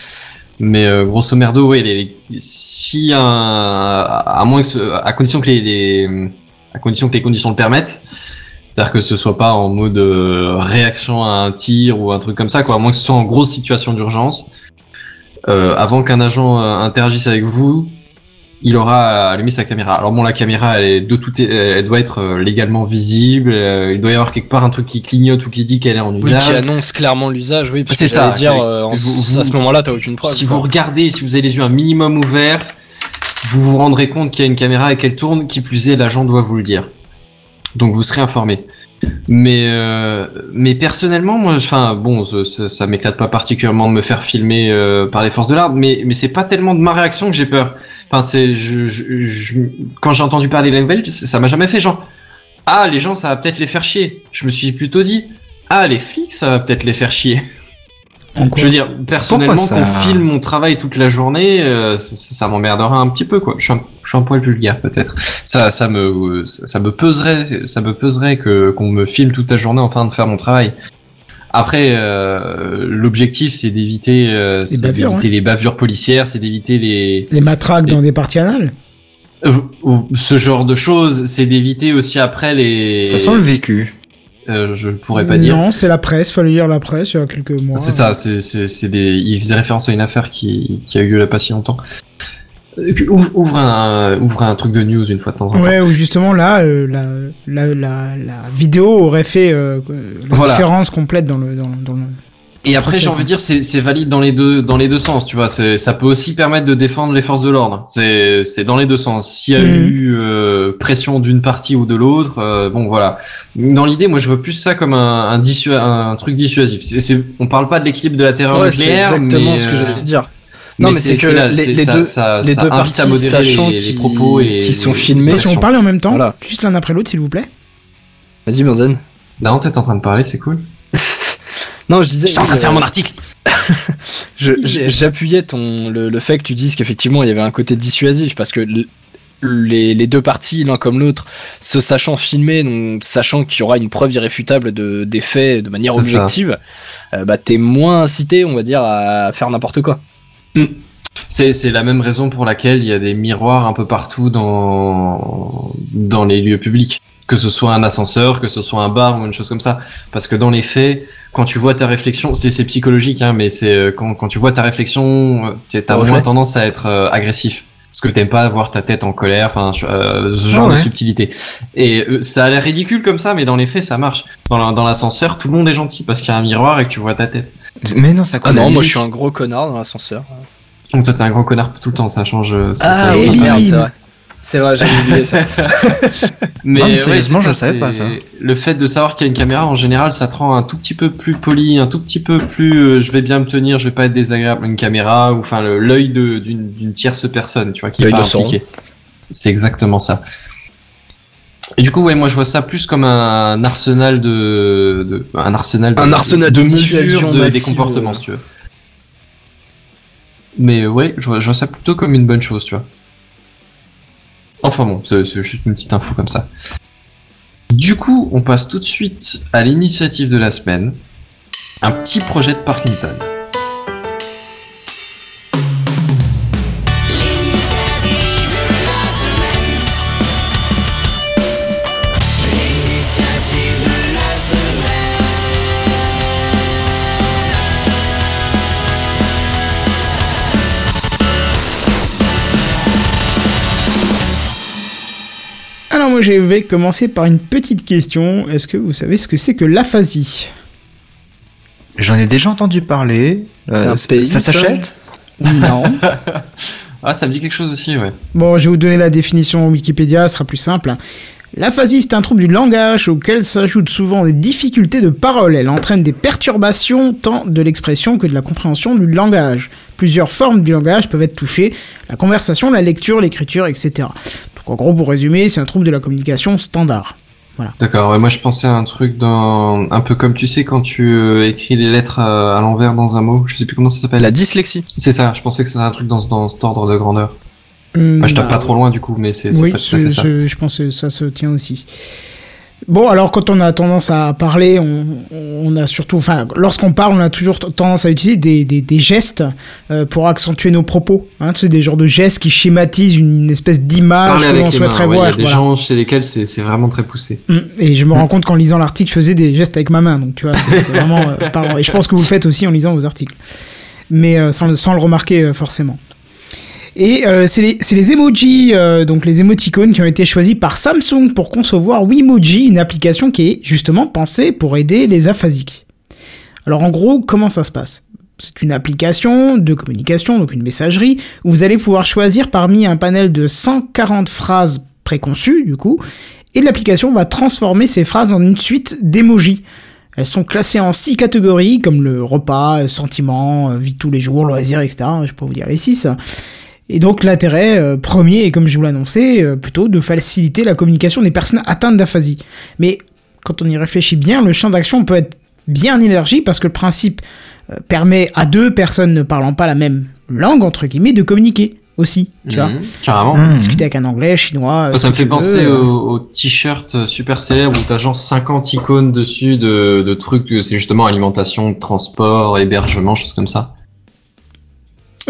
mais euh, grosso merdo, ouais, les, les- si un, à moins que ce- à condition que les, les à condition que les conditions le permettent. C'est-à-dire que ce soit pas en mode euh, réaction à un tir ou un truc comme ça, quoi. À moins que ce soit en grosse situation d'urgence. Euh, avant qu'un agent euh, interagisse avec vous, il aura allumé sa caméra. Alors bon, la caméra, elle, est de tout, elle doit être euh, légalement visible. euh, il doit y avoir quelque part un truc qui clignote ou qui dit qu'elle est en Oui, usage. qui annonce clairement l'usage, oui. parce C'est que ça, dire, que- euh, en- vous- vous- à ce moment-là, t'as aucune preuve. si quoi. vous regardez, si vous avez les yeux un minimum ouverts, vous vous rendrez compte qu'il y a une caméra et qu'elle tourne. Qui plus est, l'agent doit vous le dire. Donc vous serez informé. Mais euh, mais personnellement, moi, enfin bon, ça, ça, ça m'éclate pas particulièrement de me faire filmer euh, par les forces de l'ordre, mais mais c'est pas tellement de ma réaction que j'ai peur. Enfin c'est je, je, je- quand j'ai entendu parler de la nouvelle, ça m'a jamais fait genre ah les gens ça va peut-être les faire chier. Je me suis plutôt dit ah les flics ça va peut-être les faire chier. Je veux dire, personnellement, ça qu'on filme mon travail toute la journée, euh, ça, ça m'emmerdera un petit peu, quoi. Je suis un, je suis un poil vulgaire, peut-être. Ça, ça me, ça me peserait, ça me peserait que qu'on me filme toute la journée en train de faire mon travail. Après, euh, l'objectif, c'est d'éviter, euh, c'est bavures, d'éviter les bavures policières, c'est d'éviter les, Les matraques dans des parties anales euh, ce genre de choses, c'est d'éviter aussi après les. Ça sent le vécu. Euh, je ne pourrais pas dire. Non, c'est la presse, fallait lire la presse il y a quelques mois. C'est ça, c'est c'est c'est des. Il faisait référence à une affaire qui qui a eu lieu là pas si longtemps. Euh, Ouvre, ouvre un ouvre un truc de news une fois de temps en temps. Ouais, où justement là, euh, la, la, la, la vidéo aurait fait euh, la Voilà. différence complète dans le, dans, dans le... Et après, j'ai envie de dire, c'est c'est valide dans les deux dans les deux sens, tu vois. C'est ça peut aussi permettre de défendre les forces de l'ordre. C'est c'est dans les deux sens. S'il y a Mhm. eu euh, pression d'une partie ou de l'autre, euh, bon voilà. Dans l'idée, moi, je veux plus ça comme un un, dissu- un truc dissuasif. C'est c'est on parle pas de l'équilibre de la terreur Ouais, c'est nucléaire, exactement mais, ce que j'allais dire. Non, mais c'est que là, les- deux- ça, les ça deux invite à parties, modérer sachant les, les qu'ils- propos et qui sont les filmés, Si on parlait en même temps, Voilà. juste l'un après l'autre, s'il vous plaît. Vas-y, Benzen. Non, t'es en train de parler, c'est cool. Non, je disais. Je suis en train de oui, faire euh, mon article. J'appuyais ton le, le fait que tu dises qu'effectivement il y avait un côté dissuasif parce que les, les deux parties, l'un comme l'autre, se sachant filmer, donc sachant qu'il y aura une preuve irréfutable de, des faits de manière objective, euh, bah t'es moins incité, on va dire, à faire n'importe quoi. C'est c'est la même raison pour laquelle il y a des miroirs un peu partout dans dans les lieux publics. Que ce soit un ascenseur, que ce soit un bar ou une chose comme ça. Parce que dans les faits, quand tu vois ta réflexion, c'est c'est psychologique, hein, mais c'est euh, quand, quand tu vois ta réflexion, t'as moins tendance à être euh, agressif. Parce que t'aimes pas voir ta tête en colère, enfin euh, ce Ah genre de ouais. subtilité. Et euh, ça a l'air ridicule comme ça, mais dans les faits, ça marche. Dans l'ascenseur, tout le monde est gentil parce qu'il y a un miroir et que tu vois ta tête. Mais non, ça Ah non, moi je suis un gros connard dans l'ascenseur. Donc toi, t'es un gros connard tout le temps, ça change. euh, ça- ça Ah change oui, merde, c'est vrai. C'est vrai, j'ai oublié ça. Mais, Non, mais ouais, sérieusement, c'est je savais pas ça. Le fait de savoir qu'il y a une caméra, en général, ça te rend un tout petit peu plus poli, un tout petit peu plus. euh, je vais bien me tenir, je vais pas être désagréable. Une caméra ou enfin l'œil de- d'une tierce personne, tu vois, qui est pas. C'est exactement ça. Et du coup, ouais, moi je vois ça plus comme un arsenal de, de un arsenal de, Un arsenal de mesures des comportements, euh. si tu veux. Mais ouais, je vois, je vois ça plutôt comme une bonne chose, tu vois. Enfin bon, c'est c'est juste une petite info comme ça. Du coup, on passe tout de suite à l'initiative de la semaine. Un petit projet de Parkington. Je vais commencer par une petite question. Est-ce que vous savez ce que c'est que l'aphasie? J'en ai déjà entendu parler. Euh, pays, ça s'achète? Non. Ah, ça me dit quelque chose aussi, ouais. Bon, je vais vous donner la définition Wikipédia, ce sera plus simple. L'aphasie, c'est un trouble du langage auquel s'ajoutent souvent des difficultés de parole. Elle entraîne des perturbations tant de l'expression que de la compréhension du langage. Plusieurs formes du langage peuvent être touchées, la conversation, la lecture, l'écriture, etc. Donc en gros, pour résumer, c'est un trouble de la communication standard. D'accord, ouais, moi je pensais à un truc dans un peu comme tu sais quand tu euh, écris les lettres à, à l'envers dans un mot, je sais plus comment ça s'appelle. La dyslexie. C'est ça, je pensais que c'était un truc dans, dans cet ordre de grandeur. Hum, Enfin, je tape bah, pas trop loin du coup, mais c'est Oui, pas tout à fait je, ça. je- je pense que ça se tient aussi. Bon, alors quand on a tendance à parler, on, on a surtout, enfin, lorsqu'on parle, on a toujours tendance à utiliser des, des, des gestes euh, pour accentuer nos propos. Hein, c'est des genres de gestes qui schématisent une espèce d'image que avec l'on les souhaiterait mains, ouais, il y voir. a des voilà. gens chez lesquels c'est vraiment très poussé. Mm. Et je me rends compte qu'en lisant l'article, je faisais des gestes avec ma main, donc tu vois, c'est vraiment euh, parlant. Et je pense que vous le faites aussi en lisant vos articles, mais euh, sans, le- sans le remarquer euh, forcément. Et euh, c'est les, emojis, euh, donc les émoticônes qui ont été choisis par Samsung pour concevoir Wimoji, une application qui est justement pensée pour aider les aphasiques. Alors en gros, comment ça se passe? C'est une application de communication, donc une messagerie, où vous allez pouvoir choisir parmi un panel de 140 phrases préconçues, du coup, et l'application va transformer ces phrases en une suite d'émojis. Elles sont classées en six catégories, comme le repas, sentiments, euh, vie de tous les jours, loisirs, etc. Je peux vous dire les six. Et donc l'intérêt euh, premier est, comme je vous l'annonçais, euh, plutôt de faciliter la communication des personnes atteintes d'aphasie. Mais quand on y réfléchit bien, le champ d'action peut être bien élargi parce que le principe euh, permet à deux personnes ne parlant pas la même langue, entre guillemets, de communiquer aussi, tu vois. Mhm, Carrément. Mhm. Discuter avec un anglais, chinois. Ça me fait penser veux, euh. au, au t-shirt super célèbre où t'as genre 50 icônes dessus de, de trucs, c'est justement alimentation, transport, hébergement, choses comme ça.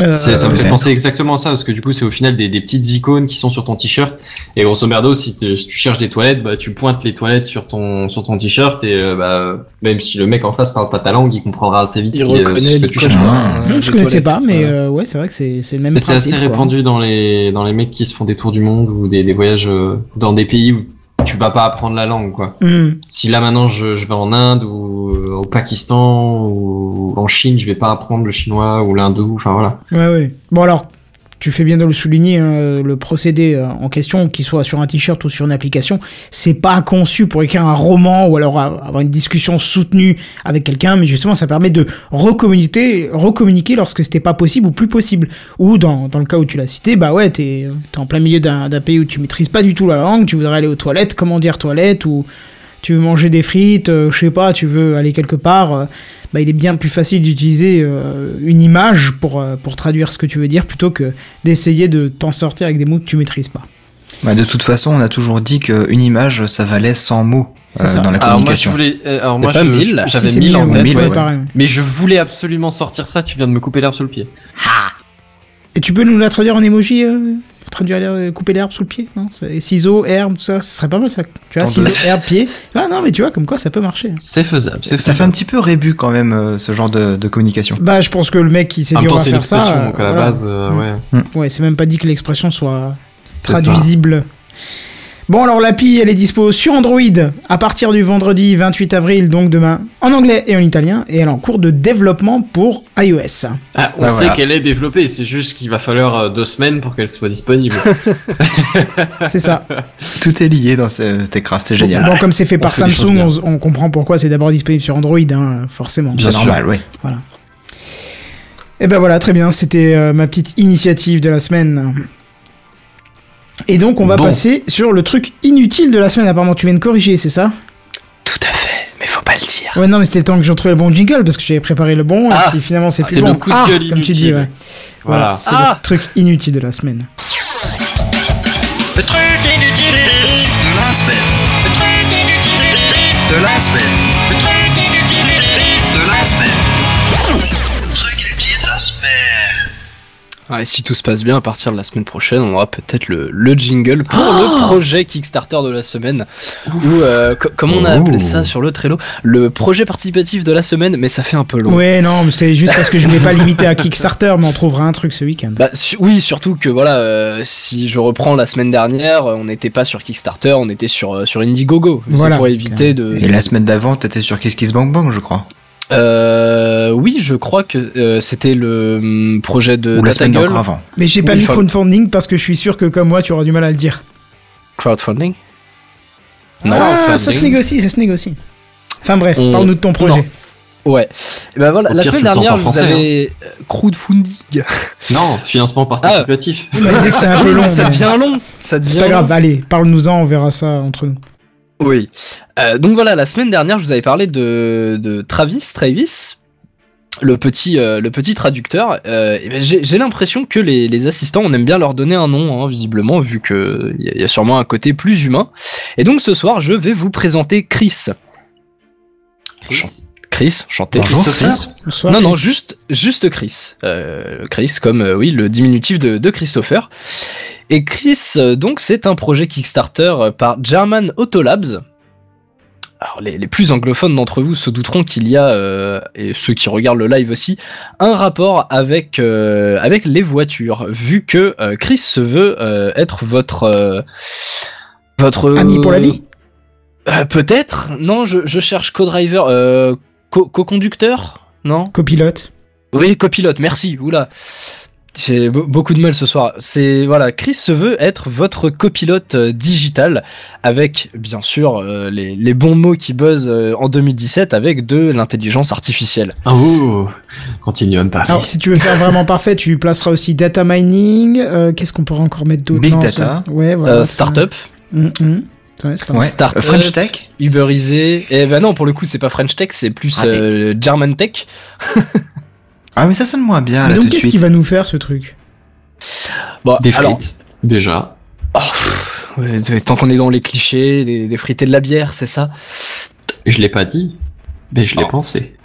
Euh, ça me fait penser exactement à ça parce que du coup c'est au final des, des petites icônes qui sont sur ton t-shirt et grosso merdo si, si tu cherches des toilettes bah tu pointes les toilettes sur ton sur ton t-shirt et euh, bah même si le mec en face parle pas ta langue il comprendra assez vite Il ce est- reconnaît ce que tu cherches. Ah. Non, euh, je connaissais pas, mais Voilà. euh, ouais, c'est vrai que c'est c'est le même c'est assez quoi. répandu dans les dans les mecs qui se font des tours du monde ou des, des voyages euh, dans des pays où tu vas pas apprendre la langue quoi. Hmm. Si là maintenant je, je vais en Inde ou euh, au Pakistan ou en Chine, je vais pas apprendre le chinois ou l'hindou, enfin voilà. Ouais, ouais. Bon, alors, tu fais bien de le souligner, hein, le procédé euh, en question, qu'il soit sur un t-shirt ou sur une application, c'est pas conçu pour écrire un roman ou alors avoir une discussion soutenue avec quelqu'un, mais justement, ça permet de recommuniquer, recommuniquer lorsque c'était pas possible ou plus possible. Ou dans, le cas où tu l'as cité, bah ouais, t'es es en plein milieu d'un d'un pays où tu maîtrises pas du tout la langue, tu voudrais aller aux toilettes, comment dire toilette, ou tu veux manger des frites, euh, je sais pas, tu veux aller quelque part, euh, bah, il est bien plus facile d'utiliser euh, une image pour, euh, pour traduire ce que tu veux dire plutôt que d'essayer de t'en sortir avec des mots que tu maîtrises pas. Bah, de toute façon, on a toujours dit qu'une image, ça valait 100 mots euh, dans la communication. alors moi j'avais Si, c'est 1000 en mille, tête, mille, ouais. ouais. pareil. mais je voulais absolument sortir ça. Tu viens de me couper l'herbe sous le pied. Et tu peux nous la traduire en emoji euh, Traduire l'herbe- couper l'herbe sous le pied non Ciseaux, herbe, tout ça, ce serait pas mal ça. Tu vois, ciseaux, herbe, pied. Ah non, mais tu vois, comme quoi ça peut marcher. hein. C'est faisable, c'est Ça fait un petit peu rébut quand même, euh, ce genre de, de communication. Bah, je pense que le mec qui s'est En dit on va faire ça. expression, euh, donc à la voilà. base, euh, Mm. ouais. Ouais, c'est même pas dit que l'expression soit ça. Bon, alors l'appli, elle est dispo sur Android à partir du vendredi 28 avril, donc demain, en anglais et en italien, et elle est en cours de développement pour iOS. Ah, on Bah, sait voilà. qu'elle est développée, c'est juste qu'il va falloir euh, deux semaines pour qu'elle soit disponible. C'est ça. Tout est lié dans ce, cet Craft, c'est génial. Bon, comme c'est fait On par fait Samsung, on, on comprend pourquoi c'est d'abord disponible sur Android, hein, forcément. Bien C'est sûr. normal, oui. Et ben voilà, très bien, c'était euh, ma petite initiative de la semaine. Et donc on va Bon. passer sur le truc inutile de la semaine. Apparemment, tu viens de corriger, c'est ça? Tout à fait, mais faut pas le dire. Ouais, non, mais c'était le temps que j'ai trouvé le bon jingle parce que j'avais préparé le bon Ah, et puis finalement c'est plus c'est bon. le coup de Ah, gueule comme tu dis, ouais. Voilà, Voilà. c'est Ah. le truc inutile de la semaine. Le truc inutile de la semaine. Le truc inutile de la semaine. Ouais, si tout se passe bien, à partir de la semaine prochaine, on aura peut-être le, le jingle pour Oh le projet Kickstarter de la semaine. Ou, euh, co- comme on a appelé ça sur le Trello, le projet participatif de la semaine, mais ça fait un peu long. Ouais, non, c'est juste parce que je ne l'ai pas limité à Kickstarter, mais on trouvera un truc ce week-end. Bah, su- oui, surtout que voilà, euh, si je reprends la semaine dernière, on n'était pas sur Kickstarter, on était sur, euh, sur Indiegogo. Voilà. C'est pour éviter de. Et la semaine d'avant, t'étais sur Kiss Kiss Bang Bang, je crois. Euh, oui, je crois que euh, c'était le hum, projet de Ou la semaine avant. Mais j'ai pas Oui, mis faut- crowdfunding parce que je suis sûr que comme moi, tu auras du mal à le dire. Crowdfunding ah, crowdfunding. ça se négocie, ça se négocie. Enfin bref, On- parle-nous de ton projet. Non. Ouais. Et ben voilà, Au la pire, semaine dernière, vous français, avez euh, crowdfunding. Non, financement participatif. Il m'a dit que c'est un peu long. ça devient long. Ça devient C'est pas long. grave, allez, parle-nous-en, on verra ça entre nous. Oui. Euh, donc voilà, la semaine dernière, je vous avais parlé de, de Travis, Travis, le petit, euh, le petit traducteur. Euh, ben, j'ai l'impression que les, les assistants, on aime bien leur donner un nom, hein, visiblement, vu que il y, y a sûrement un côté plus humain. Et donc ce soir, je vais vous présenter Chris. Chris, chanté. Bonjour, Christopher Chris. Bonsoir, Non, non, Chris. juste, juste Chris. Euh, Chris, comme, euh, oui, le diminutif de, de Christopher. Et Chris, euh, donc, c'est un projet Kickstarter euh, par German Autolabs. Alors, les, les plus anglophones d'entre vous se douteront qu'il y a, euh, et ceux qui regardent le live aussi, un rapport avec, euh, avec les voitures, vu que euh, Chris se veut être votre... votre Ami pour la vie Peut-être. Non, je, je cherche co-driver, euh, co- co-conducteur Non? Copilote. oui, copilote, merci. Oula. J'ai be- beaucoup de mal ce soir. C'est voilà, Chris se veut être votre copilote euh, digital avec bien sûr euh, les, les bons mots qui buzzent euh, en 2017 avec de l'intelligence artificielle. Oh, continuons de parler. Alors, si tu veux faire vraiment parfait, tu placeras aussi data mining. euh, Qu'est-ce qu'on pourrait encore mettre d'autre Big Non, data. Ouais, voilà. Euh, startup, hum. Ouais, pas. Startup. French Tech. Uberisé. Et ben non, pour le coup, c'est pas French Tech, c'est plus euh, German Tech. Ah, mais ça sonne moins bien, Mais là, donc, tout de qu'est-ce qu'il va nous faire ce truc? Bon, Des alors, frites, déjà. oh, pff, ouais, tant qu'on est dans les clichés, des, des frites et de la bière, c'est ça? Je l'ai pas dit, mais je l'ai pensé.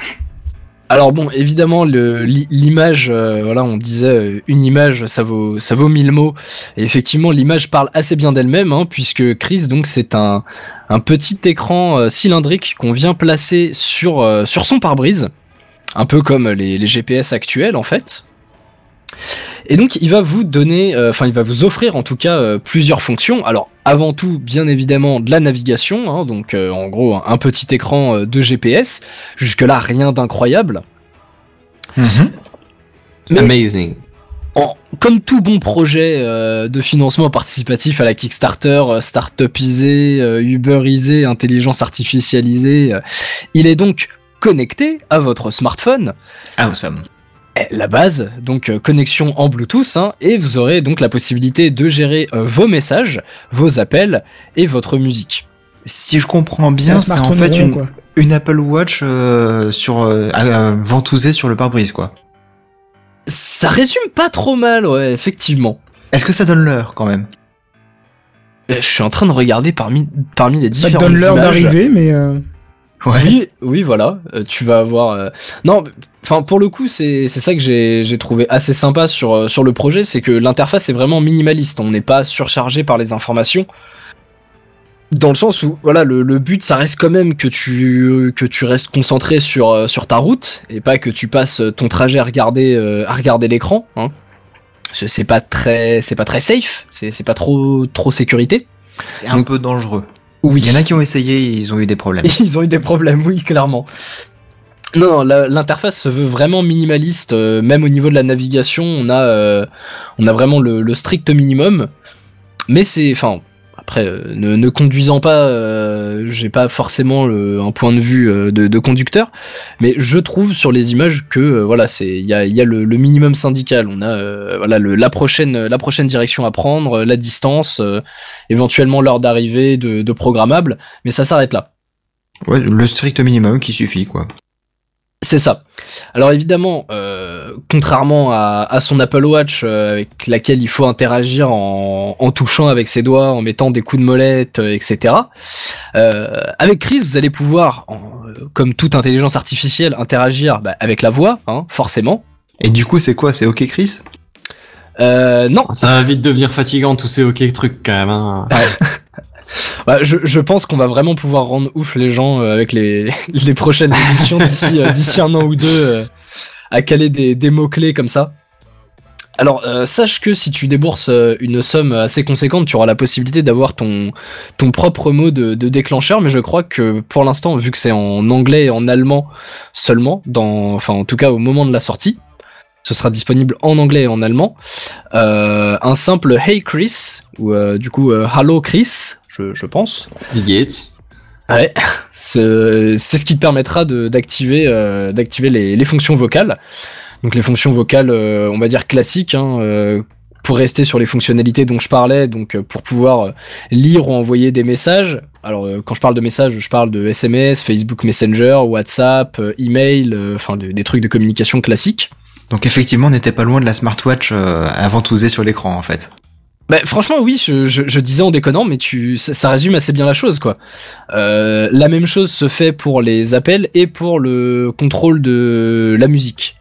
Alors bon, évidemment, l'image, euh, voilà, on disait euh, une image, ça vaut, ça vaut mille mots. Et effectivement, l'image parle assez bien d'elle-même, hein, puisque Chris, donc, c'est un, un petit écran euh, cylindrique qu'on vient placer sur, euh, sur son pare-brise, un peu comme les, les GPS actuels, en fait. Et donc, il va vous donner, euh, enfin, il va vous offrir en tout cas euh, plusieurs fonctions. Alors, avant tout, bien évidemment, de la navigation, hein, donc euh, en gros, un, un petit écran de GPS. Jusque-là, rien d'incroyable. Mhm. Mais- Amazing. En- comme tout bon projet de financement participatif à la Kickstarter, start-upisé, uberisé, intelligence artificialisée, il est donc connecté à votre smartphone, Awesome. Eh, la base, donc euh, connexion en Bluetooth, hein, et vous aurez donc la possibilité de gérer euh, vos messages, vos appels et votre musique. Si je comprends bien, c'est en fait une, quoi. une Apple Watch euh, sur euh, euh, ventousée sur le pare-brise, quoi. Ça résume pas trop mal, ouais, effectivement. Est-ce que ça donne l'heure quand même? Euh, Je suis en train de regarder parmi, parmi les Ça te différentes donne l'heure d'arrivée, mais. Oui, oui, voilà. Euh, tu vas avoir. euh, Non, enfin pour le coup, c'est c'est ça que j'ai j'ai trouvé assez sympa sur euh, sur le projet, c'est que l'interface est vraiment minimaliste. On n'est pas surchargé par les informations. Dans le sens où, voilà, le, le but, ça reste quand même que tu que tu restes concentré sur sur ta route et pas que tu passes ton trajet à regarder euh, à regarder l'écran. Hein. C'est pas très c'est pas très safe. C'est c'est pas trop trop sécurité. C'est un peu dangereux. Oui. Il y en a qui ont essayé, ils ont eu des problèmes. Ils ont eu des problèmes, oui, clairement. Non, non, l'interface se veut vraiment minimaliste, euh, même au niveau de la navigation, on a, euh, on a vraiment le, le strict minimum. Mais c'est, enfin, après, euh, ne, ne conduisant pas, euh, j'ai pas forcément un point de vue euh, de, conducteur, mais je trouve sur les images que, voilà, c'est, il y a, y a le, minimum syndical. On a, voilà, la prochaine, la prochaine direction à prendre, la distance, éventuellement l'heure d'arrivée de, de programmable, mais ça s'arrête là. Ouais, le strict minimum qui suffit, quoi. C'est ça. Alors évidemment, euh, contrairement à, à son Apple Watch euh, avec laquelle il faut interagir en, en touchant avec ses doigts, en mettant des coups de molette, euh, etc. euh, avec Chris, vous allez pouvoir, en- euh, comme toute intelligence artificielle, interagir bah, avec la voix, hein, forcément. Et du coup, c'est quoi? C'est OK, Chris? Euh, non, Ça va vite devenir fatigant tous ces ok trucs quand même. hein. Bah, je, pense qu'on va vraiment pouvoir rendre ouf les gens euh, avec les, prochaines émissions d'ici euh, d'ici un an ou deux euh, à caler des, mots-clés comme ça. Alors, sache que si tu débourses une somme assez conséquente, tu auras la possibilité d'avoir ton, propre mot de, déclencheur, mais je crois que pour l'instant, vu que c'est en anglais et en allemand seulement, enfin en tout cas au moment de la sortie, ce sera disponible en anglais et en allemand. Un simple Hey Chris, ou du coup Hello Chris, je, je pense. Bill Gates. Ouais, c'est ce qui te permettra de- d'activer euh, d'activer les, les fonctions vocales. Donc les fonctions vocales, euh, on va dire classiques, hein, euh, pour rester sur les fonctionnalités dont je parlais, donc euh, pour pouvoir lire ou envoyer des messages. Alors euh, quand je parle de messages, je parle de SMS, Facebook Messenger, WhatsApp, euh, email, euh, enfin de- des trucs de communication classiques. Donc effectivement, on n'était pas loin de la smartwatch euh, à ventouser sur l'écran en fait. Bah, franchement, oui, je, je, je disais en déconnant, mais tu, ça, résume assez bien la chose, quoi. Euh, la même chose se fait pour les appels et pour le contrôle de la musique.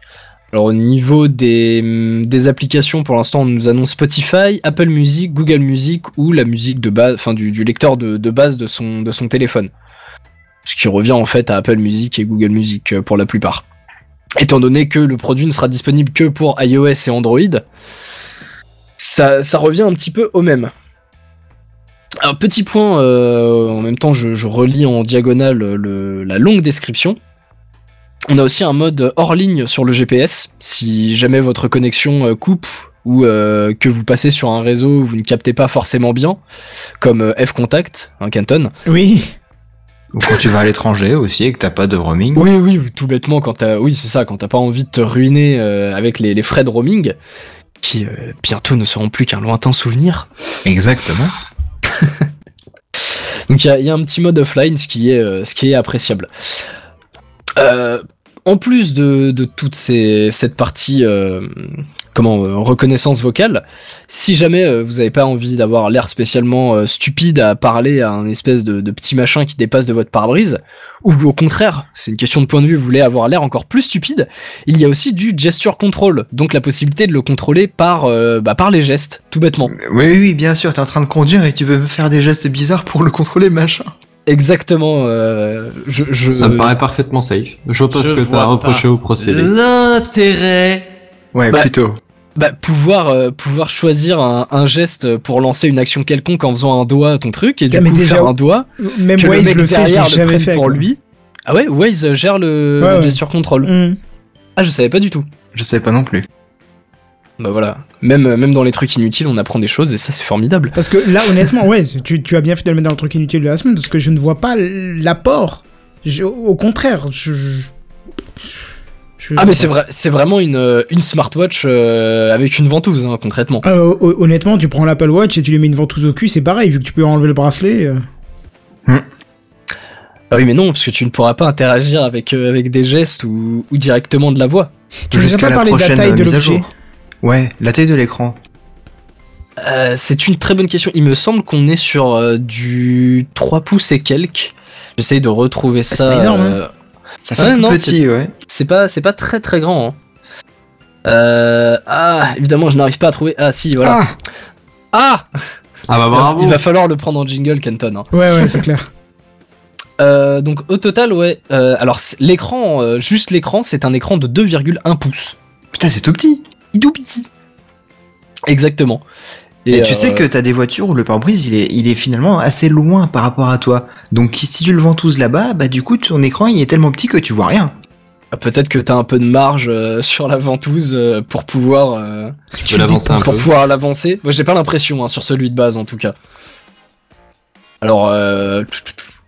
Alors au niveau des, des applications, pour l'instant, on nous annonce Spotify, Apple Music, Google Music ou la musique de base, enfin du, du lecteur de, de base de son, de son téléphone. Ce qui revient en fait à Apple Music et Google Music euh, pour la plupart. Étant donné que le produit ne sera disponible que pour iOS et Android, ça, ça revient un petit peu au même. Alors, petit point, euh, en même temps, je, je relis en diagonale le- la longue description. On a aussi un mode hors ligne sur le GPS. Si jamais votre connexion euh, coupe ou euh, que vous passez sur un réseau où vous ne captez pas forcément bien, comme euh, F-Contact, un Canton. Oui. Ou quand tu vas à l'étranger aussi et que t'as pas de roaming. Oui, oui, ou tout bêtement, quand t'as, oui, c'est ça, quand t'as pas envie de te ruiner euh, avec les, les frais de roaming, qui euh, bientôt ne seront plus qu'un lointain souvenir. Exactement. Donc il y a, il y a un petit mode offline, ce qui est, euh, ce qui est appréciable. Euh, en plus de, de toute cette partie euh, comment euh, reconnaissance vocale, si jamais euh, vous n'avez pas envie d'avoir l'air spécialement stupide à parler à un espèce de, petit machin qui dépasse de votre pare-brise, ou au contraire, c'est une question de point de vue, vous voulez avoir l'air encore plus stupide, il y a aussi du gesture control, donc la possibilité de le contrôler par, bah, par les gestes, tout bêtement. Oui, oui, bien sûr, t'es en train de conduire et tu veux faire des gestes bizarres pour le contrôler, machin. Exactement. euh, je, je- Ça me paraît parfaitement safe. Je vois pas Je ce que t'as reproché au procédé. L'intérêt. Ouais, Bah, plutôt. Bah, pouvoir, euh, pouvoir choisir un, un geste pour lancer une action quelconque en faisant un doigt à ton truc et du Ah, mais coup déjà, faire un doigt Même que le Waze mec le fait, derrière le prenne fait. pour quoi. lui. Ah ouais, Waze gère le, Ouais, le ouais. gesture control. Mm. Ah, je savais pas du tout. Je sais pas non plus. Bah voilà. Même, même dans les trucs inutiles, on apprend des choses et ça, c'est formidable. Parce que là, honnêtement, ouais, tu, tu as bien fait de le mettre dans le truc inutile de la semaine parce que je ne vois pas l'apport. Au contraire, je. Ah, mais c'est vrai, c'est vraiment une, euh, une smartwatch euh, avec une ventouse, hein, concrètement. Euh, hon- honnêtement, tu prends l'Apple Watch et tu lui mets une ventouse au cul, c'est pareil, vu que tu peux enlever le bracelet. euh. Ah oui, mais non, parce que tu ne pourras pas interagir avec, euh, avec des gestes ou, ou directement de la voix. Tu Jusqu'à pas la parlé de la prochaine taille euh, de mise à l'objet. Ouais, la taille de l'écran. Euh, c'est une très bonne question. Il me semble qu'on est sur euh, du 3 pouces et quelques. J'essaye de retrouver c'est ça. pas énorme, hein. euh, Ça fait Ouais, non, petit, ouais. c'est pas, c'est pas très très grand. hein. Euh, ah, évidemment, je n'arrive pas à trouver. Ah, si, voilà. Ah, Ah, Ah bah bravo. Il va falloir le prendre en jingle, Kenton. hein. ouais, ouais, c'est clair. Euh, donc, au total, ouais. euh, alors, c'est- l'écran, euh, juste l'écran, c'est un écran de 2,1 pouces. Putain, c'est tout petit. Petit. Exactement. Et, tu euh, sais que t'as des voitures où le pare-brise il est, il est finalement assez loin par rapport à toi. Donc si tu le ventouses là-bas, bah du coup ton écran il est tellement petit que tu vois rien. Peut-être que t'as un peu de marge euh, sur la ventouse euh, pour pouvoir. euh, Tu peux l'avancer un pour peu. pouvoir l'avancer. Moi, j'ai pas l'impression hein, sur celui de base en tout cas. Alors, euh,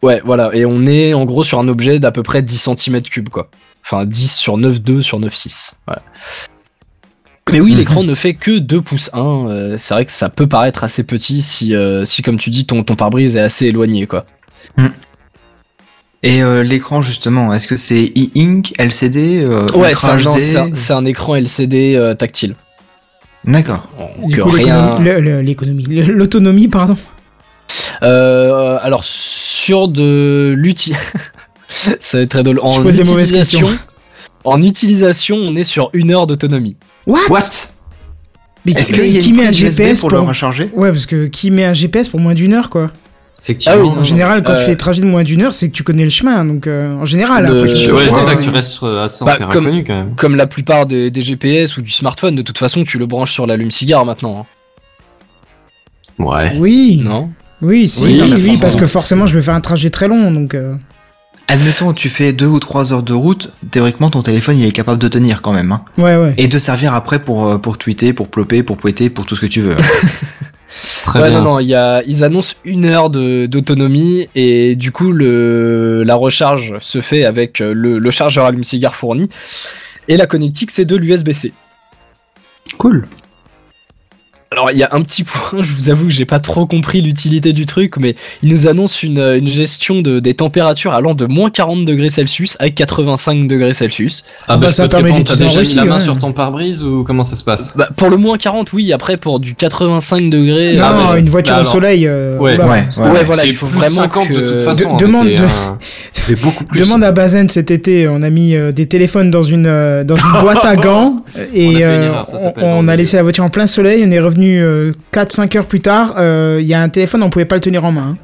ouais, voilà. Et on est en gros sur un objet d'à peu près 10 cm3 quoi. Enfin, 10 sur 9,2 sur 9,6. Voilà. Mais oui, l'écran ne fait que 2 pouces 1. euh, c'est vrai que ça peut paraître assez petit si, euh, si comme tu dis, ton, ton pare-brise est assez éloigné quoi. Et euh, l'écran justement, est-ce que c'est e-ink, LCD, euh, Ouais, Ultra c'est un, non, HD c'est un- c'est un écran LCD euh, tactile. D'accord. Donc, Du coup, rien. l'économie- le- le- l'économie, le- l'autonomie, pardon. Euh, alors sur de l'uti, ça va être très drôle. Utilisation, en utilisation, on est sur une heure d'autonomie. What, What? Mais Est-ce qui- qu'il y a qui une met un prise USB GPS pour le recharger? Ouais, parce que qui met un GPS pour moins d'une heure, quoi Effectivement. Ah oui, En général, quand euh, tu fais des trajets de moins d'une heure, c'est que tu connais le chemin, donc euh, en général. Le- après, je- Tu- Ouais, c'est Ouais, ça ouais. que tu restes euh, assez en Bah, comme- connu quand même. Comme la plupart des, des GPS ou du smartphone, de toute façon, tu le branches sur l'allume-cigare maintenant. Ouais. Oui, hein. Non oui, si, Oui, parce que forcément, je vais faire un trajet très long, donc. euh, Admettons, tu fais deux ou trois heures de route, théoriquement ton téléphone il est capable de tenir quand même. Hein. Ouais, ouais. Et de servir après pour, euh, pour tweeter, pour plopper, pour pouetter, pour tout ce que tu veux. Très Ouais, bien. non, non, il y a, ils annoncent une heure de- d'autonomie et du coup, le, la recharge se fait avec euh, le, le chargeur allume-cigare fourni et la connectique, c'est de l'USB-C. cool. Alors il y a un petit point, je vous avoue que j'ai pas trop compris l'utilité du truc, mais il nous annonce une, une gestion de, des températures allant de moins 40 degrés Celsius à 85 degrés Celsius. Ah bah, bah, ça permet t'as déjà mis la main ouais. sur ton pare-brise ou comment ça se passe? Bah, pour le moins 40, oui, après pour du 85 degrés. Non, Ah, je- une voiture bah au soleil. euh, Ouais. oula. Ouais, ouais. ouais, voilà, C'est il faut vraiment 50 que... de toute façon. De- en demande été, de-. C'est beaucoup plus. Demande à Bazen cet été, on a mis euh, des téléphones dans une, euh, dans une boîte à gants et On a euh, erreur, ça on, laissé la voiture en plein soleil, on est revenu 4-5 heures plus tard, euh, il y a un téléphone, on pouvait pas le tenir en main. hein.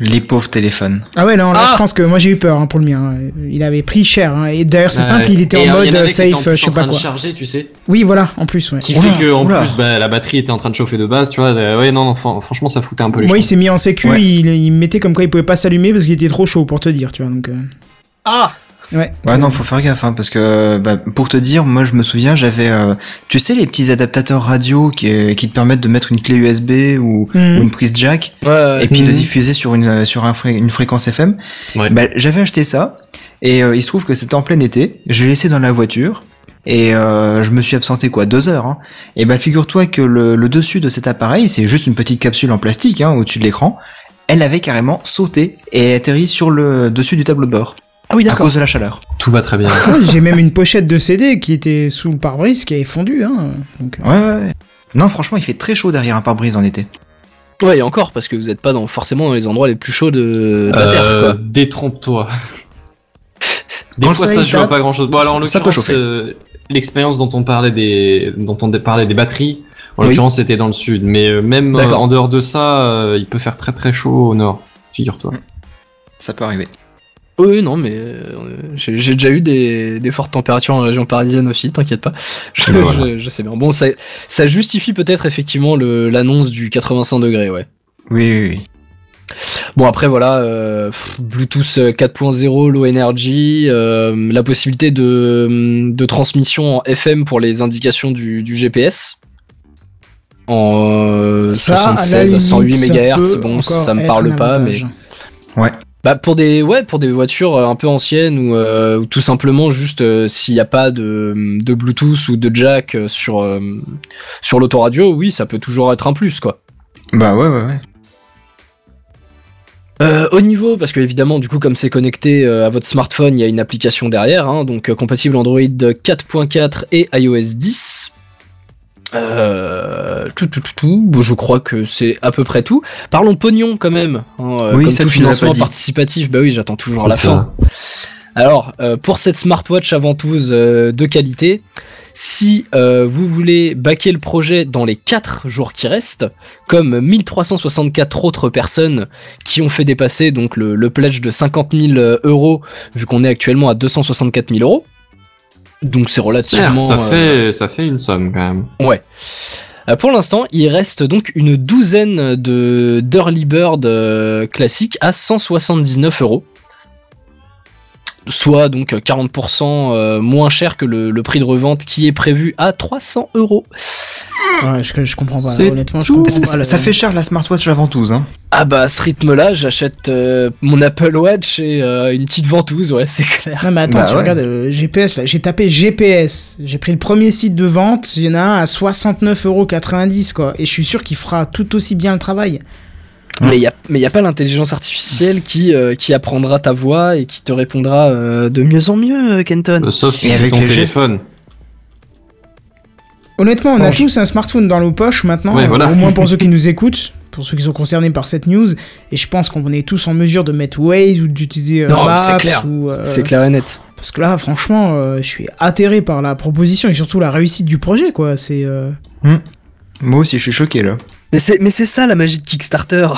Les pauvres téléphones. Ah ouais, non, là Ah je pense que moi j'ai eu peur hein, pour le mien. hein. Il avait pris cher. hein. Et d'ailleurs c'est simple, il était en euh, mode en avait euh, en safe, plus euh, je sais en train pas de quoi. charger, tu sais. Oui, voilà, en plus, ouais. Qui Oula, fait que en oula. plus, bah, la batterie était en train de chauffer de base, tu vois. euh, ouais, non, non, fran- franchement, ça foutait un peu les Moi il s'est mis en sécu, Ouais. il, il mettait comme quoi il pouvait pas s'allumer parce qu'il était trop chaud pour te dire, tu vois. Donc, euh, Ah ouais. Ouais, non, faut faire gaffe, hein, parce que bah, pour te dire, moi je me souviens, j'avais, euh, tu sais, les petits adaptateurs radio qui, qui te permettent de mettre une clé USB ou, Mhm. ou une prise jack Ouais, et puis de Mhm. diffuser sur une sur un fré- une fréquence FM. Ouais. Bah, j'avais acheté ça et euh, il se trouve que c'était en plein été. J'ai laissé dans la voiture et euh, je me suis absenté quoi deux heures. Hein. Et bah figure-toi que le, le dessus de cet appareil, c'est juste une petite capsule en plastique hein, au-dessus de l'écran. Elle avait carrément sauté et atterri sur le dessus du tableau de bord Ah oui, à d'accord. cause de la chaleur. Tout va très bien. Ouais, j'ai même une pochette de CD qui était sous le pare-brise qui avait fondu. Hein. Donc, euh, Ouais, ouais, ouais. Non, franchement, il fait très chaud derrière un pare-brise en été. Ouais, et encore, parce que vous êtes pas dans, forcément dans les endroits les plus chauds de, de la Terre, Euh, quoi. Détrompe-toi. Des Quand fois, ça à tape, pas grand chose. Bon, alors en l'occurrence, euh, l'expérience dont on parlait des, dont on parlait des batteries, en Oui. l'occurrence, c'était dans le sud. Mais euh, même euh, en dehors de ça, euh, il peut faire très très chaud au nord. Figure-toi. Ça peut arriver. Oui, non, mais euh, j'ai j'ai déjà eu des, des fortes températures en région parisienne aussi, t'inquiète pas. Je, voilà. je- je sais bien. Bon, ça, ça justifie peut-être effectivement le- l'annonce du 85 degrés, ouais. Oui, oui, oui. Bon après voilà, euh, pff, Bluetooth 4.0, low energy, euh, la possibilité de, de transmission en FM pour les indications du, du GPS. En euh, ça, à la 76 à 108 limite, ça MHz, bon ça me parle pas, mais avantage. Bah pour des ouais pour des voitures euh, un peu anciennes ou, euh, ou tout simplement juste euh, s'il n'y a pas de, de Bluetooth ou de jack sur euh, sur l'autoradio, oui ça peut toujours être un plus quoi. Bah ouais, ouais, ouais. Euh, au niveau, parce que évidemment, du coup, comme c'est connecté euh, à votre smartphone, il y a une application derrière, hein, donc euh, compatible Android 4.4 et iOS 10. Euh, tout, tout, tout, tout. Bon, je crois que c'est à peu près tout. Parlons pognon quand même. hein, euh, Oui, comme ça, tout financement participatif, bah oui, j'attends toujours la fin. Alors, euh, pour cette smartwatch aventouse euh, de qualité, si euh, vous voulez backer le projet dans les 4 jours qui restent, comme 1364 autres personnes qui ont fait dépasser donc le, le pledge de 50 000 euros, vu qu'on est actuellement à 264 000 euros. Donc c'est relativement... Ça euh, fait, ça fait une somme quand même. Ouais. Euh, pour l'instant, il reste donc une douzaine de d'early bird euh, classiques à 179 euros. Soit donc 40% euh, moins cher que le, le prix de revente qui est prévu à 300 euros. Ouais, je, je comprends pas. Honnêtement, je comprends Ça, pas. le- ça fait cher la smartwatch la ventouse, hein. Ah bah à ce rythme-là, j'achète euh, mon Apple Watch et euh, une petite ventouse, ouais, c'est clair. Non mais attends, Bah tu ouais. regardes euh, GPS là, j'ai tapé GPS, j'ai pris le premier site de vente, il y en a un à 69,90€ quoi, et je suis sûr qu'il fera tout aussi bien le travail. Mais il y a, mais y a pas l'intelligence artificielle qui, euh, qui apprendra ta voix et qui te répondra euh, de mieux en mieux, Kenton. Euh, Sauf si c'est avec ton téléphone. Honnêtement, on Bon, a je- tous un smartphone dans nos poches maintenant, Ouais, voilà. au moins pour ceux qui nous écoutent, pour ceux qui sont concernés par cette news, et je pense qu'on est tous en mesure de mettre Waze ou d'utiliser euh, Non, Maps c'est clair. ou euh, C'est clair et net. parce que là franchement, euh, je suis atterré par la proposition et surtout la réussite du projet quoi, c'est euh, Moi aussi, je suis choqué là. Mais c'est, ça la magie de Kickstarter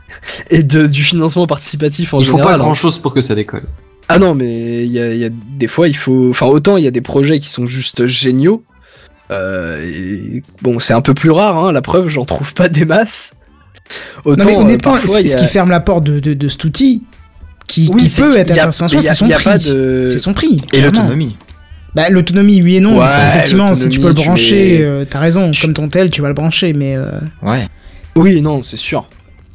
et de, du financement participatif en Il faut général. pas hein. grand chose pour que ça décolle. Ah non, mais il y y a des fois, il faut. Enfin, autant il y a des projets qui sont juste géniaux. Euh, et bon, c'est un peu plus rare, hein, la preuve, j'en trouve pas des masses. Autant, Non mais euh, honnêtement, parfois, ce, qui ferme la porte de, de, de cet outil, qui, Oui, qui c'est peut être intéressant c'est son de- C'est son prix. Et l'autonomie. Bah l'autonomie, oui et non. Ouais, qu'effectivement, si tu peux le brancher, euh, t'as raison, comme ton tel, tu vas le brancher, mais euh, Ouais. Oui, non, c'est sûr.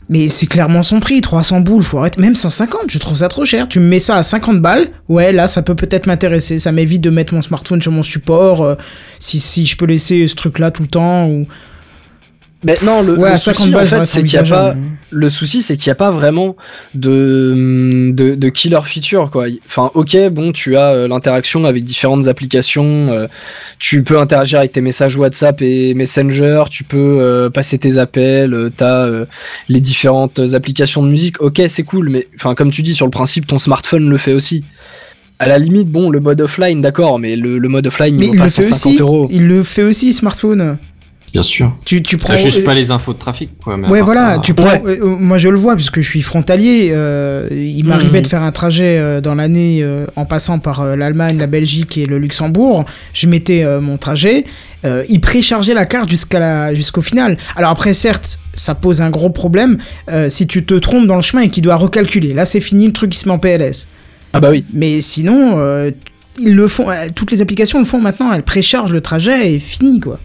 Mais c'est clairement son prix, 300 boules, faut arrêter. Même 150, je trouve ça trop cher. Tu me mets ça à 50 balles, ouais, là, ça peut peut-être m'intéresser. Ça m'évite de mettre mon smartphone sur mon support. euh, si, si je peux laisser ce truc-là tout le temps, ou Mais non, le, Ouais, le à 50 souci, en fait, c'est qu'il y a pas. envisageable. Le souci, c'est qu'il n'y a pas vraiment de, de, de killer feature, quoi. Enfin, ok, bon, tu as euh, l'interaction avec différentes applications. euh, tu peux interagir avec tes messages WhatsApp et Messenger. Tu peux euh, passer tes appels. euh, T'as euh, les différentes applications de musique. Ok, c'est cool, mais enfin, comme tu dis, sur le principe, ton smartphone le fait aussi. À la limite, bon, le mode offline, d'accord, mais le, le mode offline, Mais il vaut pas le fait 150 aussi. euros. Il le fait aussi, smartphone. Bien sûr. Tu, tu prends. T'as juste pas les infos de trafic, quoi. Ouais, voilà, ça, tu prends. euh, moi, je le vois puisque je suis frontalier. euh, il m'arrivait Mhm. de faire un trajet euh, dans l'année euh, en passant par euh, l'Allemagne, la Belgique et le Luxembourg. Je mettais euh, mon trajet. euh, il préchargeait la carte jusqu'à la jusqu'au final. Alors après, certes, ça pose un gros problème euh, si tu te trompes dans le chemin et qu'il doit recalculer. Là, c'est fini, le truc il se met en PLS. Ah bah oui. Mais sinon, euh, ils le font. euh, toutes les applications le font maintenant. Elles préchargent le trajet et fini quoi.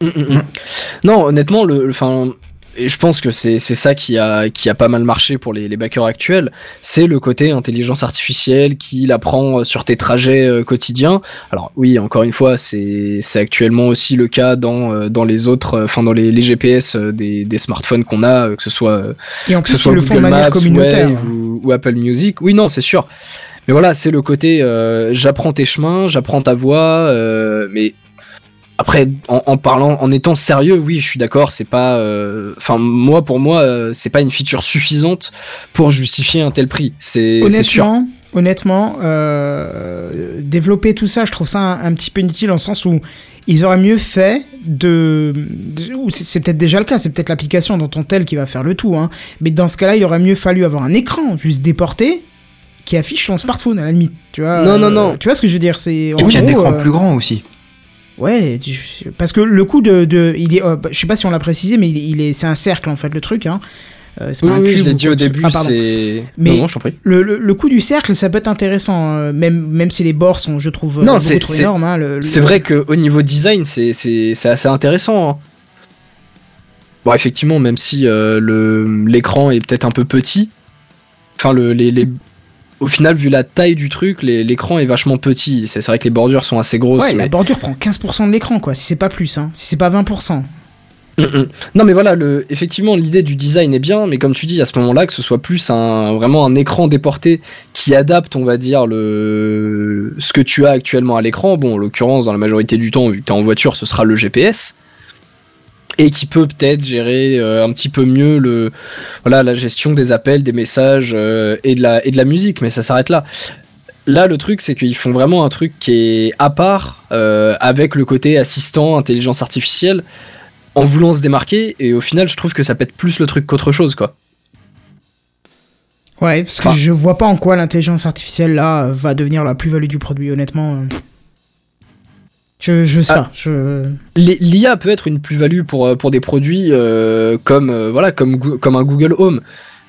Mm, mm, mm. Non, honnêtement, le, enfin, et je pense que c'est c'est ça qui a qui a pas mal marché pour les, les backers actuels. C'est le côté intelligence artificielle qui l'apprend sur tes trajets euh, quotidiens. Alors oui, encore une fois, c'est c'est actuellement aussi le cas dans euh, dans les autres, euh, enfin dans les, les GPS euh, des, des smartphones qu'on a, euh, que ce soit euh, Et en que ce soit le Google Maps, communautaire. Wave ou, ou Apple Music. Oui, non, c'est sûr. Mais voilà, c'est le côté euh, j'apprends tes chemins, j'apprends ta voix, euh, mais après, en, en parlant, en étant sérieux, oui, je suis d'accord, c'est pas, euh, enfin, moi, pour moi, euh, c'est pas une feature suffisante pour justifier un tel prix. C'est sûr. Honnêtement, euh, développer tout ça, je trouve ça un, un petit peu inutile le sens où ils auraient mieux fait de, ou c'est peut-être déjà le cas, c'est peut-être l'application dans ton tel qui va faire le tout, hein. Mais dans ce cas-là, il aurait mieux fallu avoir un écran juste déporté qui affiche son smartphone à la limite, tu vois. Non, non, euh, non. Tu vois ce que je veux dire, c'est Et en puis un écran euh, plus grand aussi. Ouais, parce que le coup de, de il est, euh, bah, je sais pas si on l'a précisé, mais il, est- c'est un cercle en fait le truc, hein. Euh, c'est Oui, pas un oui, je l'ai dit au début, Ah, c'est. Mais- Non, non, je t'en prie. Le, le, le coup du cercle, ça peut être intéressant, euh, même, même si les bords sont, je trouve, Non, euh, c'est- beaucoup trop c'est- énormes. hein, le- C'est vrai qu'au niveau design, c'est c'est c'est assez intéressant. hein. Bon, effectivement, même si euh, le l'écran est peut-être un peu petit, enfin le les, les- au final, vu la taille du truc, l'écran est vachement petit. C'est vrai que les bordures sont assez grosses. Ouais, la mais- bordure prend 15% de l'écran, quoi, si c'est pas plus, hein, si c'est pas 20%. Mm, mm. Non mais voilà, le, effectivement l'idée du design est bien, mais comme tu dis à ce moment-là que ce soit plus un vraiment un écran déporté qui adapte, on va dire le ce que tu as actuellement à l'écran. Bon, en l'occurrence dans la majorité du temps, vu que tu es en voiture, ce sera le GPS et qui peut peut-être gérer euh, un petit peu mieux le voilà la gestion des appels, des messages euh, et de la et de la musique, mais ça s'arrête là. Là, le truc, c'est qu'ils font vraiment un truc qui est à part, euh, avec le côté assistant, intelligence artificielle, en voulant se démarquer, et au final, je trouve que ça pète plus le truc qu'autre chose, quoi. Ouais, parce que je vois pas en quoi l'intelligence artificielle, là, va devenir la plus-value du produit, honnêtement. Je, je sais Ah. pas, je... L'IA peut être une plus-value pour, euh, pour des produits euh, comme, euh, voilà, comme, comme un Google Home,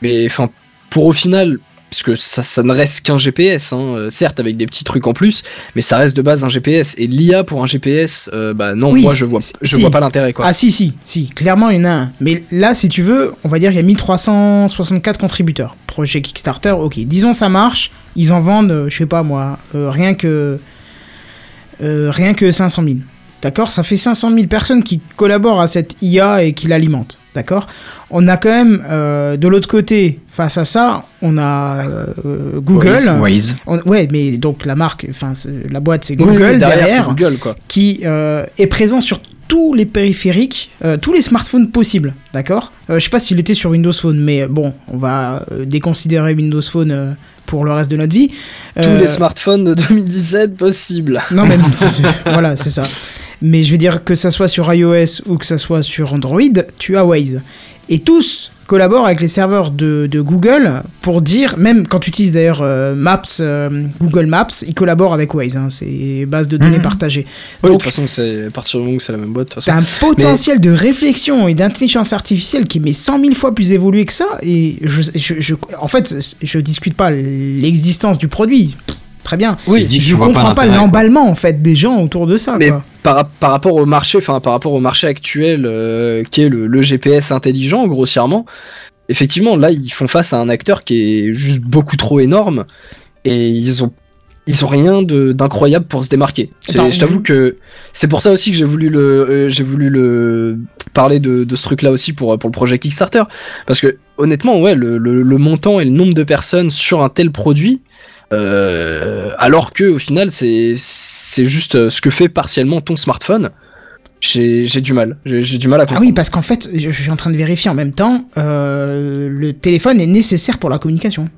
mais enfin, pour au final, puisque ça, ça ne reste qu'un GPS, hein, certes avec des petits trucs en plus, mais ça reste de base un GPS, et l'IA pour un GPS, euh, bah non, Oui, moi je vois, je si. vois pas l'intérêt, quoi. Ah si, si, si, clairement il y en a un. Mais là, si tu veux, on va dire il y a 1364 contributeurs. Projet Kickstarter, ok. Disons ça marche, ils en vendent, je sais pas moi, euh, rien que... euh, rien que 500 000. D'accord? Ça fait 500 000 personnes qui collaborent à cette IA et qui l'alimentent. D'accord? On a quand même, euh, de l'autre côté, face à ça, on a euh, Google. Waze. On- ouais, mais donc la marque, enfin c'est- la boîte c'est oui, Google derrière, derrière c'est Google, quoi. qui euh, est présent sur tous les périphériques, euh, tous les smartphones possibles, d'accord? Euh, Je sais pas s'il était sur Windows Phone, mais bon, on va euh, déconsidérer Windows Phone euh, pour le reste de notre vie. Tous les smartphones de 2017 possibles. Non, mais voilà, c'est ça. Mais je veux dire que ça soit sur iOS ou que ça soit sur Android, tu as Waze. Et tous collaborent avec les serveurs de, de Google pour dire, même quand tu utilises d'ailleurs euh, Maps, euh, Google Maps, ils collaborent avec Waze, hein, c'est base de données partagées. Oui, de Donc, toute façon, c'est à partir du moment où c'est la même boîte, de. T'as un potentiel de réflexion et d'intelligence artificielle qui est mais 100 000 fois plus évolué que ça. Et je, je, je- en fait, je discute pas l'existence du produit. Très bien. Oui, que je comprends pas l'emballement en fait des gens autour de ça. Mais quoi. par, par rapport au marché, enfin par rapport au marché actuel, euh, qui est le, le GPS intelligent, grossièrement, effectivement, là, ils font face à un acteur qui est juste beaucoup trop énorme et ils ont ils ont rien de- d'incroyable pour se démarquer. Attends, Je t'avoue que c'est pour ça aussi que j'ai voulu le euh, j'ai voulu le parler de, de ce truc-là aussi pour, pour le projet Kickstarter. Parce que honnêtement, ouais, le, le, le montant et le nombre de personnes sur un tel produit, euh, alors que au final, c'est c'est juste euh, ce que fait partiellement ton smartphone. J'ai du mal, j'ai du mal à Ah comprendre. oui, parce qu'en fait, je, je suis en train de vérifier en même temps, euh, le téléphone est nécessaire pour la communication.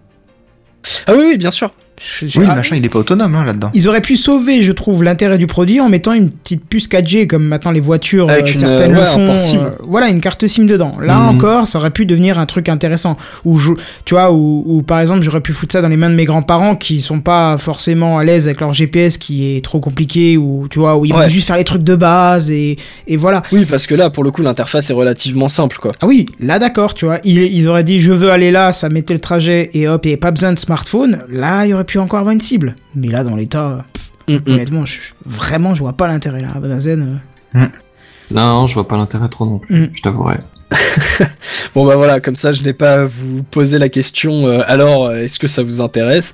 Ah oui, oui, bien sûr. Je- je- Oui, ah, le machin, il est pas autonome hein, là-dedans. Ils auraient pu sauver, je trouve, l'intérêt du produit en mettant une petite puce 4G comme maintenant les voitures, Avec euh, une, certaines le font. SIM. euh, voilà, une carte SIM dedans. Là Mhm. encore, ça aurait pu devenir un truc intéressant. Ou je- tu vois, ou, par exemple, j'aurais pu foutre ça dans les mains de mes grands-parents qui sont pas forcément à l'aise avec leur GPS qui est trop compliqué, ou tu vois, où ils Ouais. vont juste faire les trucs de base et, et voilà. Oui, parce que là, pour le coup, l'interface est relativement simple, quoi. Ah oui, là d'accord, tu vois, ils, ils auraient dit je veux aller là, ça mettait le trajet et hop, il n'y avait pas besoin de smartphone. Là, il y aurait pu encore avoir une cible. Mais là, dans l'état, Mm, mm. honnêtement, je, vraiment, je vois pas l'intérêt là. Bazazen, euh, Non, je vois pas l'intérêt trop non plus, Mm. je t'avouerai. Bon bah voilà, comme ça je n'ai pas à vous poser la question. euh, alors, euh, est-ce que ça vous intéresse?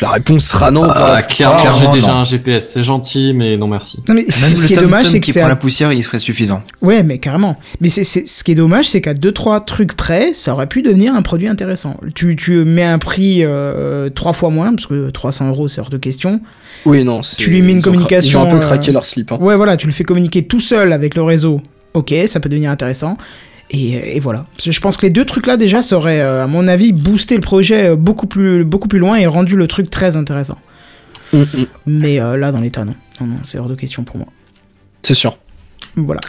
La réponse sera non. Ah, clairement, j'ai déjà non. un GPS, c'est gentil, mais non merci. Non mais Même ce le qui est dommage, c'est que qui prend la poussière, il serait suffisant. ouais, mais carrément. Mais c'est ce qui est dommage, c'est qu'à deux trois trucs près, ça aurait pu devenir un produit intéressant. Tu, tu mets un prix euh, trois fois moins parce que 300 euros c'est hors de question. Oui, non. c'est- Tu lui mets une ils ont cra- communication, Ils ont un peu euh, craqué leur slip. Hein. Ouais, voilà, tu le fais communiquer tout seul avec le réseau. Ok, ça peut devenir intéressant. Et, et voilà. Je pense que les deux trucs là déjà, ça aurait, euh, à mon avis, boosté le projet euh, beaucoup plus, beaucoup plus loin et rendu le truc très intéressant. Mm, mm, Mais euh, là, dans l'état, non. Non, non, c'est hors de question pour moi. C'est sûr. Voilà.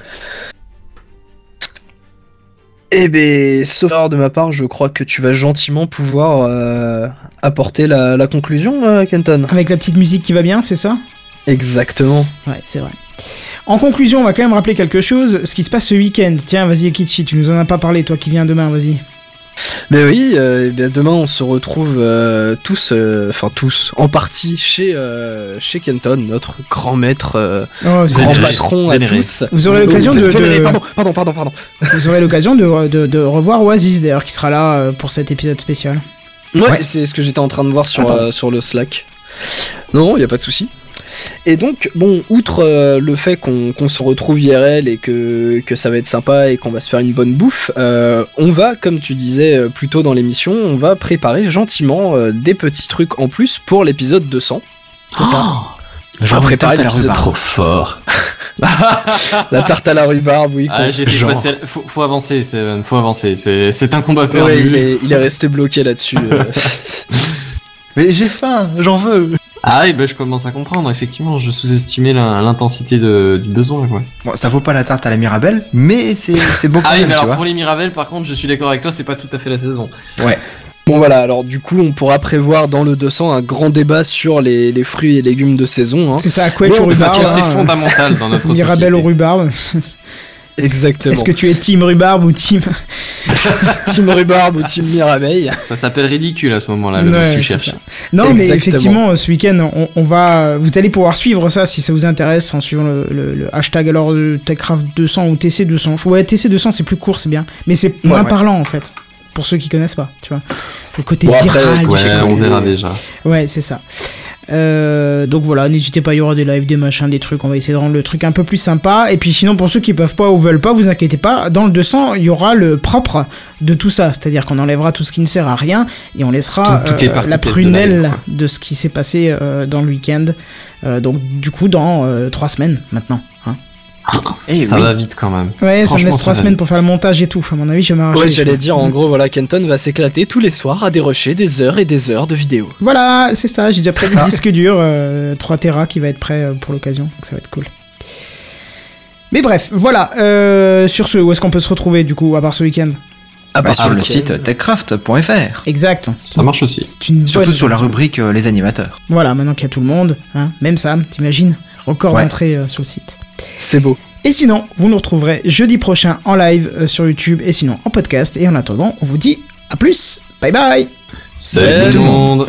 Eh ben, sauf erreur de ma part, je crois que tu vas gentiment pouvoir euh, apporter la, la conclusion, euh, Kenton. Avec la petite musique qui va bien, c'est ça? Exactement. Ouais, c'est vrai. En conclusion, on va quand même rappeler quelque chose, ce qui se passe ce week-end. Tiens, vas-y, Ekichi, tu nous en as pas parlé, toi qui viens demain, vas-y. Mais oui, euh, eh bien, demain on se retrouve euh, tous, euh, enfin tous, en partie chez euh, chez Kenton, notre grand maître, euh, Oh, c'est grand patron à tous. Vous aurez l'occasion de- Pardon, pardon, pardon, pardon. Vous aurez l'occasion de, de, de revoir Oasis, d'ailleurs, qui sera là euh, pour cet épisode spécial. Ouais, Ouais. c'est ce que j'étais en train de voir sur, euh, sur le Slack. Non, il y a pas de souci. Et donc, bon, outre euh, le fait qu'on se retrouve IRL et que, que ça va être sympa et qu'on va se faire une bonne bouffe, euh, on va, comme tu disais euh, plus tôt dans l'émission, on va préparer gentiment euh, des petits trucs en plus pour l'épisode 200. C'est ça. Préparer tarte à la rhubarbe. Trop fort. La tarte à la rhubarbe, oui. Ah, passé faut, faut avancer, c'est, faut avancer. C'est, un combat perdu. Ouais, il, est, il est resté bloqué là-dessus. Mais j'ai faim, j'en veux. Ah oui, bah, je commence à comprendre. Effectivement, je sous-estimais l'intensité du besoin, quoi. Bon, ça vaut pas la tarte à la Mirabelle, mais c'est c'est beau quand Ah oui, mais alors vois. pour les Mirabelles, par contre, je suis d'accord avec toi, c'est pas tout à fait la saison. Bon voilà, alors du coup on pourra prévoir dans le 200 un grand débat sur les, les fruits et légumes de saison. Hein. C'est ça, Quetch Bon, au Parce rhubarbe. que c'est hein, fondamental dans notre Mirabelle au société. rhubarbe. Exactement. Est-ce que tu es team rhubarbe ou team... Team rhubarbe ou team mirabeille Ça s'appelle ridicule à ce moment-là, le Ouais, que tu cherches. ça. Non, mais effectivement, ce week-end, on, on va, vous allez pouvoir suivre ça si ça vous intéresse en suivant le, le- le hashtag alors euh, Techcraft 200 ou TC 200. Ouais, TC 200 c'est plus court, c'est bien, mais c'est moins ouais. parlant en fait. Pour ceux qui connaissent pas, tu vois. Le côté Bon, après, viral. Ouais, on verra déjà. Ouais, c'est ça. Euh, donc voilà, n'hésitez pas, il y aura des lives, des machins, des trucs. On va essayer de rendre le truc un peu plus sympa. Et puis sinon, pour ceux qui peuvent pas ou veulent pas, vous inquiétez pas. Dans le 200, il y aura le propre de tout ça. C'est-à-dire qu'on enlèvera tout ce qui ne sert à rien et on laissera Tout- euh, la de prunelle de, ce qui s'est passé euh, dans le week-end. Donc du coup, dans euh, trois semaines maintenant. hein. Eh ça oui. va vite quand même. Ouais, ça me laisse trois semaines pour faire le montage et tout. À mon avis, je vais m'arracher Ouais, j'allais dire en gros, voilà, Kenton va s'éclater tous les soirs à dérocher des heures et des heures de vidéos. Voilà, c'est ça. J'ai déjà prévu le disque dur, euh, 3 Tera qui va être prêt euh, pour l'occasion. Donc ça va être cool. Mais bref, voilà. euh, sur ce, où est-ce qu'on peut se retrouver du coup, à part ce week-end? Ah Bah, sur le ok. site techcraft.fr. Exact. Ça marche aussi. Une Surtout sur la rubrique euh, les animateurs. Voilà, maintenant qu'il y a tout le monde, hein, même Sam, t'imagines Record Ouais. d'entrée euh, sur le site. C'est beau. Et sinon, vous nous retrouverez jeudi prochain en live euh, sur YouTube et sinon en podcast. Et en attendant, on vous dit à plus. Bye bye Salut Salut tout le tout le monde.